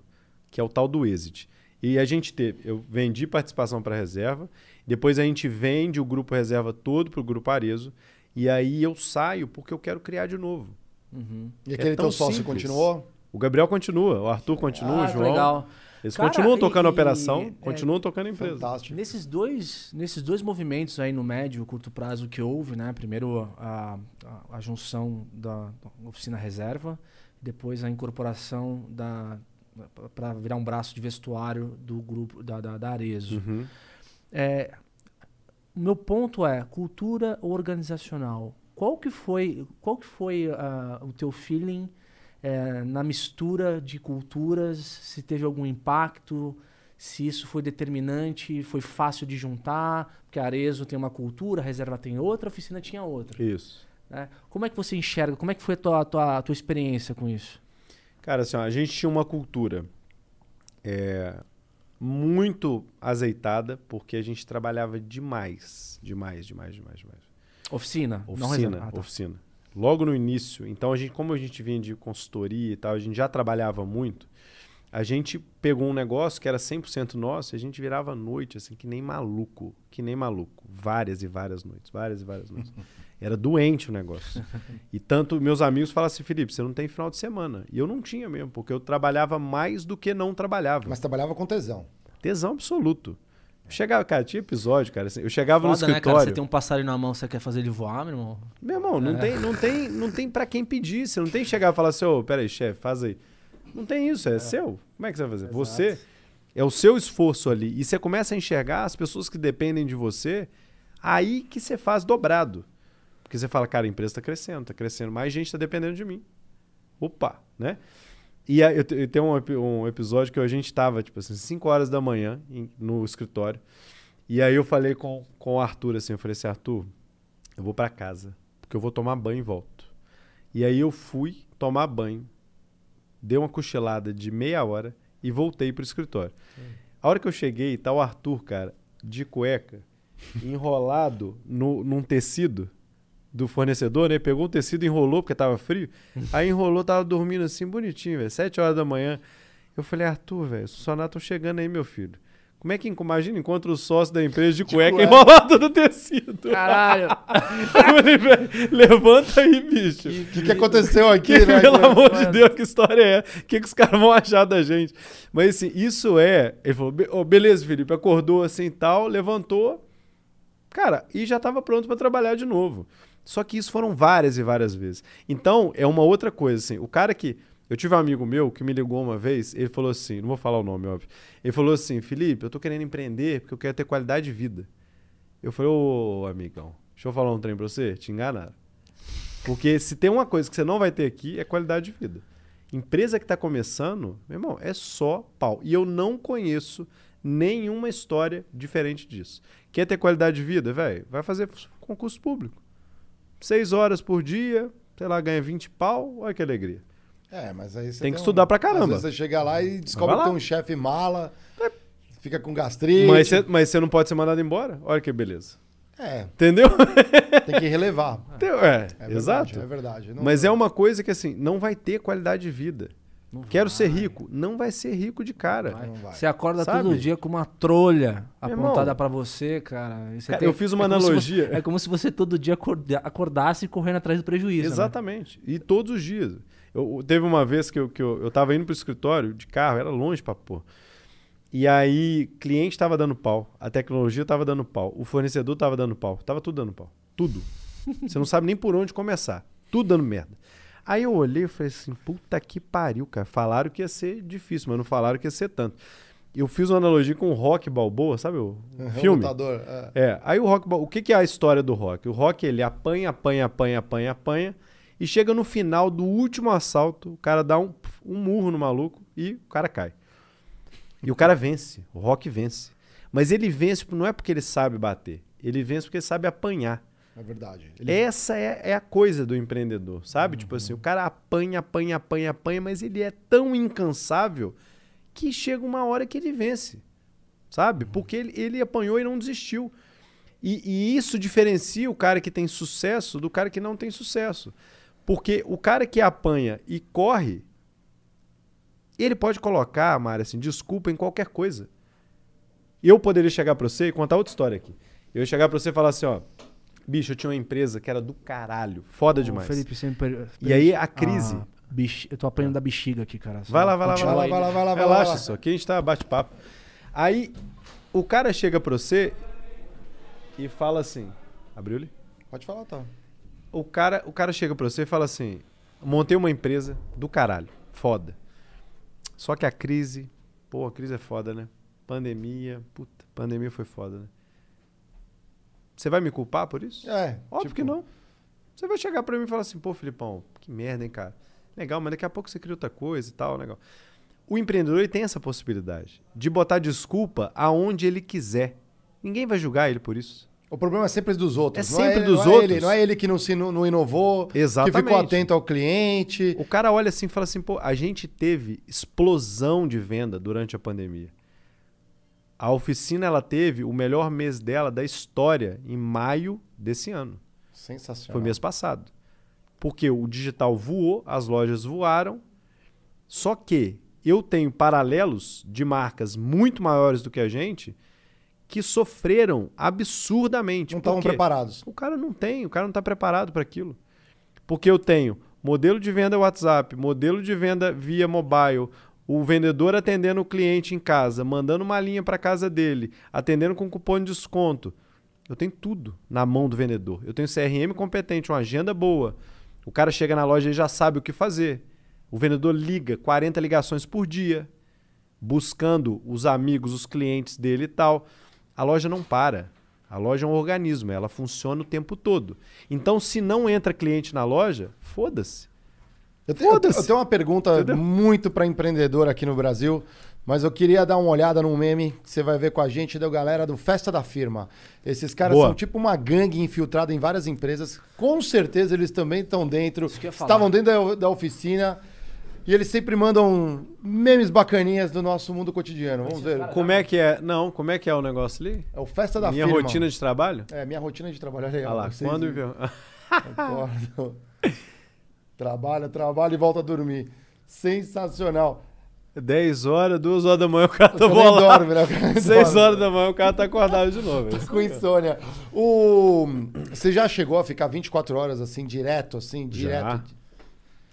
que é o tal do exit. E a gente teve, eu vendi participação para reserva, depois a gente vende o grupo reserva todo para o grupo Arezo, e aí eu saio porque eu quero criar de novo. Uhum. E aquele É tão teu sócio simples. continuou? O Gabriel continua, o Arthur continua, Ah, o João. legal. Eles Cara, continuam e- tocando a e- operação, é, continuam tocando a empresa. Fantástico. Nesses dois, nesses dois movimentos aí no médio e curto prazo que houve, né? Primeiro a, a, a junção da da oficina reserva, depois a incorporação da para virar um braço de vestuário do grupo da, da, da Arezo. Uhum. É, meu ponto é cultura organizacional. Qual que foi, qual que foi ah, o teu feeling eh, na mistura de culturas? Se teve algum impacto? Se isso foi determinante? Foi fácil de juntar? Porque a Arezo tem uma cultura, a Reserva tem outra, a oficina tinha outra. Isso. né? Como é que você enxerga? Como é que foi a tua, a tua, a tua experiência com isso? Cara, assim, ó, a gente tinha uma cultura é, muito azeitada, porque a gente trabalhava demais, demais, demais, demais, demais. Oficina? não Oficina, Reserva. Ah, tá. oficina. Logo no início, então a gente, como a gente vinha de consultoria e tal, a gente já trabalhava muito. A gente pegou um negócio que era 100% nosso e a gente virava à noite, assim, que nem maluco. Que nem maluco. Várias e várias noites. Várias e várias noites. (laughs) Era doente o negócio. (laughs) E tanto meus amigos falavam assim, Felipe, você não tem final de semana. E eu não tinha mesmo, porque eu trabalhava mais do que não trabalhava. Mas trabalhava com tesão. Tesão absoluto. Chegava, cara, tinha episódio, cara. assim, eu chegava no Foda, né, cara? escritório. Você tem um passarinho na mão, você quer fazer ele voar, meu irmão? Meu irmão, não, tem, não, tem, não tem pra quem pedir. Você não tem que chegar e falar assim, ô, peraí, chefe, faz aí. Não tem isso, é, seu. Como é que você vai fazer? Você. É o seu esforço ali. E você começa a enxergar as pessoas que dependem de você, aí que você faz dobrado. Porque você fala, cara, a empresa está crescendo, está crescendo, mais gente está dependendo de mim. Opa, né? E eu, eu tenho um, um episódio que a gente estava, tipo assim, 5 horas da manhã em- no escritório. E aí eu falei com, com o Arthur assim, eu falei assim, Arthur, eu vou para casa, porque eu vou tomar banho e volto. E aí eu fui tomar banho, dei uma cochilada de meia hora e voltei pro escritório. A hora que eu cheguei, tá o Arthur, cara, de cueca, enrolado no, num tecido do fornecedor, né? Pegou o tecido, enrolou porque tava frio. (laughs) Aí enrolou, tava dormindo assim, bonitinho, velho. Sete horas da manhã. Eu falei, Arthur, velho, os funcionários estão chegando aí, meu filho. Como é que, imagina, encontra o sócio da empresa de cueca, cueca. enrolado no tecido. Caralho! (laughs) Eu falei, velho, levanta aí, bicho. O que, que aconteceu aqui, Que, né? pelo amor de Deus, que história é? O que, que os caras vão achar da gente? Mas assim, isso é. Ele falou: "Be- ô, beleza, Felipe, acordou assim e tal, levantou. Cara, e já estava pronto para trabalhar de novo. Só que isso foram várias e várias vezes. Então, é uma outra coisa, assim. O cara que. Eu tive um amigo meu que me ligou uma vez, ele falou assim: não vou falar o nome, óbvio. Ele falou assim: Felipe, eu tô querendo empreender porque eu quero ter qualidade de vida. Eu falei: ô, amigão, deixa eu falar um trem pra você? Te enganaram. Porque se tem uma coisa que você não vai ter aqui, é qualidade de vida. Empresa que está começando, meu irmão, é só pau. E eu não conheço nenhuma história diferente disso. Quer ter qualidade de vida, velho? Vai fazer concurso público. Seis horas por dia, sei lá, ganha 20 pau, olha que alegria. É, mas aí você Tem que um- estudar pra caramba. Às vezes você chega lá e descobre Vai que lá. tem um chefe mala, fica com gastrite. Mas você, mas você não pode ser mandado embora? Olha que beleza. É, Entendeu? (laughs) tem que relevar. Entendeu? é, É verdade, exato. É verdade. Não- Mas é uma coisa que assim, não vai ter qualidade de vida. Quero ser rico. Não vai ser rico de cara. Não vai. Você acorda Sabe? todo dia com uma trolha apontada pra você, cara. Você Cara, eu fiz uma é como se analogia. você- é como se você todo dia acorda- acordasse correndo atrás do prejuízo. né? Exatamente. E todos os dias. Eu, eu- teve uma vez que, eu, que eu, eu tava indo pro escritório de carro, era longe pra pôr. E aí, cliente tava dando pau, a tecnologia tava dando pau, o fornecedor tava dando pau, tava tudo dando pau. Tudo. Você não sabe nem por onde começar. Tudo dando merda. Aí eu olhei e falei assim, puta que pariu, cara. Falaram que ia ser difícil, mas não falaram que ia ser tanto. Eu fiz uma analogia com o Rock Balboa, sabe o Uhum, filme? lutador, é. É, aí o rock, Bal- o que, que é a história do rock? O rock ele apanha, apanha, apanha, apanha, apanha e chega no final do último assalto, o cara dá um, um murro no maluco e o cara cai. E o cara vence, o rock vence. Mas ele vence não é porque ele sabe bater, ele vence porque ele sabe apanhar. É verdade. Ele- Essa é, é a coisa do empreendedor, sabe? Tipo assim, o cara apanha, apanha, apanha, apanha, mas ele é tão incansável que chega uma hora que ele vence, sabe? Porque ele, ele apanhou e não desistiu. E, e isso diferencia o cara que tem sucesso do cara que não tem sucesso. Porque o cara que apanha e corre, ele pode colocar, Mário, assim, desculpa em qualquer coisa. Eu poderia chegar pra você e contar outra história aqui. Eu ia chegar pra você e falar assim, ó, bicho, eu tinha uma empresa que era do caralho, foda demais. Felipe sempre. E aí a crise. Ah, bex- Eu tô apanhando da bexiga aqui, cara. Vai lá, vai lá, vai lá, vai lá, vai lá, Relaxa só, aqui a gente tá bate-papo. Aí o cara chega pra você e fala assim, abriu ali? Pode falar, tá. O cara, o cara chega pra você e fala assim: montei uma empresa do caralho, foda. Só que a crise, pô, a crise é foda, né? Pandemia, puta, pandemia foi foda, né? Você vai me culpar por isso? É, Óbvio tipo, que não. Você vai chegar pra mim e falar assim, pô, Filipão, que merda, hein, cara? Legal, mas daqui a pouco você cria outra coisa e tal, legal. O empreendedor ele tem essa possibilidade de botar desculpa aonde ele quiser. Ninguém vai julgar ele por isso. O problema é sempre dos outros. É não sempre ele- dos não é outros. ele, não é ele que não, se, não, não inovou, que Exatamente. ficou atento ao cliente. O cara olha assim e fala assim, pô, a gente teve explosão de venda durante a pandemia. A oficina ela teve o melhor mês dela da história em maio desse ano. Sensacional. Foi mês passado. Porque o digital voou, as lojas voaram. Só que eu tenho paralelos de marcas muito maiores do que a gente que sofreram absurdamente. Não estavam preparados. O cara não tem, o cara não está preparado para aquilo. Porque eu tenho modelo de venda WhatsApp, modelo de venda via mobile, o vendedor atendendo o cliente em casa, mandando uma linha para casa dele, atendendo com cupom de desconto. Eu tenho tudo na mão do vendedor. Eu tenho CRM competente, uma agenda boa. O cara chega na loja e já sabe o que fazer. O vendedor liga 40 ligações por dia, buscando os amigos, os clientes dele e tal. A loja não para. A loja é um organismo, ela funciona o tempo todo. Então, se não entra cliente na loja, foda-se. Eu, te- eu eu tenho uma pergunta Entendeu? muito para empreendedor aqui no Brasil, mas eu queria dar uma olhada num meme que você vai ver com a gente da galera do Festa da Firma. Esses caras Boa. são tipo uma gangue infiltrada em várias empresas. Com certeza eles também estão dentro. Isso que eu ia falar. Estavam dentro da, da oficina. E eles sempre mandam memes bacaninhas do nosso mundo cotidiano. Vamos ver. Como é que é? Não, como é que é o negócio ali? É o Festa da Minha Firma. rotina de trabalho? É, minha rotina de trabalho. Olha aí, Olha lá, vocês quando? Acordo. (laughs) trabalha, trabalha e volta a dormir. Sensacional. 10 horas, 2 horas da manhã o cara tá bolado. dorme, né? O cara nem 6 dorme. horas da manhã o cara tá acordado de novo. é Com insônia. O... Você já chegou a ficar 24 horas assim, direto, assim, direto? Já.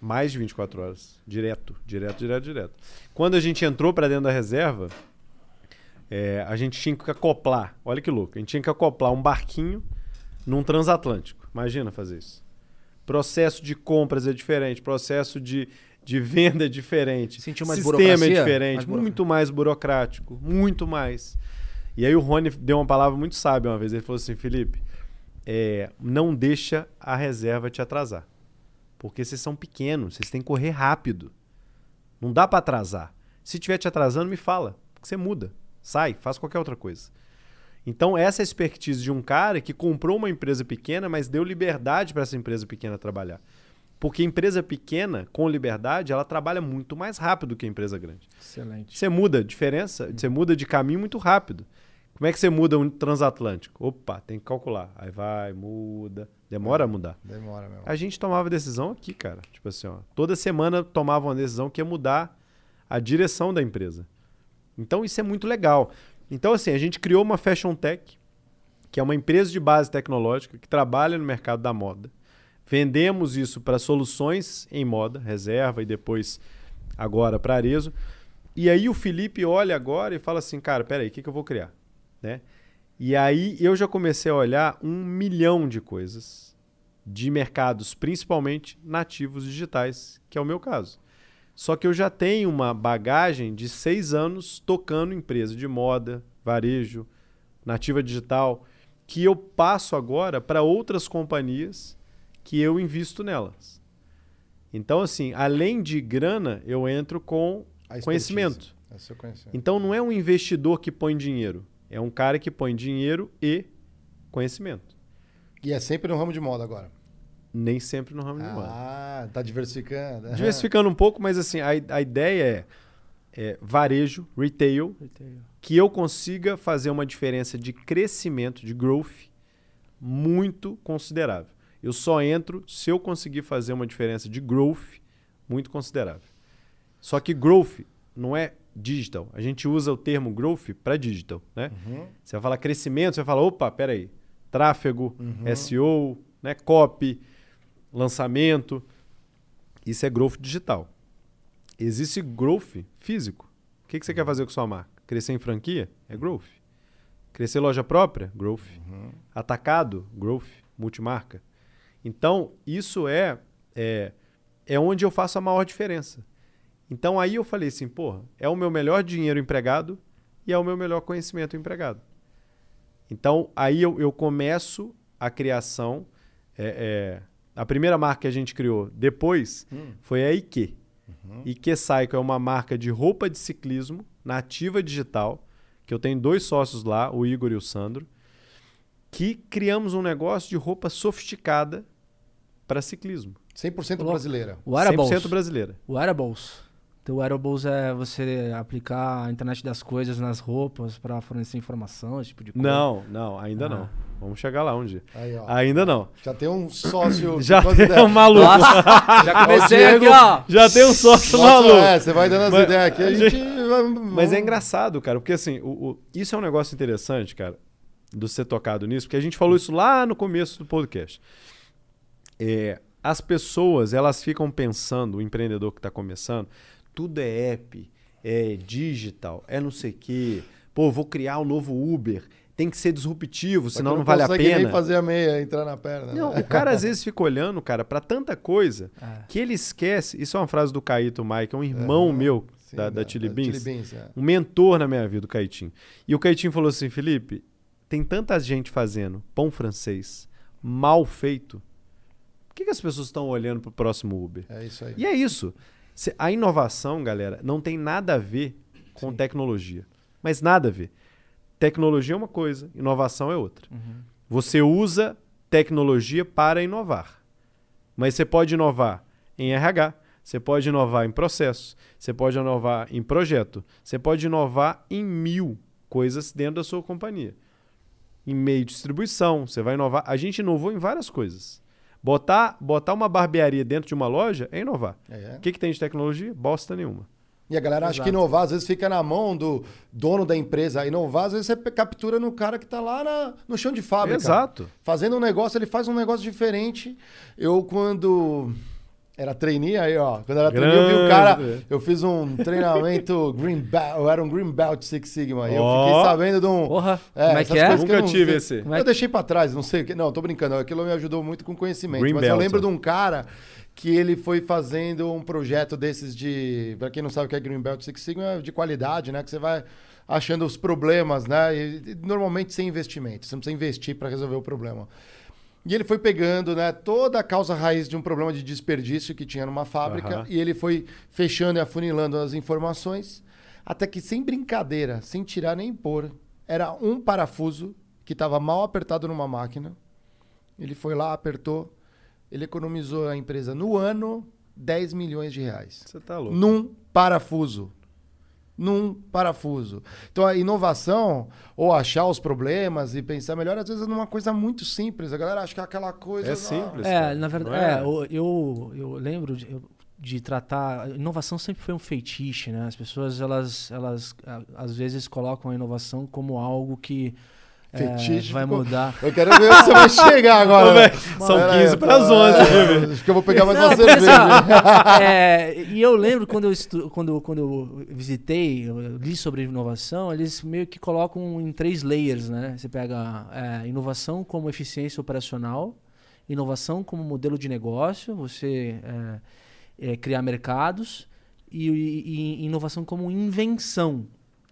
Mais de 24 horas. Direto, direto, direto, direto. Quando a gente entrou pra dentro da reserva, é, a gente tinha que acoplar. Olha que louco. A gente tinha que acoplar um barquinho num transatlântico. Imagina fazer isso. Processo de compras é diferente, processo de, de venda é diferente. Sentiu mais sistema é diferente, Mais muito mais burocrático, muito mais. E aí o Rony deu uma palavra muito sábia uma vez. Ele falou assim, Felipe, é, não deixa a reserva te atrasar. Porque vocês são pequenos, vocês têm que correr rápido. Não dá pra atrasar. Se tiver te atrasando, me fala. Que você muda. Sai, faz qualquer outra coisa. Então, essa é expertise de um cara que comprou uma empresa pequena, mas deu liberdade para essa empresa pequena trabalhar. Porque empresa pequena, com liberdade, ela trabalha muito mais rápido que a empresa grande. Excelente. Você muda a diferença, você muda de caminho muito rápido. Como é que você muda um transatlântico? Opa, tem que calcular. Aí vai, muda. Demora a mudar. Demora mesmo. A gente tomava decisão aqui, cara. Tipo assim, ó. Toda semana tomava uma decisão que ia mudar a direção da empresa. Então isso é muito legal. Então, assim, a gente criou uma Fashion Tech, que é uma empresa de base tecnológica que trabalha no mercado da moda. Vendemos isso para soluções em moda, reserva e depois agora para Arezo. E aí o Felipe olha agora e fala assim, cara, peraí, o que, que eu vou criar? Né? E aí eu já comecei a olhar um milhão de coisas de mercados, principalmente nativos digitais, que é o meu caso. Só que eu já tenho uma bagagem de seis anos tocando empresa de moda, varejo, nativa digital, que eu passo agora para outras companhias que eu invisto nelas. Então, assim, além de grana, eu entro com conhecimento. É conhecimento. Então não é um investidor que põe dinheiro, é um cara que põe dinheiro e conhecimento. E é sempre no ramo de moda agora. Nem sempre no ramo de moda. Ah, tá diversificando. Diversificando um pouco, mas assim, a, a ideia é, é varejo, retail, que eu consiga fazer uma diferença de crescimento, de growth, muito considerável. Eu só entro se eu conseguir fazer uma diferença de growth muito considerável. Só que growth não é digital. A gente usa o termo growth para digital, né? Uhum. Você vai falar crescimento, você vai falar, opa, peraí, tráfego, Uhum. SEO, né, copy, lançamento. Isso é growth digital. Existe growth físico. O que, que você quer fazer com sua marca? Crescer em franquia? É growth. Crescer loja própria? Growth. Atacado? Growth. Multimarca. Então, isso é, é, é onde eu faço a maior diferença. Então, aí eu falei assim, porra, é o meu melhor dinheiro empregado e é o meu melhor conhecimento empregado. Então, aí eu, eu começo a criação. é, é, a primeira marca que a gente criou depois foi a IQ. IQ Cycle é uma marca de roupa de ciclismo nativa digital, que eu tenho dois sócios lá, o Igor e o Sandro, que criamos um negócio de roupa sofisticada para ciclismo. 100% Louco. brasileira. O Wearables. 100% brasileira. O Wearables. Então, o Wearables é você aplicar a internet das coisas nas roupas pra fornecer informação, esse tipo de coisa. Não, não, ainda Ah. não. Vamos chegar lá um dia. Aí. Ainda não. Já tem um sócio. (laughs) Já tem ideias. um maluco. Nossa, já comecei aqui, ó. Já tem um sócio Nossa, maluco. É, você vai dando as Mas- ideias aqui, a (laughs) gente. vai- Mas é engraçado, cara, porque assim, o, o- isso é um negócio interessante, cara, do ser tocado nisso, porque a gente falou isso lá no começo do podcast. É, as pessoas, elas ficam pensando, o empreendedor que está começando, tudo é app, é digital, é não sei o quê. Pô, vou criar um novo Uber. Tem que ser disruptivo, senão que não, vale a pena. nem fazer a meia, entrar na perna. Não, né? o cara às vezes fica olhando, cara, pra tanta coisa É. que ele esquece. Isso é uma frase do Caíto que é um irmão meu Sim, da, da Chili Beans. Beans, é. um mentor na minha vida, o Caitinho. E o Caitinho falou assim: Felipe, tem tanta gente fazendo pão francês mal feito. Por que, que as pessoas estão olhando pro próximo Uber? É isso aí. E é isso. A inovação, galera, não tem nada a ver com tecnologia. Mas nada a ver. Tecnologia é uma coisa, inovação é outra. Você usa tecnologia para inovar. Mas você pode inovar em RH, você pode inovar em processo, você pode inovar em projeto, você pode inovar em mil coisas dentro da sua companhia. Em meio de distribuição, você vai inovar. A gente inovou em várias coisas. Botar, botar uma barbearia dentro de uma loja é inovar. É. O que, que tem de tecnologia? Bosta nenhuma. E a galera acha que inovar às vezes fica na mão do dono da empresa. Inovar, às vezes você captura no cara que tá lá na- no chão de fábrica. Exato. Fazendo um negócio, ele faz um negócio diferente. Eu, quando era trainee, aí, ó. Quando era trainee, eu vi um cara. Grande. Eu fiz um treinamento Green Belt. Eu era um Green Belt Six Sigma. E eu fiquei sabendo de um. Porra, como é que é? eu Nunca não tive esse. É Eu deixei pra trás, não sei o que. Não, tô brincando. Aquilo me ajudou muito com conhecimento. Green mas eu Belt, lembro é. de um cara que ele foi fazendo um projeto desses de. Pra quem não sabe o que é Green Belt Six Sigma, é de qualidade, né? Que você vai achando os problemas, né? E, e normalmente sem investimento. Você não precisa investir para resolver o problema. E ele foi pegando né, toda a causa raiz de um problema de desperdício que tinha numa fábrica Aham. e ele foi fechando e afunilando as informações até que, sem brincadeira, sem tirar nem pôr, era um parafuso que estava mal apertado numa máquina. Ele foi lá, apertou, ele economizou a empresa no ano 10 milhões de reais. Você tá louco. Num parafuso. Num parafuso. Então a inovação, ou achar os problemas e pensar melhor, às vezes é numa coisa muito simples. A galera acha que é aquela coisa. É ah, simples. É, cara. na Não verdade, é, o- eu, eu lembro de, de tratar. Inovação sempre foi um feitiço, né? As pessoas, elas, elas às vezes colocam a inovação como algo que é, Fetiche vai ficou- mudar. Eu quero ver onde você vai chegar agora. Né? são Pera aí, 15 para as pô, 11, é, Acho que eu vou pegar mais Não, uma porque, cerveja. assim, é, e eu lembro quando eu, estu, quando, quando eu visitei, eu li sobre inovação, eles meio que colocam em três layers, né? Você pega é, inovação como eficiência operacional, inovação como modelo de negócio, você é, é, criar mercados, e, e- e inovação como invenção.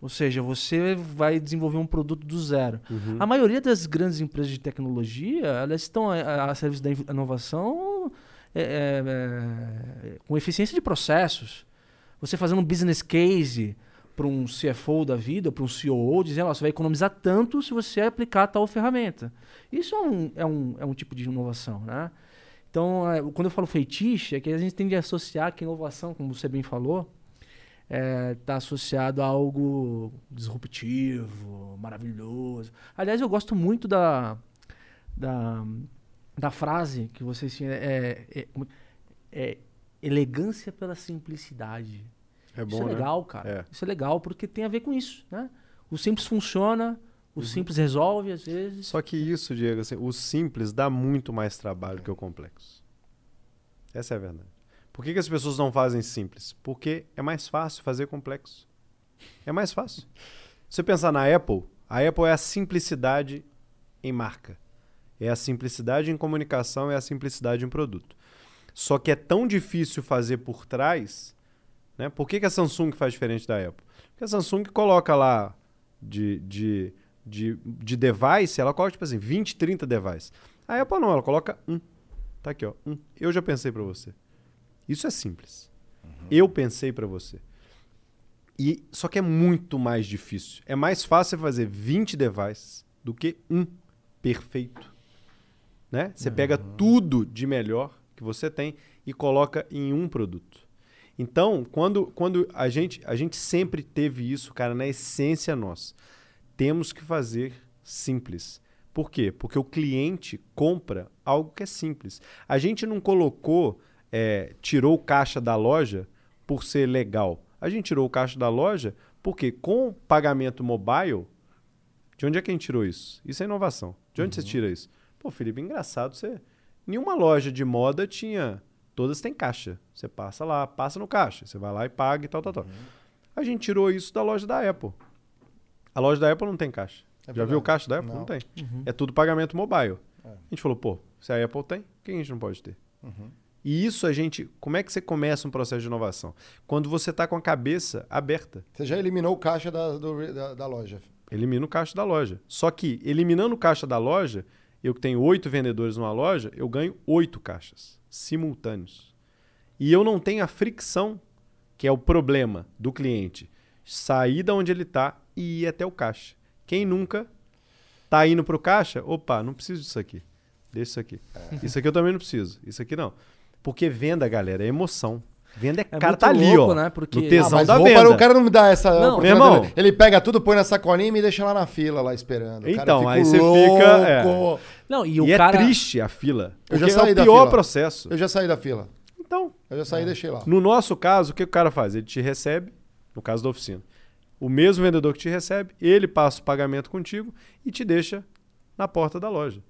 Ou seja, você vai desenvolver um produto do zero. Uhum. A maioria das grandes empresas de tecnologia, elas estão a, a serviço da in- inovação é, é, é, com eficiência de processos. Você fazendo um business case para um CFO da vida, para um COO, dizendo, ó, você vai economizar tanto se você aplicar tal ferramenta. Isso é um, é um, é um tipo de inovação, né? Então, é, quando eu falo feitiço, é que a gente tende a associar que inovação, como você bem falou, está associado a algo disruptivo, maravilhoso. Aliás, eu gosto muito da, da, da frase que vocês tinham. É, é, é elegância pela simplicidade. É bom, isso é né? legal, cara. É. Isso é legal porque tem a ver com isso, né? O simples funciona, o Uhum. simples resolve às vezes. Só que isso, Diego, assim, o simples dá muito mais trabalho que o complexo. Essa é a verdade. Por que, que as pessoas não fazem simples? Porque é mais fácil fazer complexo. É mais fácil. Você pensar na Apple, a Apple é a simplicidade em marca. É a simplicidade em comunicação, é a simplicidade em produto. Só que é tão difícil fazer por trás. Né? Por que, que a Samsung faz diferente da Apple? Porque a Samsung coloca lá de, de, de, de device, ela coloca tipo assim, 20, 30 devices. A Apple não, ela coloca um. Tá aqui, ó. Um. Eu já pensei para você. Isso é simples. Eu pensei para você. E só que é muito mais difícil. É mais fácil fazer 20 devices do que um perfeito. Né? Você pega tudo de melhor que você tem e coloca em um produto. Então, quando, quando a gente a gente sempre teve isso, cara, na essência nossa. Temos que fazer simples. Por quê? Porque o cliente compra algo que é simples. A gente não colocou, é, tirou o caixa da loja por ser legal. A gente tirou o caixa da loja porque com pagamento mobile, de onde é que a gente tirou isso? Isso é inovação. De onde você tira isso? Pô, Felipe, engraçado. Você... Nenhuma loja de moda tinha. Todas têm caixa. Você passa lá, passa no caixa. Você vai lá e paga e tal, tal, tal. A gente tirou isso da loja da Apple. A loja da Apple não tem caixa. É Já verdade. viu o caixa da Apple? Não. Não, tem. Uhum. É tudo pagamento mobile. É. A gente falou, pô, se a Apple tem, por que a gente não pode ter? Uhum. E isso a gente. Como é que você começa um processo de inovação? Quando você está com a cabeça aberta. Você já eliminou o caixa da, do- da, da loja. Elimina o caixa da loja. Só que, eliminando o caixa da loja, eu que tenho oito vendedores numa loja, eu ganho oito caixas simultâneos. E eu não tenho a fricção, que é o problema do cliente, sair da onde ele está e ir até o caixa. Quem nunca tá indo pro caixa, opa, não preciso disso aqui. Deixa isso aqui. Isso aqui eu também não preciso. Isso aqui não. Porque venda, galera, é emoção. Venda é, É cara tá ali, louco, ó. né? Porque- No Ah, tesão mas da roupa, venda. o cara não me dá essa Não, meu irmão. Ele pega tudo, põe na sacolinha e me deixa lá na fila, lá esperando. O cara Então, fica aí você fica, é. Não, e E, o é cara. triste a fila. Eu já saí é o da pior fila. processo. Eu já saí da fila. Então, Eu já saí e deixei lá. no nosso caso, o que o cara faz? Ele te recebe, no caso da oficina. O mesmo vendedor que te recebe, ele passa o pagamento contigo e te deixa na porta da loja.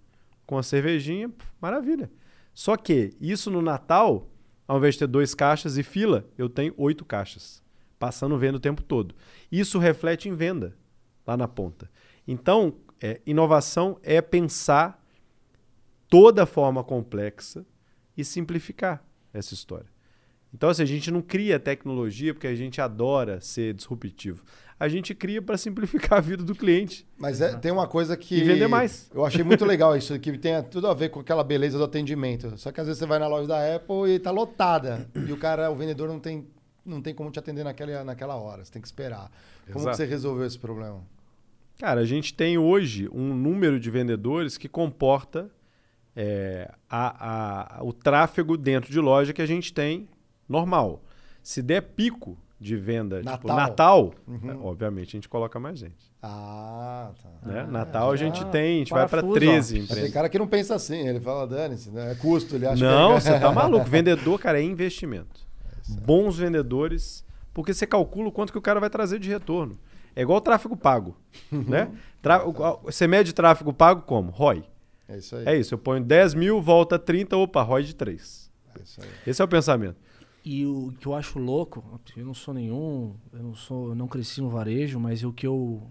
Com a cervejinha, maravilha. Só que isso no Natal, ao invés de ter dois caixas e fila, eu tenho oito caixas. Passando venda o tempo todo. Isso reflete em venda lá na ponta. Então, é, inovação é pensar toda forma complexa e simplificar essa história. Então, assim, a gente não cria tecnologia porque a gente adora ser disruptivo. A gente cria para simplificar a vida do cliente. Mas é- tem uma coisa que. E vender mais. Eu achei muito legal (laughs) isso, que tem tudo a ver com aquela beleza do atendimento. Só que às vezes você vai na loja da Apple e tá lotada. E o cara, o vendedor não tem, não tem como te atender naquela, naquela hora. Você tem que esperar. Como que você resolveu esse problema? Cara, a gente tem hoje um número de vendedores que comporta é, a- a- o tráfego dentro de loja que a gente tem normal. Se der pico de venda, tipo Natal. Natal, Uhum. é, obviamente a gente coloca mais gente. Ah, tá. né? Natal a gente tem, a gente vai para parafuso, ó. 13 Mas tem empresas. cara que não pensa assim, ele fala, dane-se, né? é custo, ele acha Não, que você tá maluco. (laughs) Vendedor, cara, é investimento. Bons vendedores, porque você calcula o quanto que o cara vai trazer de retorno. É igual o tráfego pago, né? Tra- o- Você mede tráfego pago como? ROI. É isso aí. É isso, eu ponho 10 mil, volta 30, opa, ROI de 3. É isso aí. Esse é o pensamento. E o que eu acho louco, eu não sou nenhum, eu não sou, eu não cresci no varejo, mas o que eu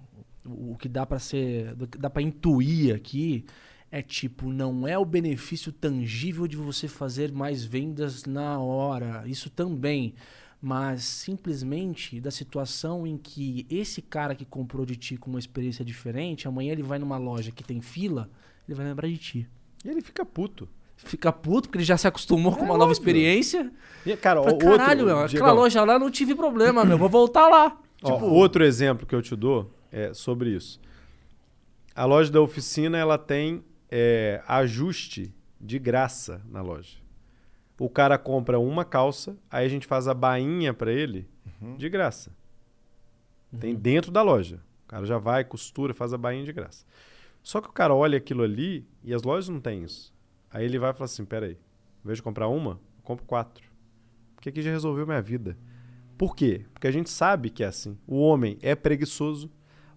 o que dá pra ser, dá para intuir aqui é tipo, não é o benefício tangível de você fazer mais vendas na hora, isso também, mas simplesmente da situação em que esse cara que comprou de ti com uma experiência diferente, amanhã ele vai numa loja que tem fila, ele vai lembrar de ti. E ele fica puto. Fica puto porque ele já se acostumou com É uma nova óbvio. experiência. E, cara, Fala, Caralho, outro, meu, aquela loja lá não tive problema, meu. Vou voltar lá. ó, Tipo, outro exemplo que eu te dou é sobre isso. A loja da oficina ela tem é, ajuste de graça na loja. O cara compra uma calça, aí a gente faz a bainha para ele de graça. Tem dentro da loja. O cara já vai, costura, faz a bainha de graça. Só que o cara olha aquilo ali e as lojas não têm isso. Aí ele vai e fala assim: peraí, em vez de comprar uma, eu compro quatro. Porque aqui já resolveu minha vida. Por quê? Porque a gente sabe que é assim. O homem é preguiçoso.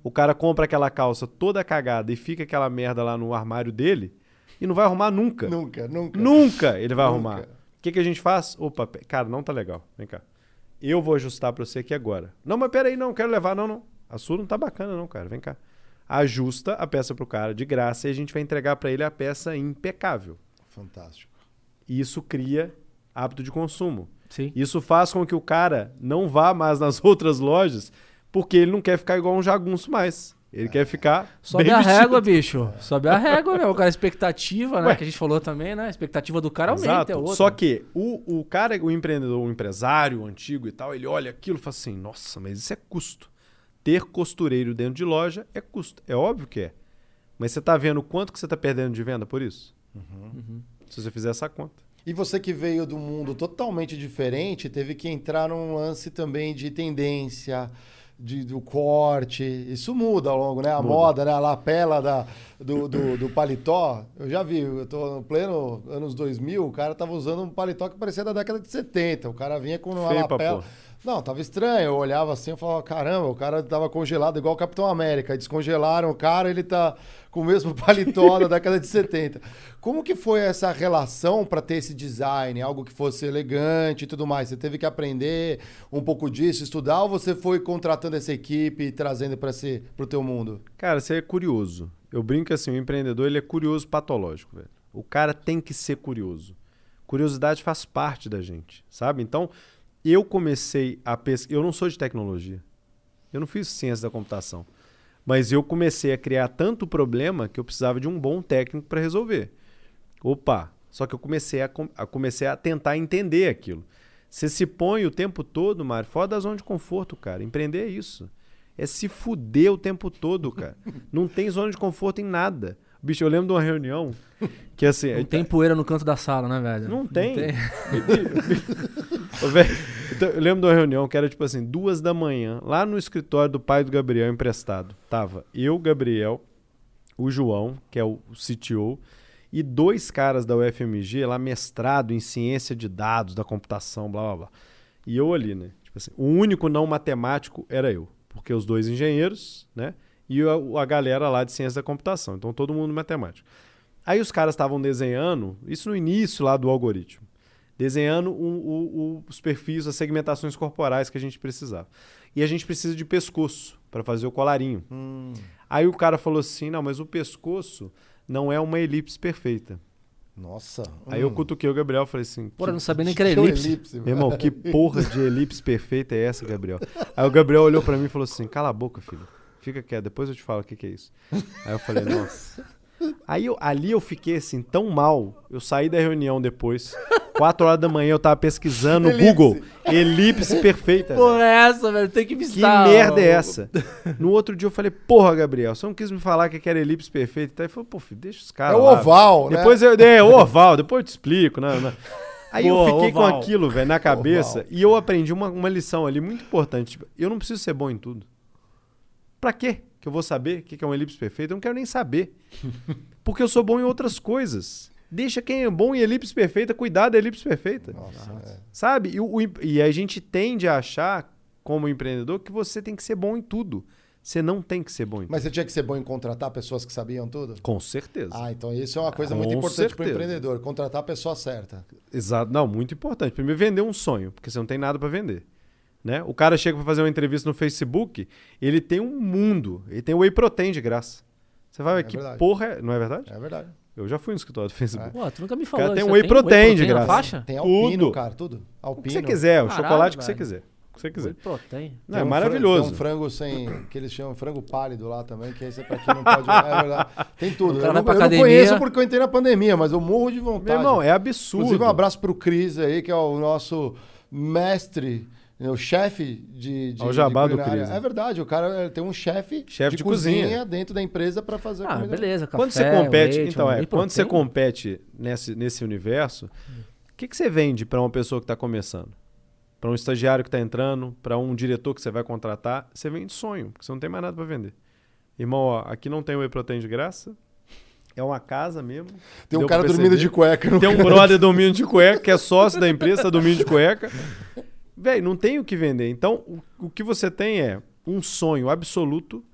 O cara compra aquela calça toda cagada e fica aquela merda lá no armário dele e não vai arrumar nunca. Nunca, nunca. Nunca ele vai Nunca. arrumar. O que, que a gente faz? Opa, cara, não tá legal. Vem cá. Eu vou ajustar pra você aqui agora. Não, mas peraí, não, quero levar. Não, não. A sua não tá bacana, não, cara. Vem cá. Ajusta a peça pro cara de graça e a gente vai entregar pra ele a peça impecável. Fantástico. E isso cria hábito de consumo. Sim. Isso faz com que o cara não vá mais nas (laughs) outras lojas porque ele não quer ficar igual um jagunço mais. Ele quer ficar Sobe bem a vestido. régua, bicho. Sobe a (laughs) régua, meu. Cara, a expectativa, né? Ué. Que a gente falou também, né? A expectativa do cara aumenta, Exato. é outra. Só que o, o cara, o empreendedor, o empresário o antigo e tal, ele olha aquilo e fala assim: nossa, mas isso é custo. Ter costureiro dentro de loja é custo. É óbvio que é. Mas você está vendo quanto que você está perdendo de venda por isso? Uhum. Se você fizer essa conta. E você que veio do mundo totalmente diferente, teve que entrar num lance também de tendência, de, do corte. Isso muda ao longo, né? A Muda. moda, né? A lapela da, do, do, do paletó. Eu já vi, eu tô no pleno anos 2000, o cara tava usando um paletó que parecia da década de 70. O cara vinha com uma Feio lapela. porra. Não, tava estranho. Eu olhava assim e falava, caramba, o cara tava congelado igual o Capitão América. Descongelaram o cara, ele tá com o mesmo (laughs) paletó da década de 70. Como que foi essa relação para ter esse design, algo que fosse elegante e tudo mais? Você teve que aprender um pouco disso, estudar, ou você foi contratando essa equipe e trazendo para o teu mundo? Cara, você é curioso. Eu brinco assim, o empreendedor ele é curioso patológico, velho. O cara tem que ser curioso. Curiosidade faz parte da gente, sabe? Então, eu comecei a pesquisar. Eu não sou de tecnologia. Eu não fiz ciência da computação. Mas eu comecei a criar tanto problema que eu precisava de um bom técnico para resolver. Opa! Só que eu comecei a, a, comecei a tentar entender aquilo. Você se põe o tempo todo, Mário, fora da zona de conforto, cara. Empreender é isso. É se fuder o tempo todo, cara. não tem zona de conforto em nada. Bicho, eu lembro de uma reunião que assim. Não tem poeira no canto da sala, né, velho? Não tem. Não tem. (laughs) então, eu lembro de uma reunião que era tipo assim, duas da manhã, lá no escritório do pai do Gabriel emprestado. Tava eu, Gabriel, o João, que é o CTO, e dois caras da UFMG lá mestrado em ciência de dados, da computação, blá blá blá. E eu ali, né? Tipo assim, o único não matemático era eu, porque os dois engenheiros, né? E a, a galera lá de ciência da computação. Então todo mundo matemático. Aí os caras estavam desenhando, isso no início lá do algoritmo, desenhando um, um, os perfis, as segmentações corporais que a gente precisava. E a gente precisa de pescoço para fazer o colarinho. Hum. Aí o cara falou assim: não, mas o pescoço não é uma elipse perfeita. Nossa. Aí hum. eu cutuquei o Gabriel e falei assim: Porra, não sabia nem que era elipse. elipse Meu irmão, que porra de elipse perfeita é essa, Gabriel? Aí o Gabriel olhou para mim e falou assim: cala a boca, filho fica quieto, depois eu te falo o que, que é isso. Aí eu falei, nossa. Aí eu, ali eu fiquei assim, tão mal. Eu saí da reunião depois. Quatro horas da manhã eu tava pesquisando no Google. Elipse perfeita. Porra, é essa, velho? Tem que me Que merda é essa? No outro dia eu falei, porra, Gabriel, você não quis me falar que era elipse perfeita. Então ele falou, pô, filho, deixa os caras. É o lá. oval, né? Depois eu. É, o oval, depois eu te explico, né? né. Aí Boa, eu fiquei oval. com aquilo, velho, na cabeça. Oval. E eu aprendi uma, uma lição ali muito importante. Tipo, eu não preciso ser bom em tudo. Pra quê? Que eu vou saber o que é um elipse perfeita? Eu não quero nem saber. (laughs) Porque eu sou bom em outras coisas. Deixa quem é bom em elipse perfeita cuidar da elipse perfeita. Nossa, é. Sabe? E, o, e a gente tende a achar, como empreendedor, que você tem que ser bom em tudo. Você não tem que ser bom em Mas você tinha que ser bom em contratar pessoas que sabiam tudo? Com certeza. Ah, então isso é uma coisa Com muito importante para o empreendedor, contratar a pessoa certa. Exato. Não, muito importante. Primeiro, vender um sonho, porque você não tem nada para vender. Né? O cara chega para fazer uma entrevista no Facebook, ele tem um mundo, ele tem o Whey Protein de graça. Você vai ver é que verdade. porra é... Não é verdade? É verdade. Eu já fui no escritório do Facebook. É. Pô, tu nunca me falou. Cara, tem um Whey Protein, de graça. Faixa? Tem alpino, tudo. cara, tudo. Alpino. O que você quiser, o Caralho, chocolate que você quiser. O que você quiser. Whey Protein. Não, é um maravilhoso. Tem um frango sem. que eles chamam frango pálido lá também, que esse é pra quem não pode. é verdade. Tem tudo. Eu não, eu não, conheço porque eu entrei na pandemia, mas eu morro de vontade. Meu irmão, é absurdo. Inclusive, um abraço pro Cris aí, que é o nosso mestre o chefe de, de, o jabá do Cris. É verdade, o cara tem um chefe chef de, de cozinha. cozinha. dentro da empresa para fazer ah, comida. beleza, café, Quando você compete, leite, então é, quando você compete nesse, nesse universo, o que, que você vende para uma pessoa que está começando? Para um estagiário que está entrando, para um diretor que você vai contratar, você vende sonho, porque você não tem mais nada para vender. Irmão, ó, aqui não tem whey protein de graça, é uma casa mesmo. Tem um cara dormindo de cueca. Tem um brother dormindo de cueca, que é sócio da empresa, tá dormindo de cueca. Velho, não tem o que vender. Então, o, o, que você tem é um sonho absoluto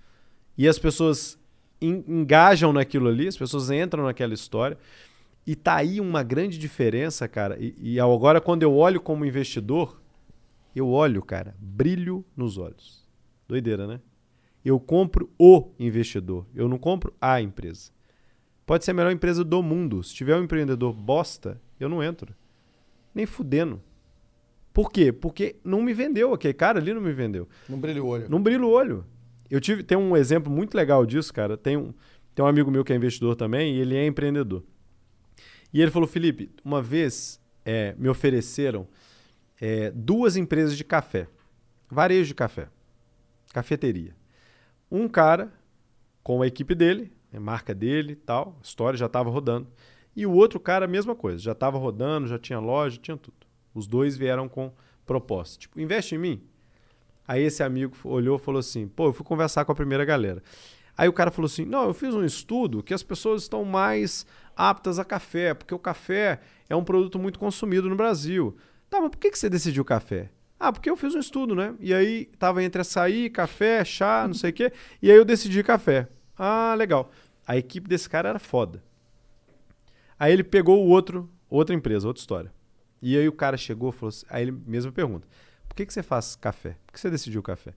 e as pessoas en, engajam naquilo ali, as pessoas entram naquela história. E tá aí uma grande diferença, cara. E, e agora, quando eu olho como investidor, eu olho, cara, brilho nos olhos. Doideira, né? Eu compro o investidor, eu não compro a empresa. Pode ser a melhor empresa do mundo. Se tiver um empreendedor bosta, eu não entro. Nem fudendo. Por quê? Porque não me vendeu, aquele cara ali não me vendeu. Não brilha o olho. Não brilha o olho. Eu tive, tem um exemplo muito legal disso, cara. Tem um, tem um amigo meu que é investidor também e ele é empreendedor. E ele falou, Felipe, uma vez é, me ofereceram é, duas empresas de café, varejo de café, cafeteria. Um cara com a equipe dele, a marca dele tal, história já estava rodando. E o outro cara, a mesma coisa, já estava rodando, já tinha loja, tinha tudo. Os dois vieram com proposta. Tipo, investe em mim. Aí esse amigo olhou e falou assim: pô, eu fui conversar com a primeira galera. Aí o cara falou assim: não, eu fiz um estudo que as pessoas estão mais aptas a café, porque o café é um produto muito consumido no Brasil. Tá, mas por que, que você decidiu café? Ah, porque eu fiz um estudo, né? E aí tava entre açaí, café, chá, não sei o quê. E aí eu decidi café. Ah, legal. A equipe desse cara era foda. Aí ele pegou o outro, outra empresa, outra história. E aí o cara chegou e falou assim, aí ele mesma pergunta. Por que, que você faz café? Por que você decidiu café?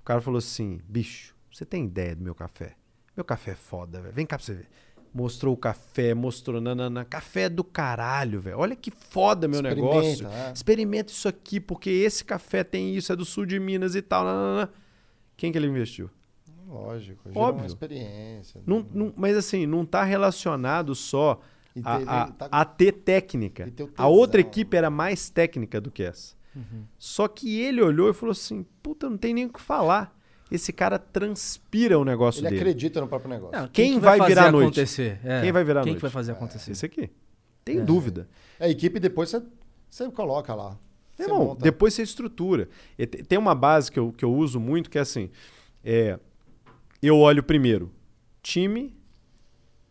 O cara falou assim, bicho, você tem ideia do meu café? Meu café é foda, velho. Vem cá pra você ver. Mostrou o café, mostrou nanana. Café do caralho, velho. Olha que foda meu Experimenta, negócio. é. Experimenta isso aqui, porque esse café tem isso, é do sul de Minas e tal. nanana. Quem que ele investiu? Lógico, gera uma Óbvio. experiência. Não, não- mas assim, não tá relacionado só a, teve- a- tá- a ter técnica. E A outra equipe era mais técnica do que essa. Só que ele olhou e falou assim: puta, não tem nem o que falar. Esse cara transpira o negócio Ele dele. acredita no próprio negócio. Não, Quem que vai fazer virar a noite? acontecer? É, Quem vai virar a Quem noite? que vai fazer acontecer? Esse aqui. Tem dúvida. A equipe depois você, você coloca lá. Você Irmão, monta. depois você estrutura. E te- Tem uma base que eu, que eu uso muito que é assim: é, eu olho primeiro time,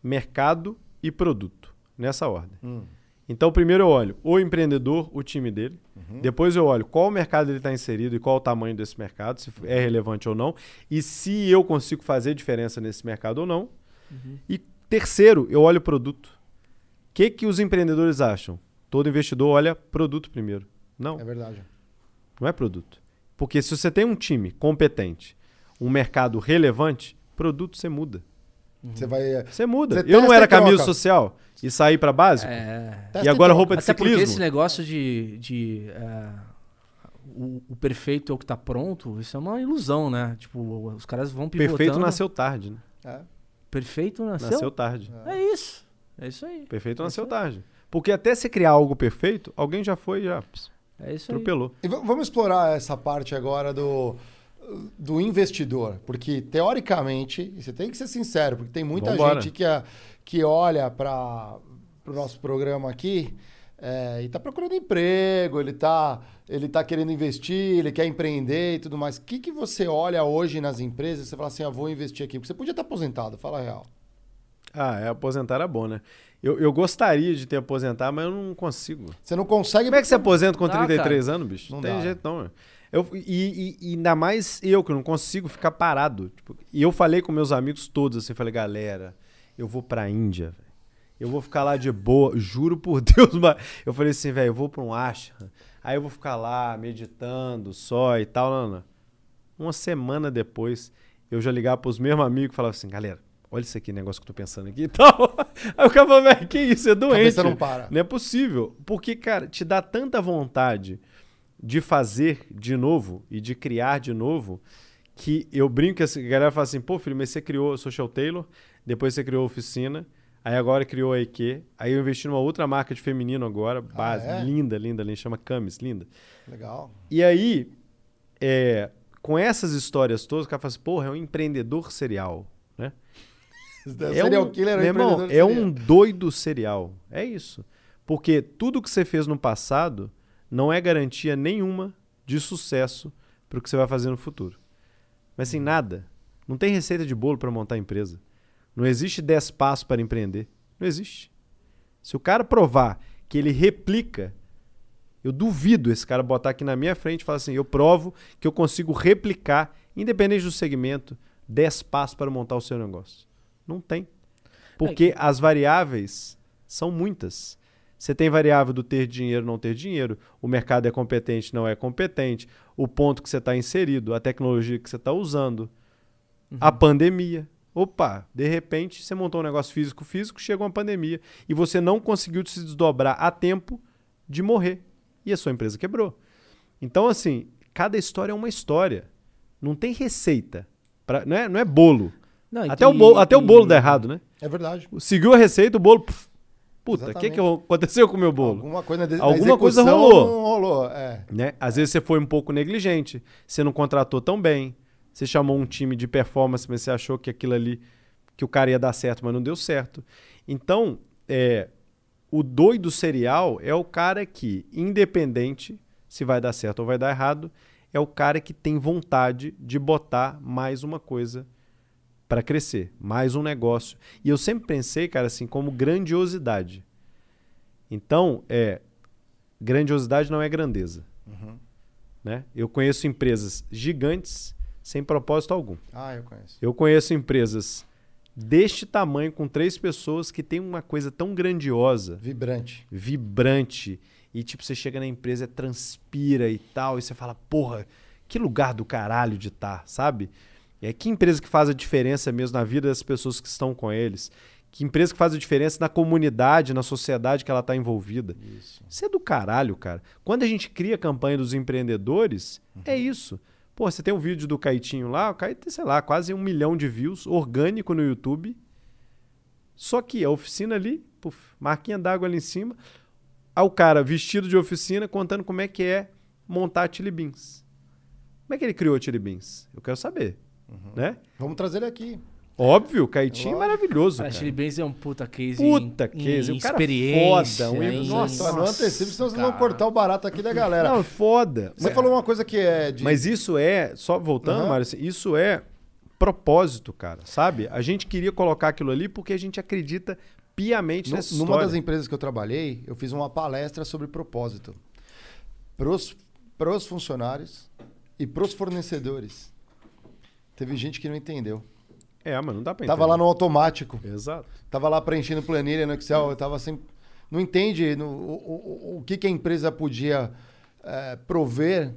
mercado e produto. Nessa ordem. Hum. Então, primeiro eu olho o empreendedor, o time dele. Uhum. Depois eu olho qual mercado ele está inserido e qual o tamanho desse mercado, se é relevante ou não. E se eu consigo fazer diferença nesse mercado ou não. Uhum. E terceiro, eu olho o produto. O que, que os empreendedores acham? Todo investidor olha produto primeiro. Não. É verdade. Não é produto. Porque se você tem um time competente, um mercado relevante, produto você muda. Você vai. Você muda. Você eu não era troca. camisa social e saí para básico. É. E agora roupa de Até porque ciclismo. esse negócio de. de é, o, o perfeito é o que tá pronto, isso é uma ilusão, né? Tipo, os caras vão pivotando. Perfeito nasceu tarde, né? É. Perfeito nasceu? Nasceu tarde. É isso. É isso aí. Perfeito É nasceu aí. tarde. Porque até você criar algo perfeito, alguém já foi e já É isso aí. atropelou. E v- vamos explorar essa parte agora do, do investidor. Porque, teoricamente, e você tem que ser sincero, porque tem muita Vambora. gente que, é- que olha para o nosso programa aqui é, e está procurando emprego, ele está ele tá querendo investir, ele quer empreender e tudo mais. O que, que você olha hoje nas empresas e você fala assim, ah, vou investir aqui? Porque você podia estar aposentado, fala a real. Ah, é, aposentar era bom, né? Eu, eu gostaria de ter aposentado, mas eu não consigo. Você não consegue... Como é que você aposenta com Dá, 33 anos, bicho? Não Não tem dá. jeito não. meu. Eu, e, e- e ainda mais eu, que não consigo ficar parado. Tipo, e eu falei com meus amigos todos assim, falei, galera, eu vou pra Índia, velho. Eu vou ficar lá de boa, juro por (laughs) Deus, mas eu falei assim, velho, eu vou pra um ashram, aí eu vou ficar lá meditando só e tal, não, não. Uma semana depois, eu já ligava pros mesmos amigos e falava assim, galera, olha isso aqui, negócio que eu tô pensando aqui e (laughs) tal. Aí o cara falou, velho, que isso, é doente. cabeça não para. Não é possível. Porque, cara, te dá tanta vontade de fazer de novo e de criar de novo que eu brinco que a galera fala assim, pô, filho, mas você criou Social Taylor, depois você criou a oficina, aí agora criou a IQ, aí eu investi numa outra marca de feminino agora, base, é? linda, linda, linda, chama Camis, linda. Legal. E aí, é, com essas histórias todas, o cara fala assim, porra, é um empreendedor serial, né? Serial killer é um meu irmão, é um doido serial. É isso. Porque tudo que você fez no passado não é garantia nenhuma de sucesso para o que você vai fazer no futuro. Mas assim, nada. Não tem receita de bolo para montar empresa. Não existe 10 passos para empreender. Não existe. Se o cara provar que ele replica, eu duvido esse cara botar aqui na minha frente e falar assim: eu provo que eu consigo replicar, independente do segmento, 10 passos para montar o seu negócio. Não tem. Porque as variáveis são muitas. Você tem variável do ter dinheiro, não ter dinheiro, o mercado é competente, não é competente, o ponto que você está inserido, a tecnologia que você está usando, a pandemia. Opa, de repente você montou um negócio físico físico, chega uma pandemia e você não conseguiu se desdobrar a tempo de morrer. E a sua empresa quebrou. Então, assim, cada história é uma história. Não tem receita. Pra, não, é, não é bolo. Não, e Até, o bolo até o e- bolo dá errado, né? É verdade. Seguiu a receita, o bolo. puf, puta, o que, que aconteceu com o meu bolo? Alguma coisa, de, Alguma coisa rolou. Não rolou, é. Né? Às vezes você foi um pouco negligente, você não contratou tão bem, você chamou um time de performance, mas você achou que aquilo ali, que o cara ia dar certo, mas não deu certo. Então, é, o doido serial é o cara que, independente se vai dar certo ou vai dar errado, é o cara que tem vontade de botar mais uma coisa para crescer, mais um negócio. E eu sempre pensei, cara, assim, como Né? Eu conheço empresas gigantes sem propósito algum. Ah, eu conheço. Eu conheço empresas deste tamanho, com três pessoas, que tem uma coisa tão grandiosa, Vibrante. vibrante, e tipo, você chega na empresa, transpira e tal, e você fala, porra, que lugar do caralho de estar, sabe? É que empresa que faz a diferença mesmo na vida das pessoas que estão com eles. Que empresa que faz a diferença na comunidade, na sociedade que ela está envolvida. Isso. Isso é do caralho, cara. Quando a gente cria a campanha dos empreendedores, é isso. Pô, você tem um vídeo do Caitinho lá, o Caio tem, sei lá, quase um milhão de views, orgânico no YouTube. Só que a oficina ali, puf, marquinha d'água ali em cima. Aí o cara vestido de oficina contando como é que é montar Chili Beans. Como é que ele criou Chili Beans? Eu quero saber, né? Vamos trazer ele aqui. Óbvio, o Caitinho é maravilhoso, Cara. Chili Benz é um puta case. Puta em, case, em o cara experiência. foda, um- em- Nossa, Só não antecipe, senão vocês vão cortar o barato aqui da galera. Não, foda. Você falou uma coisa que é de. Mas isso é, só voltando, Aham. Mário, isso é propósito, cara, sabe? A gente queria colocar aquilo ali porque a gente acredita piamente Nu- nessa numa história. das empresas que eu trabalhei, eu fiz uma palestra sobre propósito. Pros, pros funcionários e pros fornecedores. Teve gente que não entendeu. É, mas não dá pra Tava lá entender. no automático. Exato. Tava lá preenchendo planilha no Excel. Eu tava sem. Não entende no- o, o, o que, que a empresa podia eh, prover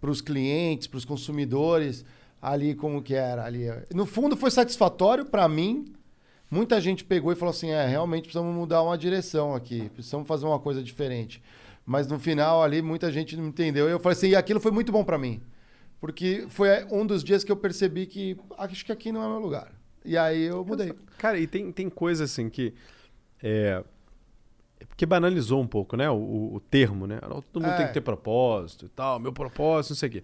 para os clientes, para os consumidores, ali como que era. ali. No fundo, foi satisfatório para mim. Muita gente pegou e falou assim: é, realmente precisamos mudar uma direção aqui, precisamos fazer uma coisa diferente. Mas no final ali, muita gente não entendeu. Eu falei assim: e aquilo foi muito bom para mim. Porque foi um dos dias que eu percebi que acho que aqui não é meu lugar. E aí eu mudei. Cara, e tem, tem coisa assim que. É, é porque banalizou um pouco, né? O, o- termo, né? Todo mundo É. tem que ter propósito e tal, meu propósito, não sei o quê.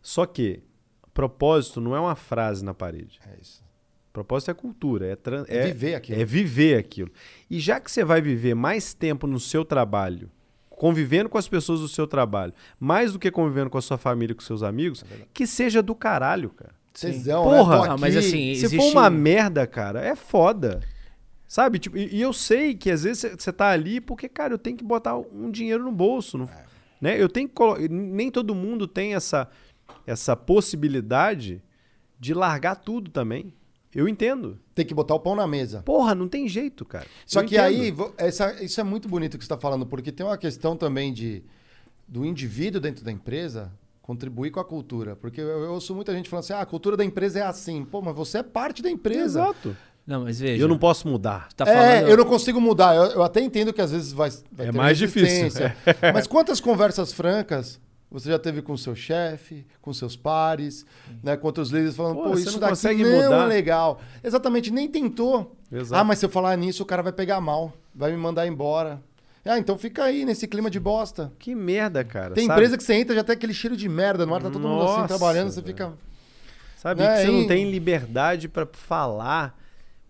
Só que propósito não é uma frase na parede. É isso. Propósito é cultura, é, tran- É viver aquilo. É viver aquilo. E já que você vai viver mais tempo no seu trabalho, convivendo com as pessoas do seu trabalho, mais do que convivendo com a sua família e com seus amigos, que seja do caralho, cara. Tesão, Porra! né? Não, mas assim, Se existe... for uma merda, cara, é foda. Sabe? Tipo, e, e eu sei que às vezes você tá ali porque, cara, eu tenho que botar um dinheiro no bolso. não- né? Eu tenho que colo- Nem todo mundo tem essa, essa possibilidade de largar tudo também. Eu entendo. Tem que botar o pão na mesa. Porra, não tem jeito, cara. Só Eu que entendo. aí, essa, isso é muito bonito que você está falando, porque tem uma questão também de do indivíduo dentro da empresa contribuir com a cultura. Porque eu, eu ouço muita gente falando assim, ah, a cultura da empresa é assim. Pô, mas você é parte da empresa. Exato. Não, mas veja. Eu não posso mudar. Tá é, falando... eu não consigo mudar. Eu, eu até entendo que às vezes vai, vai É ter mais difícil, resistência. (laughs) Mas quantas conversas francas você já teve com o seu chefe, com seus pares, né, com outros líderes falando, Pô, pô, isso não daqui consegue não mudar. é legal. Exatamente, nem tentou. Exato. Ah, mas se eu falar nisso, o cara vai pegar mal, vai me mandar embora. Ah, então fica aí nesse clima de bosta. Que merda, cara. Tem sabe? empresa que você entra já tem aquele cheiro de merda no ar, tá todo mundo assim Nossa, trabalhando, você velho. fica. Sabe? Né, que você não hein? tem liberdade pra falar.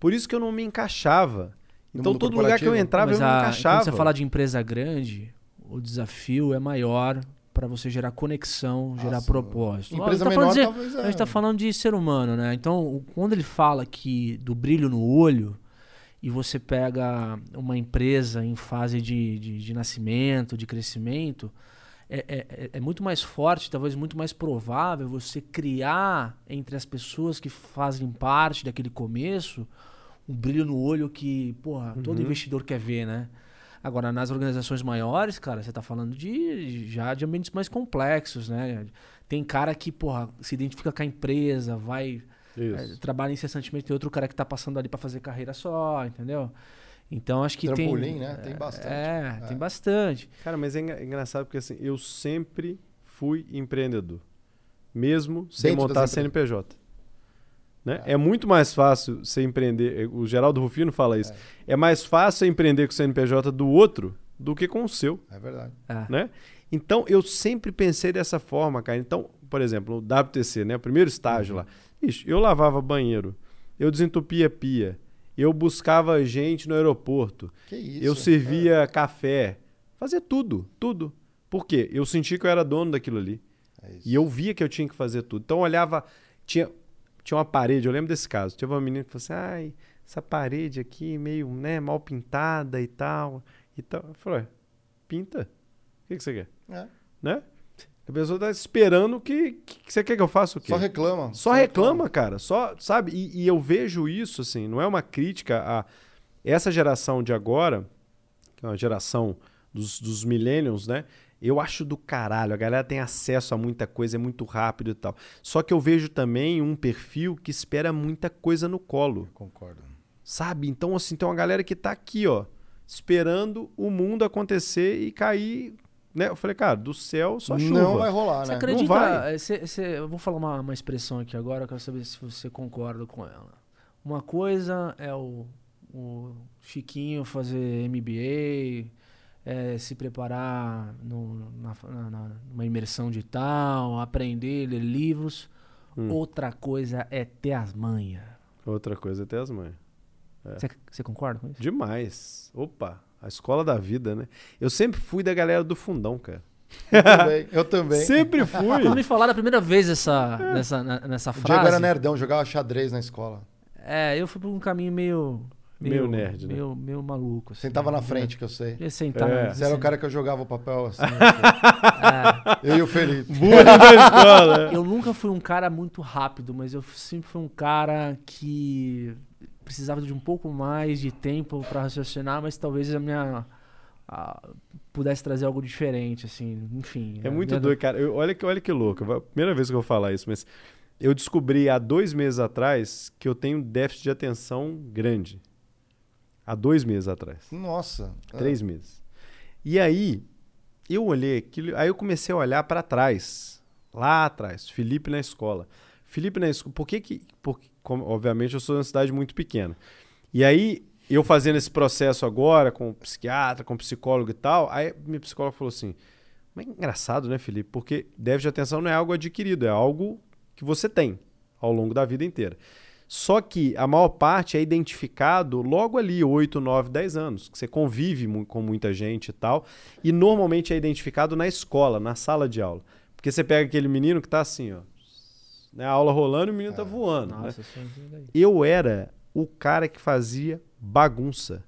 Por isso que eu não me encaixava. Então todo lugar que eu entrava Mas eu não a- encaixava. Quando você fala de empresa grande, o desafio é maior para você gerar conexão, gerar Nossa, propósito. empresa Ó, a gente tá falando menor, de- talvez, A é. gente tá falando de ser humano, né? Então, quando ele fala que do brilho no olho e você pega uma empresa em fase de, de, de nascimento, de crescimento, é, é- é- é muito mais forte, talvez muito mais provável você criar entre as pessoas que fazem parte daquele começo um brilho no olho que, porra, todo Uhum. investidor quer ver, né? Agora, nas organizações maiores, cara, você tá falando de já de ambientes mais complexos, né? Tem cara que, porra, se identifica com a empresa, vai é, trabalha incessantemente, tem outro cara que tá passando ali para fazer carreira só, entendeu? Então acho que Trampolim, tem né? Tem bastante. É, É. tem bastante. Cara, mas é engra- engraçado porque assim, eu sempre fui empreendedor. Mesmo sem Dentro montar empresas. CNPJ. Né? É muito mais fácil você empreender. O Geraldo Rufino fala isso. É, mais fácil você empreender com o CNPJ do outro do que com o seu. É verdade. É. né? Então, eu sempre pensei dessa forma, cara. Então, por exemplo, o WTC, né? O primeiro estágio lá. Ixi, eu lavava banheiro, eu desentupia pia, eu buscava gente no aeroporto, Que isso. eu servia café, fazia tudo, tudo. Por quê? Eu senti que eu era dono daquilo ali. É isso. E eu via que eu tinha que fazer tudo. Então, eu olhava, tinha, tinha uma parede, eu lembro desse caso. Tinha uma menina que falou assim, ai, essa parede aqui meio, né, mal pintada e tal. E tal. Eu falei, "Ué, pinta. O que, que você quer? É. Né? A pessoa tá esperando que, que você quer que eu faça o quê? Só reclama. Só reclama, cara. Só, sabe? E, e eu vejo isso, assim, não é uma crítica a essa geração de agora, que é uma geração dos, dos millennials, né? Eu acho do caralho. A galera tem acesso a muita coisa, é muito rápido e tal. Só que eu vejo também um perfil que espera muita coisa no colo. Concordo. Sabe? Então, assim, tem uma galera que tá aqui, ó, esperando o mundo acontecer e cair. Né? Eu falei, cara, do céu só chuva. Não vai rolar, Você né? acredita? vai. eh, cê- cê- eu vou falar uma, uma expressão aqui agora, eu quero saber se você concorda com ela. Uma coisa é o, o Chiquinho fazer MBA, eh, se preparar no- na, na- na- numa imersão digital, aprender, ler livros. Hum. Outra coisa é ter as manhas. Outra coisa é ter as mães. Você você concorda com isso? Demais. Opa, a escola da vida, né? Eu sempre fui da galera do fundão, cara. Eu também. Eu também. Sempre (laughs) fui. Quando me falaram a primeira vez essa, nessa, na- nessa O Diego frase. era nerdão, jogava xadrez na escola. É, eu fui por um caminho meio. Meio nerd, né? meio, meio maluco. Assim, Sentava na né? frente, que eu sei. Eu sentar. É. Você era o cara que eu jogava o papel assim. (laughs) É. eu e o Felipe. Bullying da escola. (laughs) Eu nunca fui um cara muito rápido, mas eu sempre fui um cara que precisava de um pouco mais de tempo pra raciocinar, mas talvez a minha a- pudesse trazer algo diferente, assim, enfim. É né? muito doido, cara. Eu- olha, que, olha que louco. Vai- Primeira vez que eu vou falar isso, mas eu descobri há dois meses atrás que eu tenho déficit de atenção grande. Há dois meses atrás. Nossa. Três meses. E aí, eu olhei aquilo, aí eu comecei a olhar para trás. Lá atrás, Felipe na escola. Felipe na escola, por que que. Porque, como- obviamente, eu sou de uma cidade muito pequena. E aí, eu fazendo esse processo agora, com psiquiatra, com psicólogo e tal, aí minha psicóloga falou assim: Mas é engraçado, né, Felipe? Porque déficit de atenção não é algo adquirido, é algo que você tem ao longo da vida inteira. Só que a maior parte é identificado logo ali, 8, 9, 10 anos, que você convive com muita gente e tal, e normalmente é identificado na escola, na sala de aula. Porque você pega aquele menino que tá assim, ó, né, a aula rolando e o menino tá voando. né? Nossa, aí. Eu era o cara que fazia bagunça.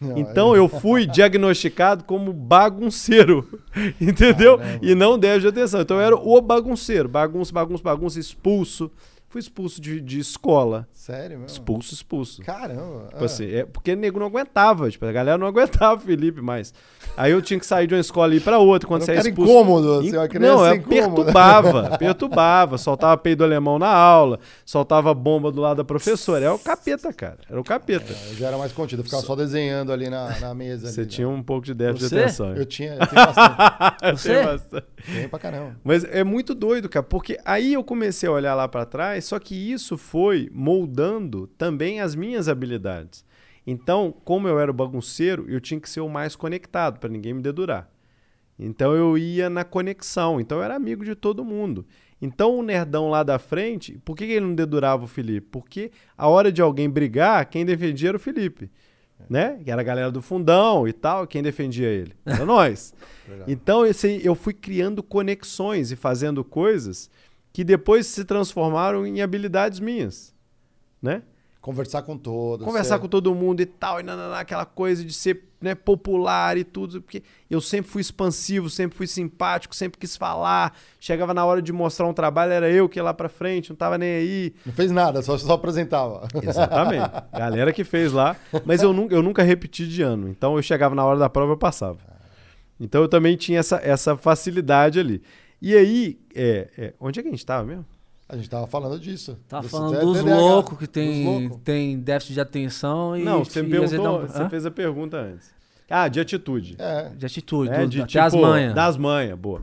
Não, Então eu fui (laughs) diagnosticado como bagunceiro, (laughs) entendeu? E não déficit de atenção. Então eu era o bagunceiro, bagunça, bagunça, bagunça, expulso. Fui expulso de, de escola. Sério, mesmo? Expulso, expulso. Caramba. Tipo ah. assim, é porque o nego não aguentava, tipo, a galera não aguentava o Felipe mais. Aí eu tinha que sair de uma escola e ir pra outra. Quando Era você é cara expulso. incômodo, In- assim, uma criança não, é, incômoda. perturbava, (laughs) perturbava. Soltava peido alemão na aula, soltava bomba do lado da professora. Era o capeta, cara. Era o capeta. Eu já era mais contido, eu ficava só desenhando ali na, na mesa. Você ali, tinha né? um pouco de déficit Você? de atenção. Eu tinha, eu tenho bastante. (laughs) Eu Você? tenho bastante. Tem pra caramba. Mas é muito doido, cara, porque aí eu comecei a olhar lá pra trás, só que isso foi moldando também as minhas habilidades. Então, como eu era o bagunceiro, eu tinha que ser o mais conectado pra ninguém me dedurar. Então eu ia na conexão, então eu era amigo de todo mundo. Então o nerdão lá da frente, por que ele não dedurava o Felipe? Porque a hora de alguém brigar, quem defendia era o Felipe. Né? Que era a galera do fundão e tal, quem defendia ele? Era nós. (laughs) Então esse, eu fui criando conexões e fazendo coisas que depois se transformaram em habilidades minhas, né? Conversar com todos. Conversar ser- com todo mundo e tal, e nananá, aquela coisa de ser né, popular e tudo, porque eu sempre fui expansivo, sempre fui simpático, sempre quis falar. Chegava na hora de mostrar um trabalho, era eu que ia lá pra frente, não tava nem aí. Não fez nada, só, só apresentava. Exatamente. (laughs) Galera que fez lá. Mas eu nunca, eu nunca repeti de ano. Então eu chegava na hora da prova eu passava. Então eu também tinha essa, essa facilidade ali. E aí, é, é, onde é que a gente tava mesmo? A gente tava falando disso. Tá falando é dos loucos que dos tem, loucos. tem déficit de atenção e. Não, você me e perguntou, um- você fez a pergunta antes. Ah, de atitude. É. De atitude, do, de, até as tipo, manhas. Das manhas, boa.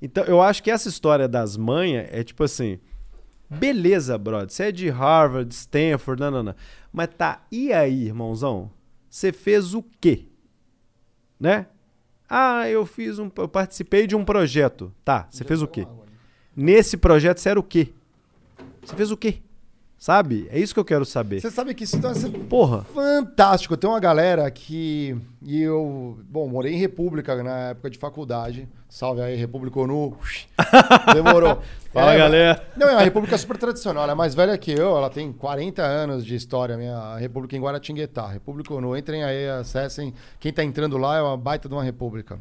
Então, eu acho que essa história das manhas é tipo assim. Beleza, brother. Você é de Harvard, Stanford, não, não, não. Mas tá, e aí, irmãozão? Você fez o quê? Né? Ah, eu fiz um. Eu participei de um projeto. Tá, você fez o quê? Nesse projeto você era o quê? Você fez o quê? Sabe? É isso que eu quero saber. Você sabe que isso tá sendo Porra. fantástico. Tem uma galera que. E eu. Bom, morei em República na época de faculdade. Salve aí, República ONU. (laughs) Demorou. Fala, É, galera. Não, é uma república super tradicional. Ela é mais velha que eu. Ela tem 40 anos de história. Minha república em Guaratinguetá. República ONU. Entrem aí, acessem. Quem tá entrando lá é uma baita de uma república.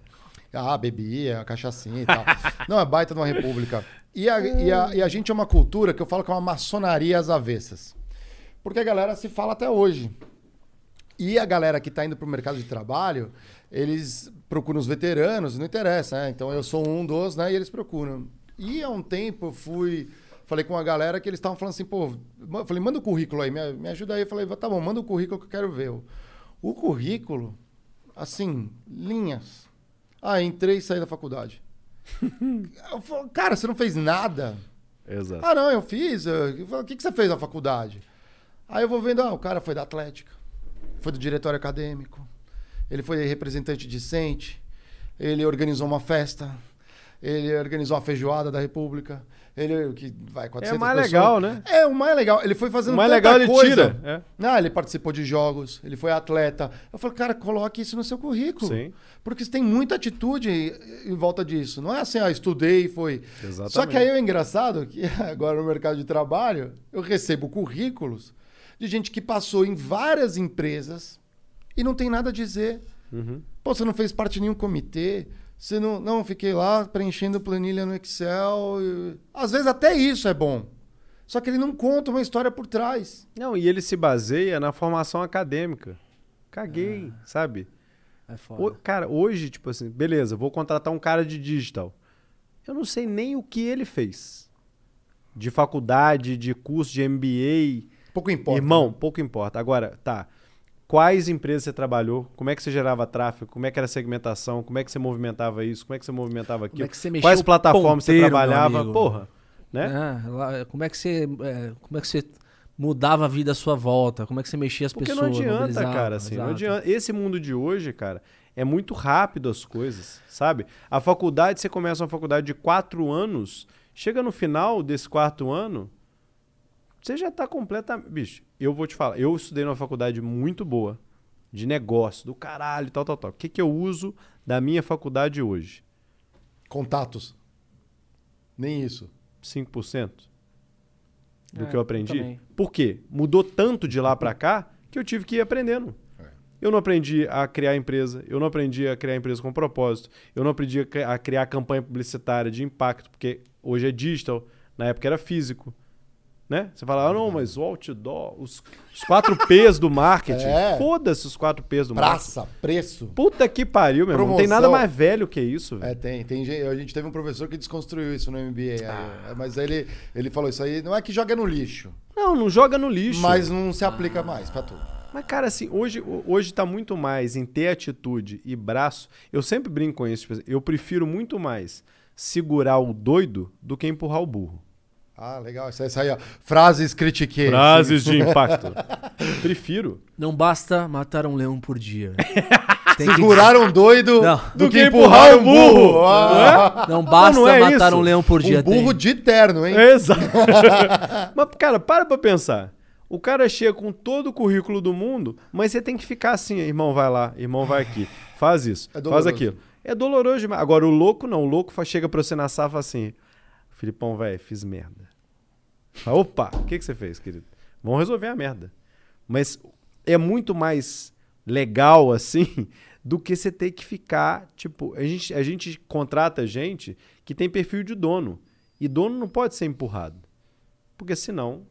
Ah, bebia, cachaçinha e tal. (laughs) Não, é baita de uma república. E a, e, a, e a gente é uma cultura que eu falo que é uma maçonaria às avessas. Porque a galera se fala até hoje. E a galera que está indo para o mercado de trabalho, eles procuram os veteranos, não interessa, né? Então eu sou um dos, né? E eles procuram. E há um tempo eu fui. Falei com a galera que eles estavam falando assim, pô, falei, manda o currículo aí, me, me ajuda aí. Eu falei, tá bom, manda o currículo que eu quero ver. O currículo, assim, linhas. Ah, entrei e saí da faculdade. (laughs) eu falo, cara, você não fez nada? Exato. Ah, não, eu fiz. Eu falo, o que, que você fez na faculdade? Aí eu vou vendo, ah, o cara foi da Atlética, foi do diretório acadêmico, ele foi representante discente, ele organizou uma festa, ele organizou a feijoada da República, ele que vai 400 É mais pessoas. legal, né? É, o mais legal. Ele foi fazendo O mais legal ele coisa. tira. É. Não, ele participou de jogos, ele foi atleta. Eu falei, cara, coloque isso no seu currículo. Sim. Porque você tem muita atitude em volta disso. Não é assim, ah, estudei e foi. Exatamente. Só que aí é engraçado que (laughs) agora no mercado de trabalho eu recebo currículos de gente que passou em várias empresas e não tem nada a dizer. Uhum. Pô, você não fez parte de nenhum comitê. Você não. Não, fiquei lá preenchendo planilha no Excel. e- Às vezes até isso é bom. Só que ele não conta uma história por trás. Não, e ele se baseia na formação acadêmica. Caguei, sabe? É O- foda. cara, hoje, tipo assim, beleza, vou contratar um cara de digital. Eu não sei nem o que ele fez. De faculdade, de curso de MBA. Pouco importa. Irmão, pouco importa. Agora, tá. Quais empresas você trabalhou? Como é que você gerava tráfego? Como é que era a segmentação? Como é que você movimentava isso? Como é que você movimentava aquilo? Como é você Quais plataformas você ponteiro, meu trabalhava? Porra, né? É, lá, como é que você. é, como é que você mudava a vida à sua volta? Como é que você mexia as Porque pessoas? não adianta, cara, assim, não adianta. Esse mundo de hoje, cara, é muito rápido as coisas, sabe? A faculdade, você começa uma faculdade de quatro anos, chega no final desse quarto ano, você já tá completamente... Bicho, eu vou te falar, eu estudei numa faculdade muito boa, de negócio, do caralho, tal, tal, tal. O que, que eu uso da minha faculdade hoje? Contatos. Nem isso. 5% do É, que eu aprendi. também. Por quê? Mudou tanto de lá pra cá que eu tive que ir aprendendo. É. Eu não aprendi a criar empresa, eu não aprendi a criar empresa com propósito, eu não aprendi a criar campanha publicitária de impacto, porque hoje é digital, na época era físico. Né? Você fala, ah, não, mas o outdoor, os, os quatro (laughs) P's do marketing. É. Foda-se os quatro P's do marketing. Praça, preço. Puta que pariu, meu irmão. Não tem nada mais velho que isso. velho. É, tem, tem a gente teve um professor que desconstruiu isso no MBA. aí, é, mas ele, ele falou isso aí, não é que joga no lixo, Não, não joga no lixo. mas não se aplica mais pra tudo. Mas, cara, assim, hoje, ho- hoje tá muito mais em ter atitude e braço. Eu sempre brinco com isso. tipo Eu prefiro muito mais segurar o doido do que empurrar o burro. Ah, legal. Isso aí, isso aí ó. Frases critiquei. de (laughs) impacto. prefiro. Não basta matar um leão por dia. (laughs) Tem que- Segurar um doido Não. do, que empurrar um burro. Ah, Não basta não é matar isso? um leão por dia. um burro tem. de terno, hein? Exato. (laughs) mas, cara, para pra pensar. O cara chega com todo o currículo do mundo, mas você tem que ficar assim, irmão, vai lá, irmão, vai aqui. Faz isso, É faz aquilo. É doloroso demais. Agora, o louco não. O louco chega pra você na e fala assim: Filipão, velho, fiz merda. Opa, o que, que você fez, querido? Vamos resolver a merda. Mas é muito mais legal assim (laughs) do que você ter que ficar. Tipo, a gente, a gente contrata gente que tem perfil de dono. E dono não pode ser empurrado. Porque senão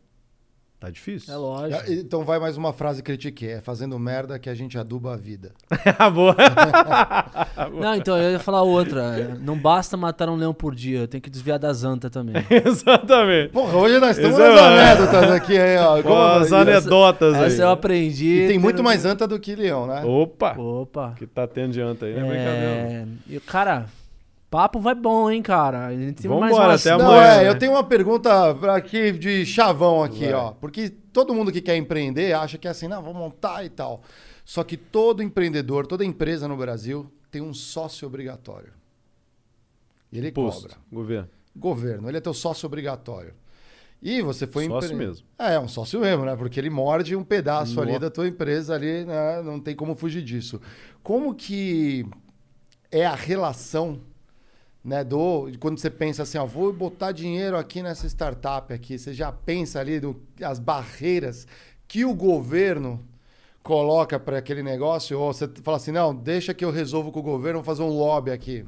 tá difícil. É lógico. Então vai mais uma frase critiquei. É fazendo merda que a gente aduba a vida. (laughs) Ah, (laughs) boa. Não, então eu ia falar outra. Não basta matar um leão por dia, tem que desviar das antas também. (laughs) Exatamente. Porra, hoje nós estamos é nas o- anedotas aqui, aí, ó. Pô, Como- as anedotas aí. Essa eu aprendi. E tem muito mais anta do que leão, né? Opa! Opa. Que tá tendo diante aí, não é brincadeira. É... E, cara, papo vai bom, hein, cara. A gente tem mais umas... até Não, amanhã, é, né? eu tenho uma pergunta aqui de chavão aqui, Vai. ó. Porque todo mundo que quer empreender acha que é assim, não, vou montar e tal. Só que todo empreendedor, toda empresa no Brasil tem um sócio obrigatório. E ele Imposto, cobra. governo. Governo, ele é teu sócio obrigatório. E você foi Sócio empre- mesmo. É, um sócio mesmo, né? Porque ele morde um pedaço ali da tua empresa ali, né? Não tem como fugir disso. Como que é a relação, né, do quando você pensa assim, ó, vou botar dinheiro aqui nessa startup aqui, você já pensa ali no, as barreiras que o governo coloca para aquele negócio? Ou você fala assim, não, deixa que eu resolvo com o governo, vou fazer um lobby aqui?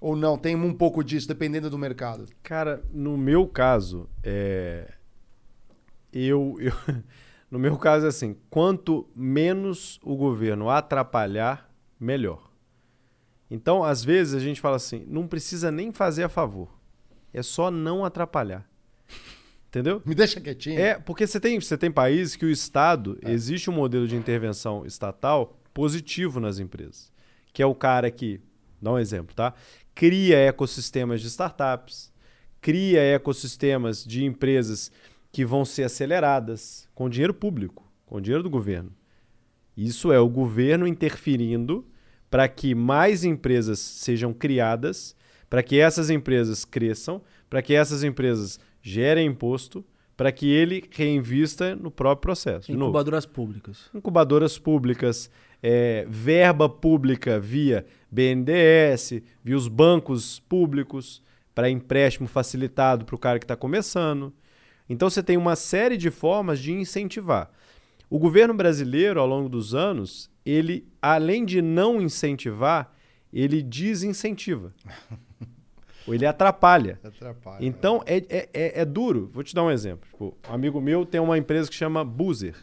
Ou não, tem um pouco disso, dependendo do mercado. Cara, no meu caso, é... eu, eu- (laughs) no meu caso é assim, quanto menos o governo atrapalhar, melhor. Então, às vezes a gente fala assim, não precisa nem fazer a favor, é só não atrapalhar. Entendeu? Me deixa quietinho. É, porque você tem, você tem países que o Estado, existe um modelo de intervenção estatal positivo nas empresas. Que é o cara que, dá um exemplo, tá? Cria ecossistemas de startups, cria ecossistemas de empresas que vão ser aceleradas com dinheiro público, com dinheiro do governo. Isso é o governo interferindo para que mais empresas sejam criadas, para que essas empresas cresçam, para que essas empresas gerem imposto, para que ele reinvista no próprio processo. Incubadoras públicas. incubadoras públicas, é, verba pública via BNDES, via os bancos públicos, para empréstimo facilitado para o cara que está começando. Então você tem uma série de formas de incentivar. O governo brasileiro, ao longo dos anos, ele, além de não incentivar, ele desincentiva. Ou ele atrapalha. Atrapalha. Então é, é, é, é duro. Vou te dar um exemplo. Tipo, um amigo meu tem uma empresa que chama Buzer,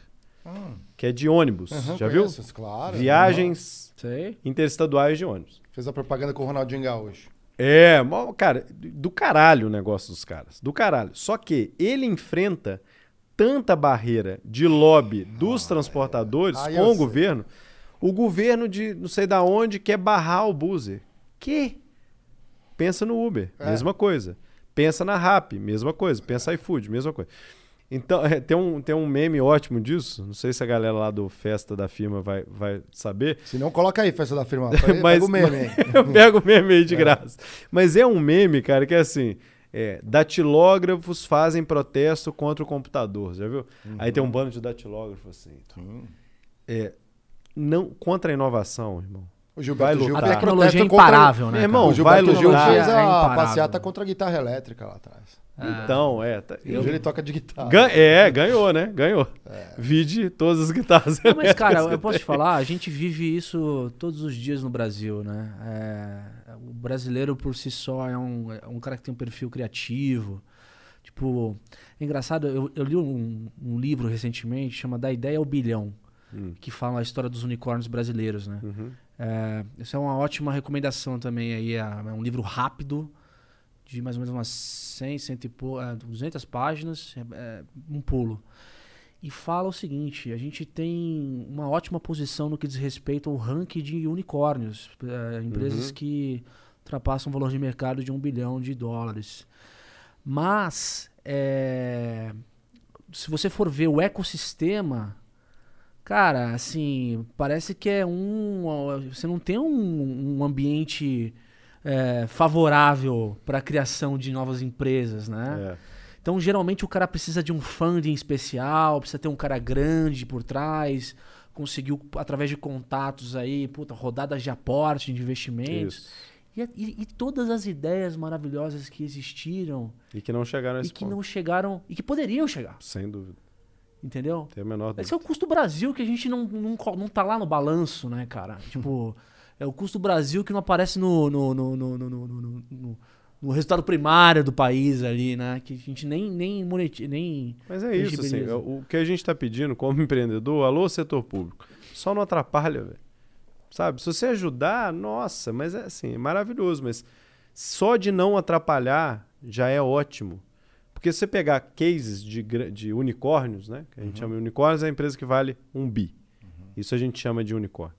Hum, que é de ônibus. aham, Já conheço, viu? Claro. Viagens Sei. interestaduais de ônibus. Fez a propaganda com o Ronaldinho Gaúcho. É, cara, do caralho o negócio dos caras. Do caralho. Só que ele enfrenta tanta barreira de lobby dos transportadores Ah, eu com o sei. governo. O governo de não sei da onde quer barrar o Buzer. Que? Pensa no Uber, É. mesma coisa. Pensa na Rap, mesma coisa. Pensa iFood, mesma coisa. Então, é, tem, um, tem um meme ótimo disso. Não sei se a galera lá do Festa da firma vai, vai saber. Se não, coloca aí, festa da firma. (laughs) Mas- Pega o meme, hein? (laughs) Eu pego o meme aí de graça. Mas é um meme, cara, que é assim. é, datilógrafos fazem protesto contra o computador, já viu? Aí tem um bando de datilógrafos assim. É, não, contra a inovação, irmão. O Gilberto Vai Gil lutar. A tecnologia é protesto contra- imparável, né? Irmão, O? Gilberto vai Gil lutar. fez É a imparável. passeata contra a guitarra elétrica lá atrás. Então, é. tá- Hoje ele toca de guitarra. Gan- é, ganhou, né? Ganhou. Vide todas as guitarras. Não, mas, cara, eu posso te falar, a gente vive isso todos os dias no Brasil, né? É, o brasileiro por si só é um, é um cara que tem um perfil criativo. Tipo, é engraçado, eu, eu li um, um livro recentemente, chama Da Ideia ao Bilhão, Hum. que fala a história dos unicórnios brasileiros, né? Uhum. É, isso é uma ótima recomendação também aí. É, é um livro rápido, de mais ou menos umas 100, 100 e pou- é, 200 páginas, é, é, um pulo. E fala o seguinte: a gente tem uma ótima posição no que diz respeito ao ranking de unicórnios, é, empresas Uhum. que ultrapassam o valor de mercado de um bilhão de dólares. Mas, é, se você for ver o ecossistema, cara, assim, parece que é um. Você não tem um, um ambiente é, favorável para a criação de novas empresas, né? É. Então, geralmente, o cara precisa de um funding especial, precisa ter um cara grande por trás, conseguiu, através de contatos aí, puta, rodadas de aporte, de investimentos. E, e- e todas as ideias maravilhosas que existiram E que não chegaram a e esse que ponto. não chegaram, e que poderiam chegar, Sem dúvida. Entendeu? Tem a menor dúvida. Esse é o custo Brasil que a gente não, não, não tá lá no balanço, né, cara? (laughs) Tipo, é o custo Brasil que não aparece no, no, no, no, no, no- no- no- resultado primário do país ali, né? Que a gente nem, nem, moneti- nem Mas é isso, assim, Legibiliza. o que a gente está pedindo como (laughs) empreendedor, alô setor público, só não atrapalha, velho. Sabe? Se você ajudar, nossa, mas é assim, é maravilhoso, mas só de não atrapalhar já é ótimo. Porque se você pegar cases de, de unicórnios, né? Que a gente chama de unicórnios, é a empresa que vale um bi. Isso a gente chama de unicórnio.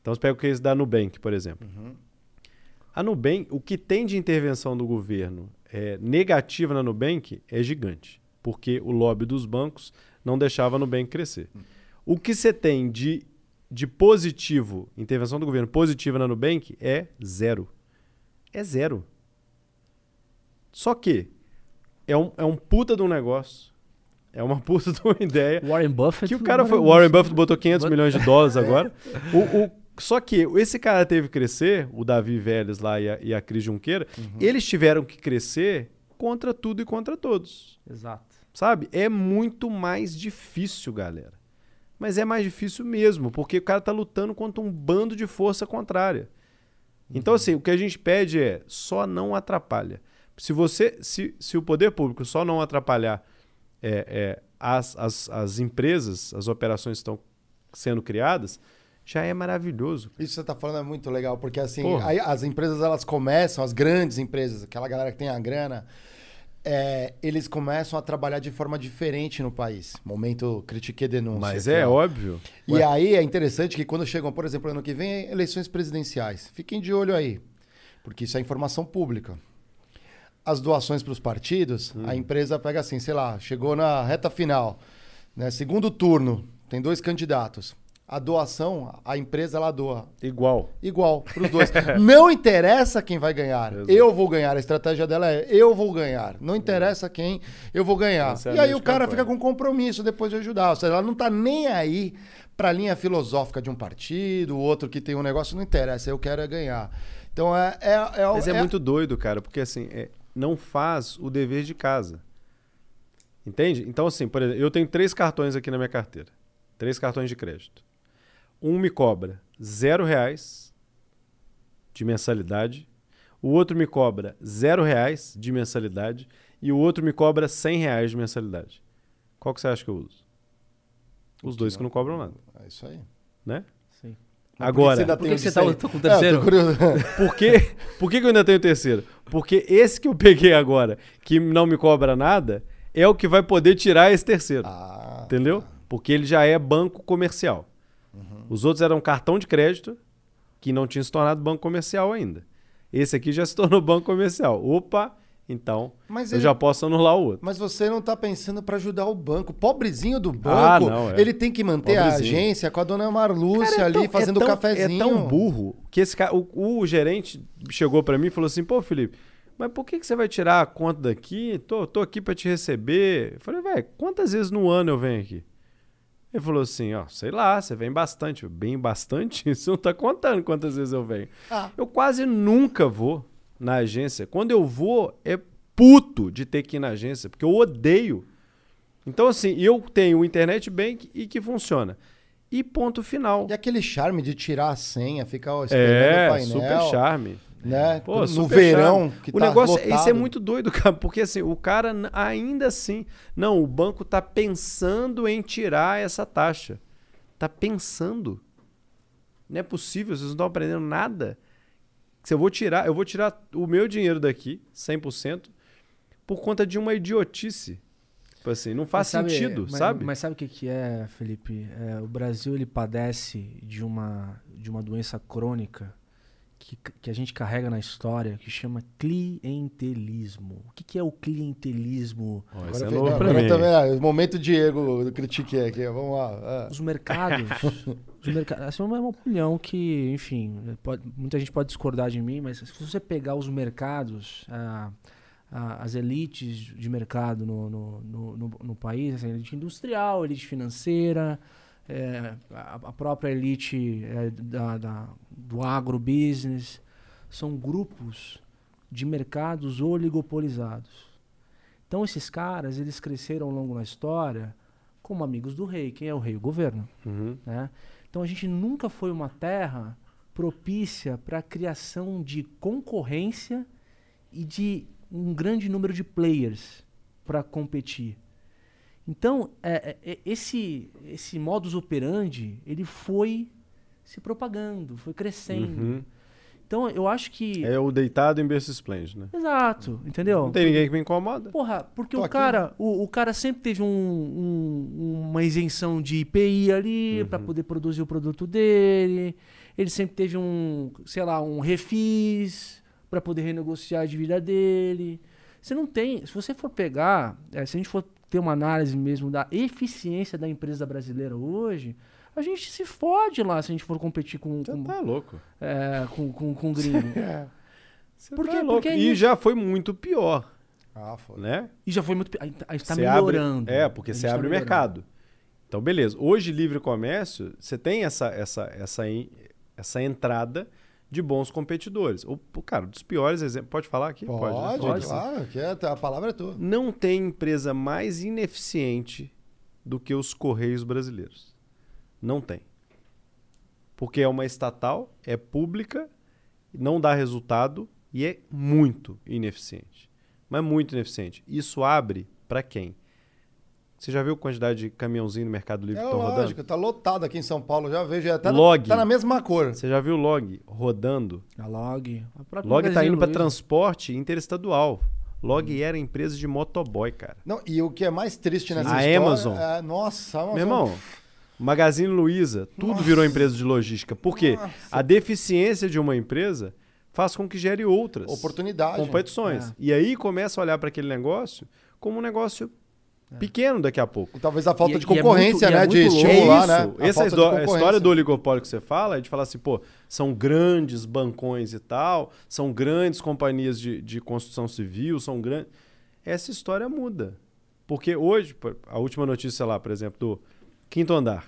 Então você pega o case da Nubank, por exemplo. A Nubank, o que tem de intervenção do governo é, negativa na Nubank é gigante, porque o lobby dos bancos não deixava a Nubank crescer. O que você tem de, de positivo, intervenção do governo positiva na Nubank é zero. É zero. Só que é um, é um puta de um negócio, é uma (laughs) puta de uma ideia, Warren Buffett. que o cara foi. O Warren Buffett botou 500 milhões de dólares agora. (laughs) O, o- só que esse cara teve que crescer, o Davi Vélez lá e a, e a Cris Junqueira, eles tiveram que crescer contra tudo e contra todos. Exato. Sabe? É muito mais difícil, galera. Mas é mais difícil mesmo, porque o cara tá lutando contra um bando de força contrária. Então, assim, o que a gente pede é só não atrapalha. Se você, se, se o poder público só não atrapalhar é, é, as, as, as empresas, as operações que estão sendo criadas, já é maravilhoso. Isso que você está falando é muito legal, porque assim, aí as empresas elas começam, as grandes empresas, aquela galera que tem a grana, é, eles começam a trabalhar de forma diferente no país. Momento critique denúncia. Mas é ó. óbvio. E aí é interessante que quando chegam, por exemplo, ano que vem, eleições presidenciais. Fiquem de olho aí, porque isso é informação pública. As doações para os partidos, Hum. a empresa pega assim, sei lá, chegou na reta final, né, segundo turno, tem dois candidatos. A doação, a empresa ela doa Igual. igual para os dois. (laughs) Não interessa quem vai ganhar. Exato. Eu vou ganhar. A estratégia dela é eu vou ganhar. Não interessa quem, eu vou ganhar. Essa é e aí o cara campanha. fica com compromisso depois de ajudar. Ou seja, ela não tá nem aí para a linha filosófica de um partido, o outro que tem um negócio, não interessa. Eu quero é ganhar. Então é. é, é Mas é, muito doido, cara, porque assim, é, não faz o dever de casa. Entende? Então, assim, por exemplo, eu tenho três cartões aqui na minha carteira. Três cartões de crédito. Um me cobra zero reais de mensalidade. O outro me cobra zero reais de mensalidade. E o outro me cobra cem reais de mensalidade. Qual que você acha que eu uso? Os dois que não cobram nada, É isso aí. né? Agora, ainda Por tem que o que você tá cem? com o É, terceiro? tô curioso. (laughs) Por que, por que, que eu ainda tenho o terceiro? Porque esse que eu peguei agora, que não me cobra nada, é o que vai poder tirar esse terceiro. Ah, entendeu? Porque ele já é banco comercial. Os outros eram cartão de crédito, que não tinha se tornado banco comercial ainda. Esse aqui já se tornou (laughs) banco comercial. Opa, então Mas eu ele- já posso anular o outro. Mas você não tá pensando para ajudar o banco. Pobrezinho do banco, Ah, não, é. ele tem que manter a Pobrezinho. agência com a dona Marlúcia Cara, é ali tão- fazendo é tão, cafezinho. É tão burro que esse cara, o, o gerente chegou pra mim e falou assim: pô, Felipe, mas por que, que você vai tirar a conta daqui? Tô, tô aqui pra te receber. Eu falei, velho, quantas vezes no ano eu venho aqui? Ele falou assim: ó, sei lá, você vem bastante. Eu, Bem bastante? (laughs) Você não tá contando quantas vezes eu venho. Ah. Eu quase nunca vou na agência. Quando eu vou, é puto de ter que ir na agência, porque eu odeio. Então, assim, eu tenho o Internet Bank e que funciona. E ponto final. E aquele charme de tirar a senha, ficar ó, esperando o É, painel. super charme. Né? Pô, no super verão, charme. que o tá negócio, lotado. isso é muito doido, (laughs) cara, porque assim, o cara ainda assim, não, o banco tá pensando em tirar essa taxa. Tá pensando. Não é possível, vocês não estão aprendendo nada. Se eu vou tirar, eu vou tirar o meu dinheiro daqui, 100%, por conta de uma idiotice. Tipo assim, não faz Mas sabe- sentido, mas- sabe? Mas sabe o que, que é, Felipe? É, o Brasil ele padece de uma, de uma doença crônica que, que a gente carrega na história que chama clientelismo. O que, que é o clientelismo? Ó, Agora, isso é novo pra mim. também, ah, o momento Diego do Critique aqui, vamos lá. ah. Os mercados. (laughs) essa é uma uma opinião que, enfim, pode- muita gente pode discordar de mim, mas se você pegar os mercados, ah, ah, as elites de mercado no, no, no, no- no país, assim, elite industrial, elite financeira, é, a, a própria elite é, da, da- do agrobusiness, são grupos de mercados oligopolizados. Então esses caras, eles cresceram ao longo da história como amigos do rei. Quem é o rei? O governo. Uhum. Né? Então a gente nunca foi uma terra propícia para a criação de concorrência e de um grande número de players para competir. Então é, é, é, esse esse modus operandi ele foi se propagando, foi crescendo. Uhum. Então eu acho que É o deitado em berço esplêndido, né? exato, entendeu? Não tem ninguém que me incomoda. Porra, porque Tô o cara, o, o cara sempre teve um- um- uma isenção de IPI ali Uhum. poder produzir o produto dele. Ele sempre teve um, sei lá, um refis pra poder renegociar a dívida dele. Você não tem, se você for pegar, eh, se a gente for ter uma análise mesmo da eficiência da empresa brasileira hoje, a gente se fode lá se a gente for competir com, Você com, tá louco. eh, com, com, com gringo. (laughs) Você Por tá louco. Porque é e já foi muito pior, Ah, foda. né? E já foi muito. pi- A gente tá- tá Você abre- melhorando. é, porque você tá abre o melhorando. mercado. Então, beleza. Hoje, livre comércio, você tem essa, essa, essa, essa entrada de bons competidores. O, cara, dos piores exemplos. Pode falar aqui? Pode, né? Pode. claro, que é- a palavra é tua. Não tem empresa mais ineficiente do que os Correios brasileiros. Não tem. Porque é uma estatal, é pública, não dá resultado e é muito ineficiente. Mas muito ineficiente. Isso abre para quem? Você já viu a quantidade de caminhãozinho no Mercado Livre É que estão rodando? lógico, tá lotado aqui em São Paulo, já vejo, até Log. tá na mesma cor. Você já viu o log rodando? A Log. A própria Log tá indo para transporte interestadual. Log era empresa de motoboy, cara. Não, e o que é mais triste nessa A história... Amazon. É, nossa, a Amazon... Meu irmão, Magazine Luiza, tudo virou empresa de logística. Por quê? A deficiência de uma empresa faz com que gere outras Oportunidade. competições. É. E aí começa a olhar para aquele negócio como um negócio pequeno daqui a pouco. E talvez a falta E- de e é concorrência, muito- é né? de estimular, é né? isso. A Essa de a história do oligopólio que você fala é de falar assim, pô, são grandes bancões e tal, são grandes companhias de, de construção civil, são grandes. Essa história muda. Porque hoje, a última notícia lá, por exemplo, do quinto andar,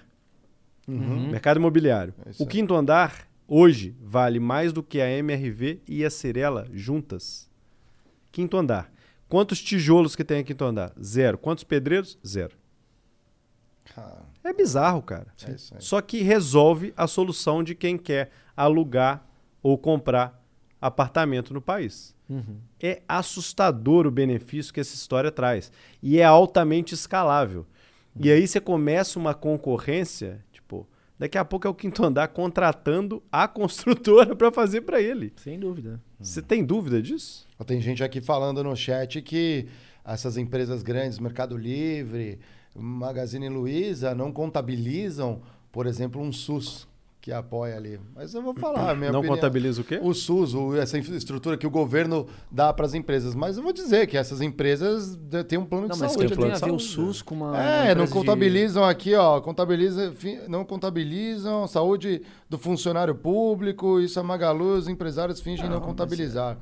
Uhum. mercado imobiliário. É o quinto andar, hoje, vale mais do que a MRV e a Cirela juntas. Quinto andar. Quantos tijolos que tem a quinto andar? Zero. Quantos pedreiros? Zero. Cara, É bizarro, cara. é. Só que resolve a solução de quem quer alugar ou comprar apartamento no país. Uhum. É assustador o benefício que essa história traz. E é altamente escalável. E aí você começa uma concorrência, tipo, daqui a pouco é o quinto andar contratando a construtora (laughs) para fazer para ele. Sem dúvida. Você tem dúvida disso? Tem gente aqui falando no chat que essas empresas grandes, Mercado Livre, Magazine Luiza, não contabilizam, por exemplo, um SUS que apoia ali. Mas eu vou falar, a minha Não opinião. contabiliza o quê? O SUS, o- essa infraestrutura que o governo dá para as empresas. Mas eu vou dizer que essas empresas têm um plano Não, de mas saúde. plano tem de a ver o SUS com uma. É, uma não empresa de- contabilizam aqui, ó. Contabiliza, não contabilizam saúde do funcionário público. Isso é Magalu, os empresários fingem não, contabilizar.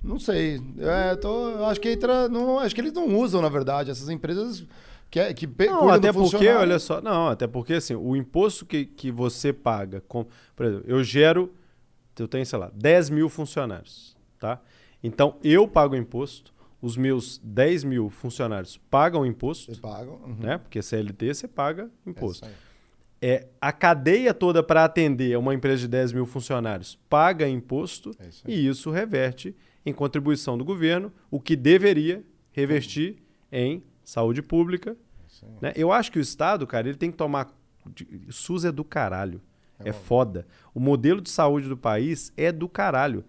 Não sei. É, tô, eu acho que entra. Não, acho que eles não usam, na verdade. Essas empresas que, que pe- Não, até porque, olha só, não, até porque assim, o imposto que, que você paga, com, por exemplo, eu gero, eu tenho, sei lá, 10 mil funcionários, tá? Então, eu pago imposto, os meus 10 mil funcionários pagam imposto, pagam. uhum. né? Porque CLT você paga É imposto. aí. É, a cadeia toda para atender uma empresa de 10 mil funcionários paga imposto É isso e isso reverte em contribuição do governo, o que deveria revertir em saúde pública. É né? Eu acho que o Estado, cara, ele tem que tomar. SUS é do caralho. É, foda. O modelo de saúde do país é do caralho.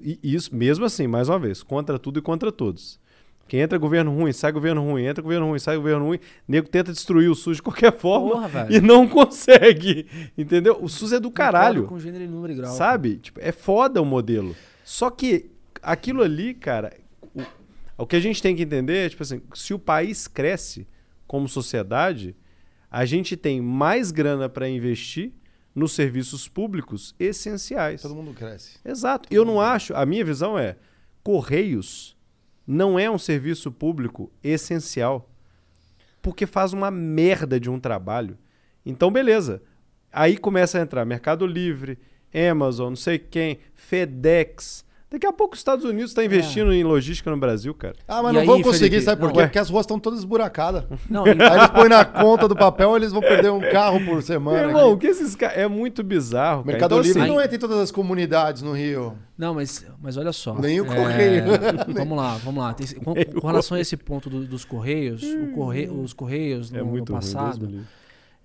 E isso, mesmo assim, mais uma vez, contra tudo e contra todos. Quem entra governo ruim, sai governo ruim, entra governo ruim, sai governo ruim, nego tenta destruir o SUS de qualquer (laughs) forma Porra, velho. e não consegue. Entendeu? O SUS é do caralho. Com gênero e número e grau. Sabe? Tipo, é foda o modelo. Só que aquilo ali, cara, o, que a gente tem que entender é, tipo assim, se o país cresce como sociedade, a gente tem mais grana para investir nos serviços públicos essenciais. Todo mundo cresce. Exato. Eu não acho, a minha visão é, Correios não é um serviço público essencial. Porque faz uma merda de um trabalho. Então, beleza. Aí começa a entrar Mercado Livre, Amazon, não sei quem, FedEx. Daqui a pouco os Estados Unidos está investindo em logística no Brasil, cara. Ah, mas E não aí, vão conseguir, Felipe? sabe por Não, quê? ué. Porque as ruas estão todas esburacadas. Não, Aí eles põem na conta do papel, eles vão perder um carro por semana. Meu irmão, aqui. que esses caras. É muito bizarro. cara. Mercado Então, Livre assim, não entra em todas as comunidades no Rio. Não, mas, mas olha só. Nem o é, correio. (laughs) vamos lá, vamos lá. Tem- com, com relação a esse ponto do- dos correios, o corre- os correios no, é no muito ruim. Deus passado livre.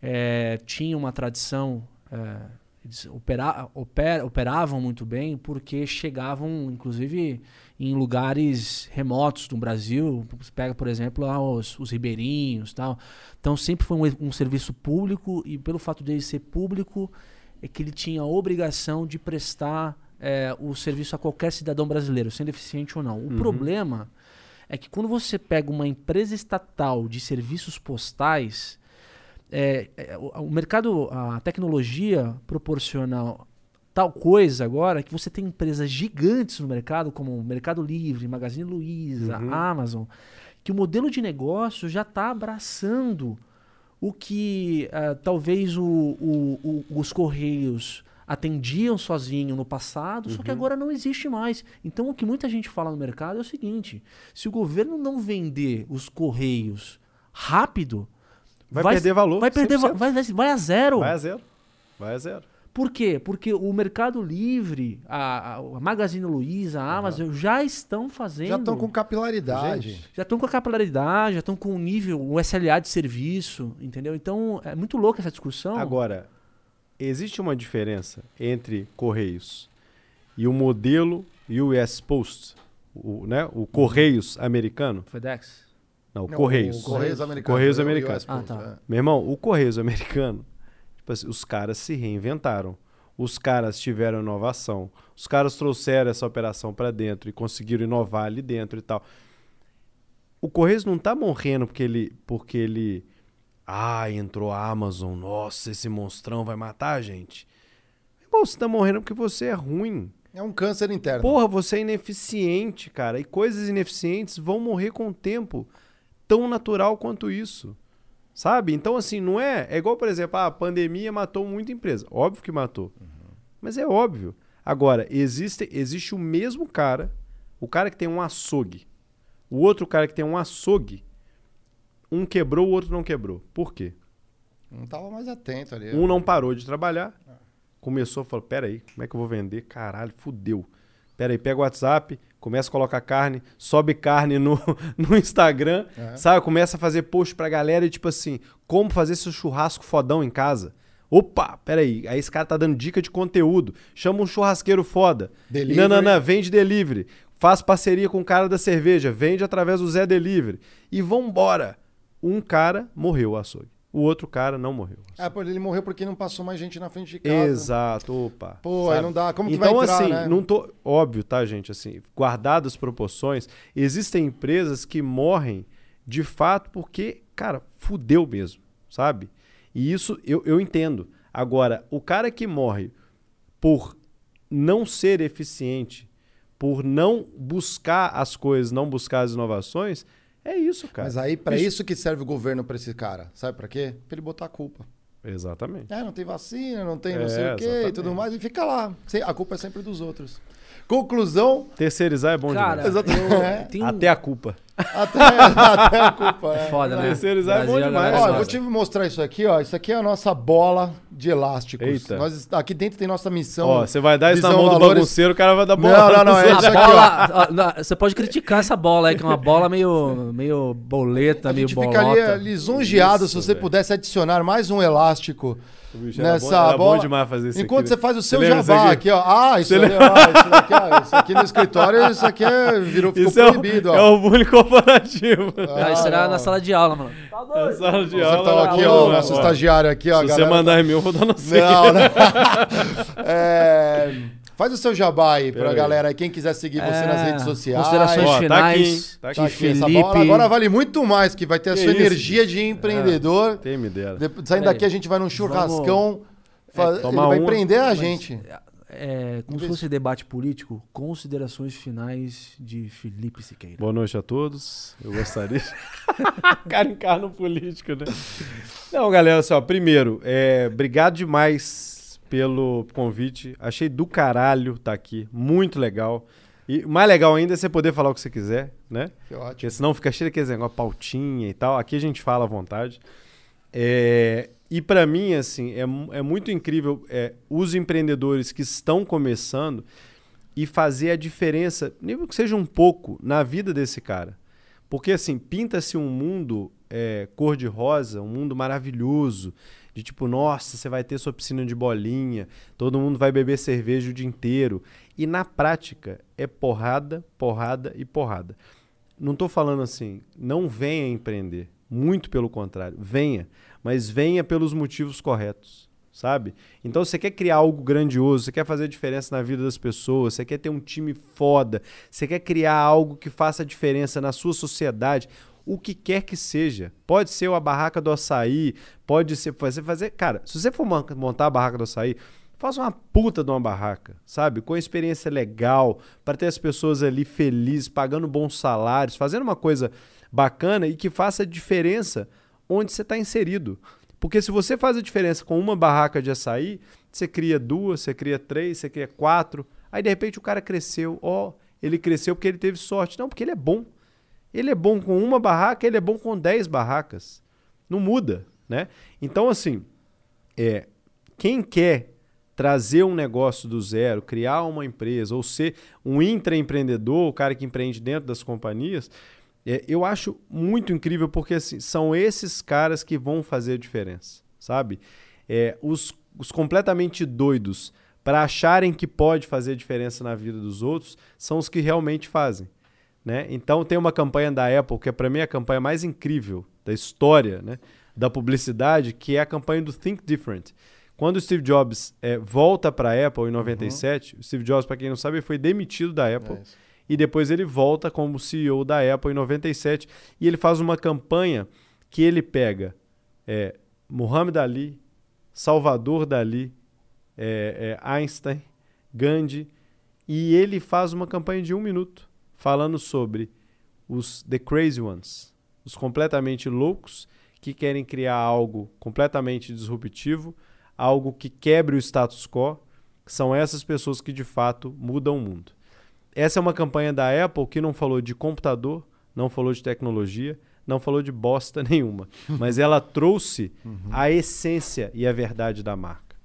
é, tinha uma tradição. é, eles opera- opera- operavam muito bem porque chegavam, inclusive, em lugares remotos do Brasil. Você pega, por exemplo, lá os, os ribeirinhos tal. Então sempre foi um, um serviço público e pelo fato dele ser público é que ele tinha a obrigação de prestar é, o serviço a qualquer cidadão brasileiro, sendo eficiente ou não. O problema é que quando você pega uma empresa estatal de serviços postais, é, é, o, o mercado, a tecnologia proporciona tal coisa agora que você tem empresas gigantes no mercado, como Mercado Livre, Magazine Luiza, Uhum. Amazon, que o modelo de negócio já está abraçando o que ah, talvez o- o- os correios atendiam sozinho no passado, só que agora não existe mais. Então o que muita gente fala no mercado é o seguinte: se o governo não vender os correios rápido, Vai, perder valor. Vai perder 100%. va- vai, vai, vai a zero. Vai a zero. Vai a zero. Por quê? Porque o Mercado Livre, a, a- Magazine Luiza, a Amazon já estão fazendo. Já estão com capilaridade. Já estão com a capilaridade, já estão com o nível, o SLA de serviço, entendeu? Então é muito louca essa discussão. Agora, existe uma diferença entre Correios e o modelo US Post, o, né, o Correios americano? FedEx. Não, o Não, Correios. o Correios americanos. Correios o americanos. US Post, Ah, tá. é. Meu irmão, o Correios americano, tipo assim, os caras se reinventaram. Os caras tiveram inovação. Os caras trouxeram essa operação para dentro e conseguiram inovar ali dentro e tal. O Correios não tá morrendo porque ele porque ele ah, entrou a Amazon, nossa, esse monstrão vai matar a gente. Irmão, você tá morrendo porque você é ruim. É um câncer interno. Porra, você é ineficiente, cara. E coisas ineficientes vão morrer com o tempo. Tão natural quanto isso. Sabe? Então, assim, não é. É igual, por exemplo, ah, a pandemia matou muita empresa. Óbvio que matou. Mas é óbvio. Agora, existe, existe o mesmo cara, o cara que tem um açougue. O outro cara que tem um açougue. Um quebrou, o outro não quebrou. Por quê? Não tava mais atento ali. Um não parou de trabalhar. Começou a falar: peraí, como é que eu vou vender? Caralho, fudeu. Peraí, pega o WhatsApp, começa a colocar carne, sobe carne no, (laughs) no Instagram, sabe? Começa a fazer post pra galera e tipo assim, como fazer seu churrasco fodão em casa. Opa, peraí, aí esse cara tá dando dica de conteúdo. Chama um churrasqueiro foda. Delivery. Não, não, não, vende delivery. Faz parceria com o cara da cerveja, vende através do Zé Delivery. E vambora. Um cara morreu o açougue. O outro cara não morreu. É, pô, ele morreu porque não passou mais gente na frente de casa. Exato, opa. Pô, aí não dá. Como que então, vai entrar, assim, né? não tô. Óbvio, tá, gente? Assim, guardadas as proporções, existem empresas que morrem de fato porque, cara, fudeu mesmo, sabe? E isso eu, eu entendo. Agora, o cara que morre por não ser eficiente, por não buscar as coisas, não buscar as inovações, é isso, cara. Mas aí, pra Bicho- isso que serve o governo pra esse cara. Sabe pra quê? Pra ele botar a culpa. Exatamente. É, não tem vacina, não tem não É, sei o quê e exatamente. tudo mais. E fica lá. A culpa é sempre dos outros. Conclusão. Terceirizar é bom Cara, demais. Exatamente. eu, É. tem Até a culpa. Até, (laughs) até a culpa. É. foda, né? Terceirizar é bom Brasil, a demais, Ó, eu vou te mostrar isso aqui, ó. Isso aqui é a nossa bola de elásticos. Eita. Nós, aqui dentro tem nossa missão. Ó, você vai dar isso na mão do valores. bagunceiro, o cara vai dar Não, bola. não, não, é A isso aqui, bola, ó, não, você pode criticar essa bola aí, que é uma bola meio, meio boleta, A meio gente bolota. ficaria lisonjeado Isso, se você velho. pudesse adicionar mais um elástico Bicho era nessa bom- era bom demais fazer isso Enquanto aqui, você né? faz o seu jabá disso aqui, ó. Ah, isso, ali, ó, isso daqui, ó. Isso aqui no escritório, isso aqui é, virou, ficou Isso é o, proibido, é ó. o bullying corporativo. Ah, isso era na sala de aula, mano. Na sala de Você aula. tá aqui, ó, ó, o ó, nosso ó. estagiário aqui, ó. Se a você galera mandar em mim, eu vou dar no seu. Não, não. (laughs) É, Faz o seu jabá aí pra aí. galera aí, quem quiser seguir você nas É, redes sociais. Considerações Ó, tá finais aqui, tá de Tá aqui, essa Felipe. bola agora vale muito mais, que vai ter a Que sua isso, energia de empreendedor. Tem me. Depois, saindo daqui, a gente vai num churrascão. fa- ele tomar vai uma, prender a gente. É, como se fosse debate político, considerações finais de Felipe Siqueira. Boa noite a todos. Eu gostaria. (laughs) cara encarna o político, né? Não, galera, só, primeiro, é, obrigado demais pelo convite. Achei do caralho estar aqui. Muito legal. E o mais legal ainda é você poder falar o que você quiser, né? Que ótimo. Porque senão fica cheio daqueles negócio, pautinha e tal. Aqui a gente fala à vontade. É, e para mim, assim, é, é muito incrível é, os empreendedores que estão começando e fazer a diferença, nem que seja um pouco, na vida desse cara. Porque, assim, pinta-se um mundo é, cor-de-rosa, um mundo maravilhoso, de tipo, nossa, você vai ter sua piscina de bolinha, todo mundo vai beber cerveja o dia inteiro. E na prática, é porrada, porrada e porrada. Não estou falando assim, não venha empreender. Muito pelo contrário, venha. Mas venha pelos motivos corretos, sabe? Então você quer criar algo grandioso, você quer fazer diferença na vida das pessoas, você quer ter um time foda, você quer criar algo que faça diferença na sua sociedade, o que quer que seja. Pode ser a barraca do açaí, pode ser fazer, fazer. Cara, se você for mon- montar a barraca do açaí, faça uma puta de uma barraca, sabe? Com experiência legal, para ter as pessoas ali felizes, pagando bons salários, fazendo uma coisa bacana e que faça diferença onde você está inserido. Porque se você faz a diferença com uma barraca de açaí, você cria duas, você cria três, você cria quatro. Aí de repente o cara cresceu. Ó, ele cresceu porque ele teve sorte. Não, porque ele é bom. Ele é bom com uma barraca, ele é bom com dez barracas. Não muda, né? Então, assim, é, quem quer trazer um negócio do zero, criar uma empresa, ou ser um intraempreendedor, o cara que empreende dentro das companhias, é, eu acho muito incrível porque assim, são esses caras que vão fazer a diferença, sabe? É, os, os completamente doidos para acharem que pode fazer diferença na vida dos outros são os que realmente fazem. Né? Então tem uma campanha da Apple que é para mim a campanha mais incrível da história né? da publicidade, que é a campanha do Think Different. Quando o Steve Jobs é, volta para a Apple em 97, uhum. o Steve Jobs, para quem não sabe, foi demitido da Apple. É e depois ele volta como CEO da Apple em 97 e ele faz uma campanha que ele pega é, Muhammad Ali, Salvador Dali, é, Einstein, Gandhi, e ele faz uma campanha de um minuto falando sobre os The Crazy Ones, os completamente loucos que querem criar algo completamente disruptivo, algo que quebre o status quo, são essas pessoas que de fato mudam o mundo. Essa é uma campanha da Apple que não falou de computador, não falou de tecnologia, não falou de bosta (laughs) nenhuma, mas ela trouxe uhum. a essência e a verdade da marca.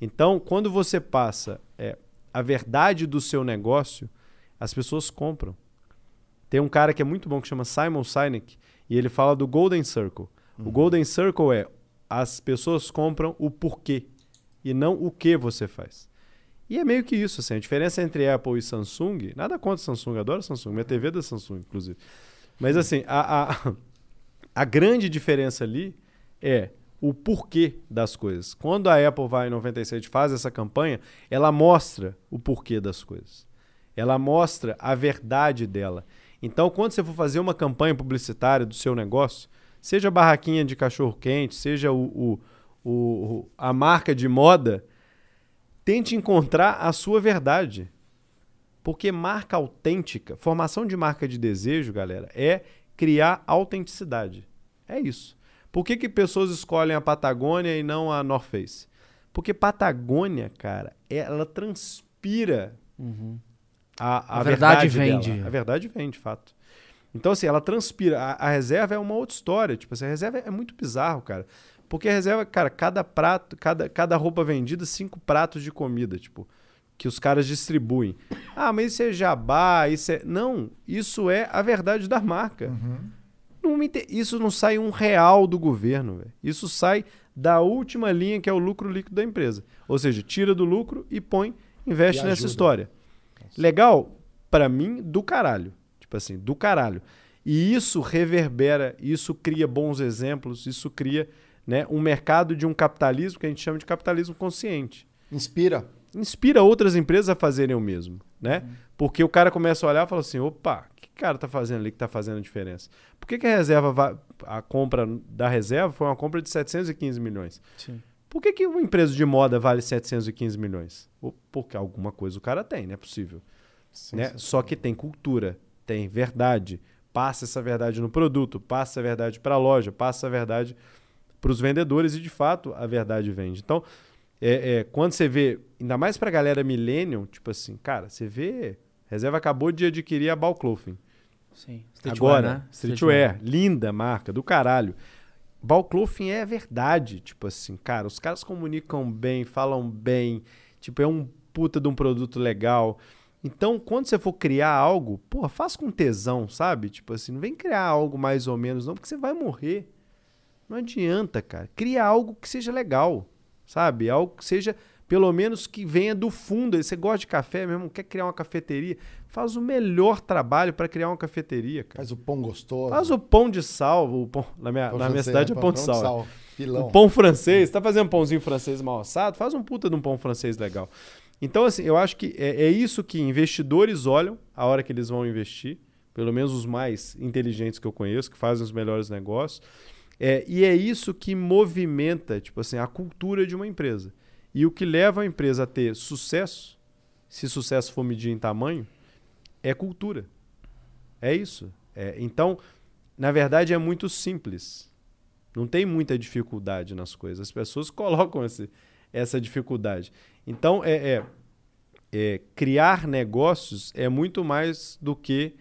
Então, quando você passa é, a verdade do seu negócio, as pessoas compram. Tem um cara que é muito bom que chama Simon Sinek e ele fala do Golden Circle. Uhum. O Golden Circle é as pessoas compram o porquê e não o que você faz. E é meio que isso, assim, a diferença entre Apple e Samsung, nada contra Samsung, adoro Samsung, minha TV é da Samsung, inclusive. Mas assim, a, a, (laughs) a grande diferença ali é o porquê das coisas. Quando a Apple vai em 97 faz essa campanha, ela mostra o porquê das coisas. Ela mostra a verdade dela. Então, quando você for fazer uma campanha publicitária do seu negócio, seja a barraquinha de cachorro quente, seja o, o, o, a marca de moda, tente encontrar a sua verdade. Porque marca autêntica, formação de marca de desejo, galera, é criar autenticidade. É isso. Por que, que pessoas escolhem a Patagônia e não a North Face? Porque Patagônia, cara, ela transpira uhum. A, a, a verdade, verdade vende. A verdade vem, de fato. Então, assim, ela transpira. A, a, reserva é uma outra história. Tipo assim, a reserva é muito bizarro, cara. Porque a reserva, cara, cada prato, cada, cada roupa vendida, cinco pratos de comida, tipo, que os caras distribuem. Ah, mas isso é jabá, isso é. Não, isso é a verdade da marca. Uhum. Não me... Isso não sai um real do governo, véio. Isso sai da última linha, que é o lucro líquido da empresa. Ou seja, tira do lucro e põe, investe e nessa história. Legal, para mim, do caralho. Tipo assim, do caralho. E isso reverbera, isso cria bons exemplos, isso cria né, um mercado de um capitalismo que a gente chama de capitalismo consciente. Inspira. Inspira outras empresas a fazerem o mesmo. Né? Uhum. Porque o cara começa a olhar e fala assim: opa, o que o cara tá fazendo ali que tá fazendo a diferença? Por que, que a reserva, vai, a compra da reserva foi uma compra de 715 milhões? Sim. Por que, que uma empresa de moda vale 715 milhões? Porque alguma coisa o cara tem, não é possível. Sim, né? Sim, Só que tem cultura, tem verdade. Passa essa verdade no produto, passa a verdade para a loja, passa a verdade para os vendedores e, de fato, a verdade vende. Então, é, é quando você vê, ainda mais para a galera millennium, tipo assim, cara, você vê, Reserva acabou de adquirir a Balclothing. Sim. Agora, né? Streetwear, linda marca, do caralho. Balclothing é verdade, tipo assim, cara, os caras comunicam bem, falam bem, tipo, é um puta de um produto legal. Então, quando você for criar algo, pô, faz com tesão, sabe? Tipo assim, não vem criar algo mais ou menos, não, porque você vai morrer. Não adianta, cara. Cria algo que seja legal, sabe? Algo que seja pelo menos que venha do fundo. Você gosta de café mesmo, quer criar uma cafeteria, faz o melhor trabalho para criar uma cafeteria. Cara. Faz o pão gostoso. Faz o pão de sal. O pão, na minha, na minha cidade é, é pão, de sal. De sal. Pilão. O pão francês. Tá fazendo um pãozinho francês mal assado? Faz um puta de um pão francês legal. Então, assim, eu acho que é, é isso que investidores olham a hora que eles vão investir. Pelo menos os mais inteligentes que eu conheço, que fazem os melhores negócios. É, e é isso que movimenta, tipo assim, a cultura de uma empresa. E o que leva a empresa a ter sucesso, se sucesso for medir em tamanho, é cultura. É isso. É, então, na verdade, é muito simples. Não tem muita dificuldade nas coisas. As pessoas (laughs) colocam esse, essa dificuldade. Então, é, é, é, criar negócios é muito mais do que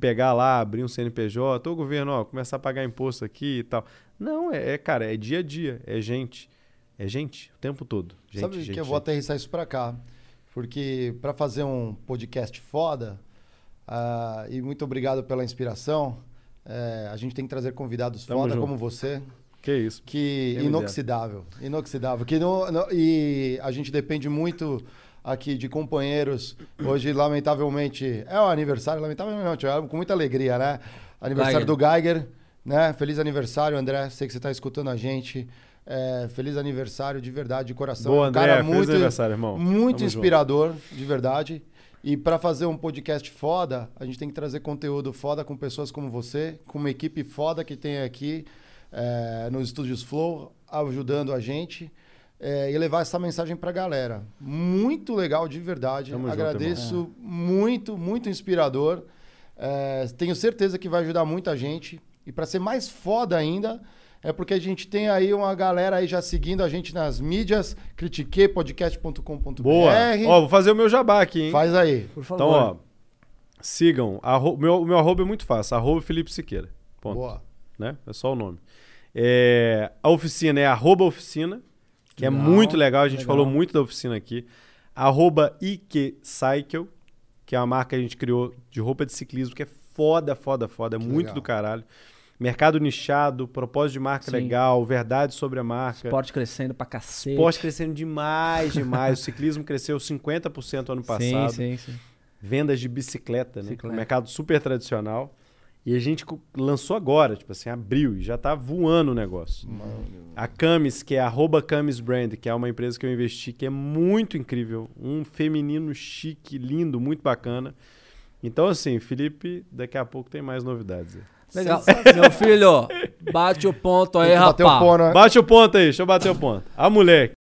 pegar lá, abrir um CNPJ, ô governo, ó, começar a pagar imposto aqui e tal. Não, é, é, cara, é dia a dia, é gente. É gente, o tempo todo. Gente, Sabe gente, que eu vou gente. aterrissar isso pra cá? Porque pra fazer um podcast foda, ah, e muito obrigado pela inspiração, eh, a gente tem que trazer convidados Tamo foda junto. como você, Que isso. que inoxidável, inoxidável, que não, não- e a gente depende muito aqui de companheiros. Hoje, lamentavelmente, é o aniversário, lamentavelmente é com muita alegria, né? Aniversário Geiger. do Geiger, né? Feliz aniversário, André. Sei que você está escutando a gente. É, feliz aniversário de verdade, de coração. Boa, um André. cara Feliz muito, aniversário, irmão. muito Tamo junto. inspirador, de verdade. E para fazer um podcast foda, a gente tem que trazer conteúdo foda com pessoas como você, com uma equipe foda que tem aqui é, nos estúdios Flow, ajudando a gente. é, e levar essa mensagem pra galera. Muito legal, de verdade. Tamo junto, Agradeço muito, muito inspirador. É, tenho certeza que vai ajudar muita gente. E para ser mais foda ainda, é porque a gente tem aí uma galera aí já seguindo a gente nas mídias, critiquepodcast.com.br. Boa. Ó, vou fazer o meu jabá aqui, hein? Faz aí. Por favor. Então, ó, sigam. Arro... Meu, meu arroba é muito fácil. Arroba Felipe Siqueira. Ponto. Boa. Né? É só o nome. É, a oficina é arroba oficina, que é Legal, muito legal. A gente legal. falou muito da oficina aqui. Arroba IQ Cycle, que é uma marca que a gente criou de roupa de ciclismo, que é foda, foda, foda. É Que muito legal. do caralho. Mercado nichado, propósito de marca Sim. legal, verdade sobre a marca. Esporte crescendo pra cacete. Esporte crescendo demais, demais. o ciclismo cresceu 50% ano passado. Sim, sim, sim. Vendas de bicicleta, né? Bicicleta. Um mercado super tradicional. E a gente lançou agora, tipo assim, abriu e já tá voando o negócio. A Camis, que é arroba Camis Brand, que é uma empresa que eu investi, que é muito incrível. Um feminino chique, lindo, muito bacana. Então, assim, Felipe, daqui a pouco tem mais novidades. aí. Legal. Meu filho, bate o ponto aí, rapaz. né? Bate o ponto aí, deixa eu bater o ponto. A mulher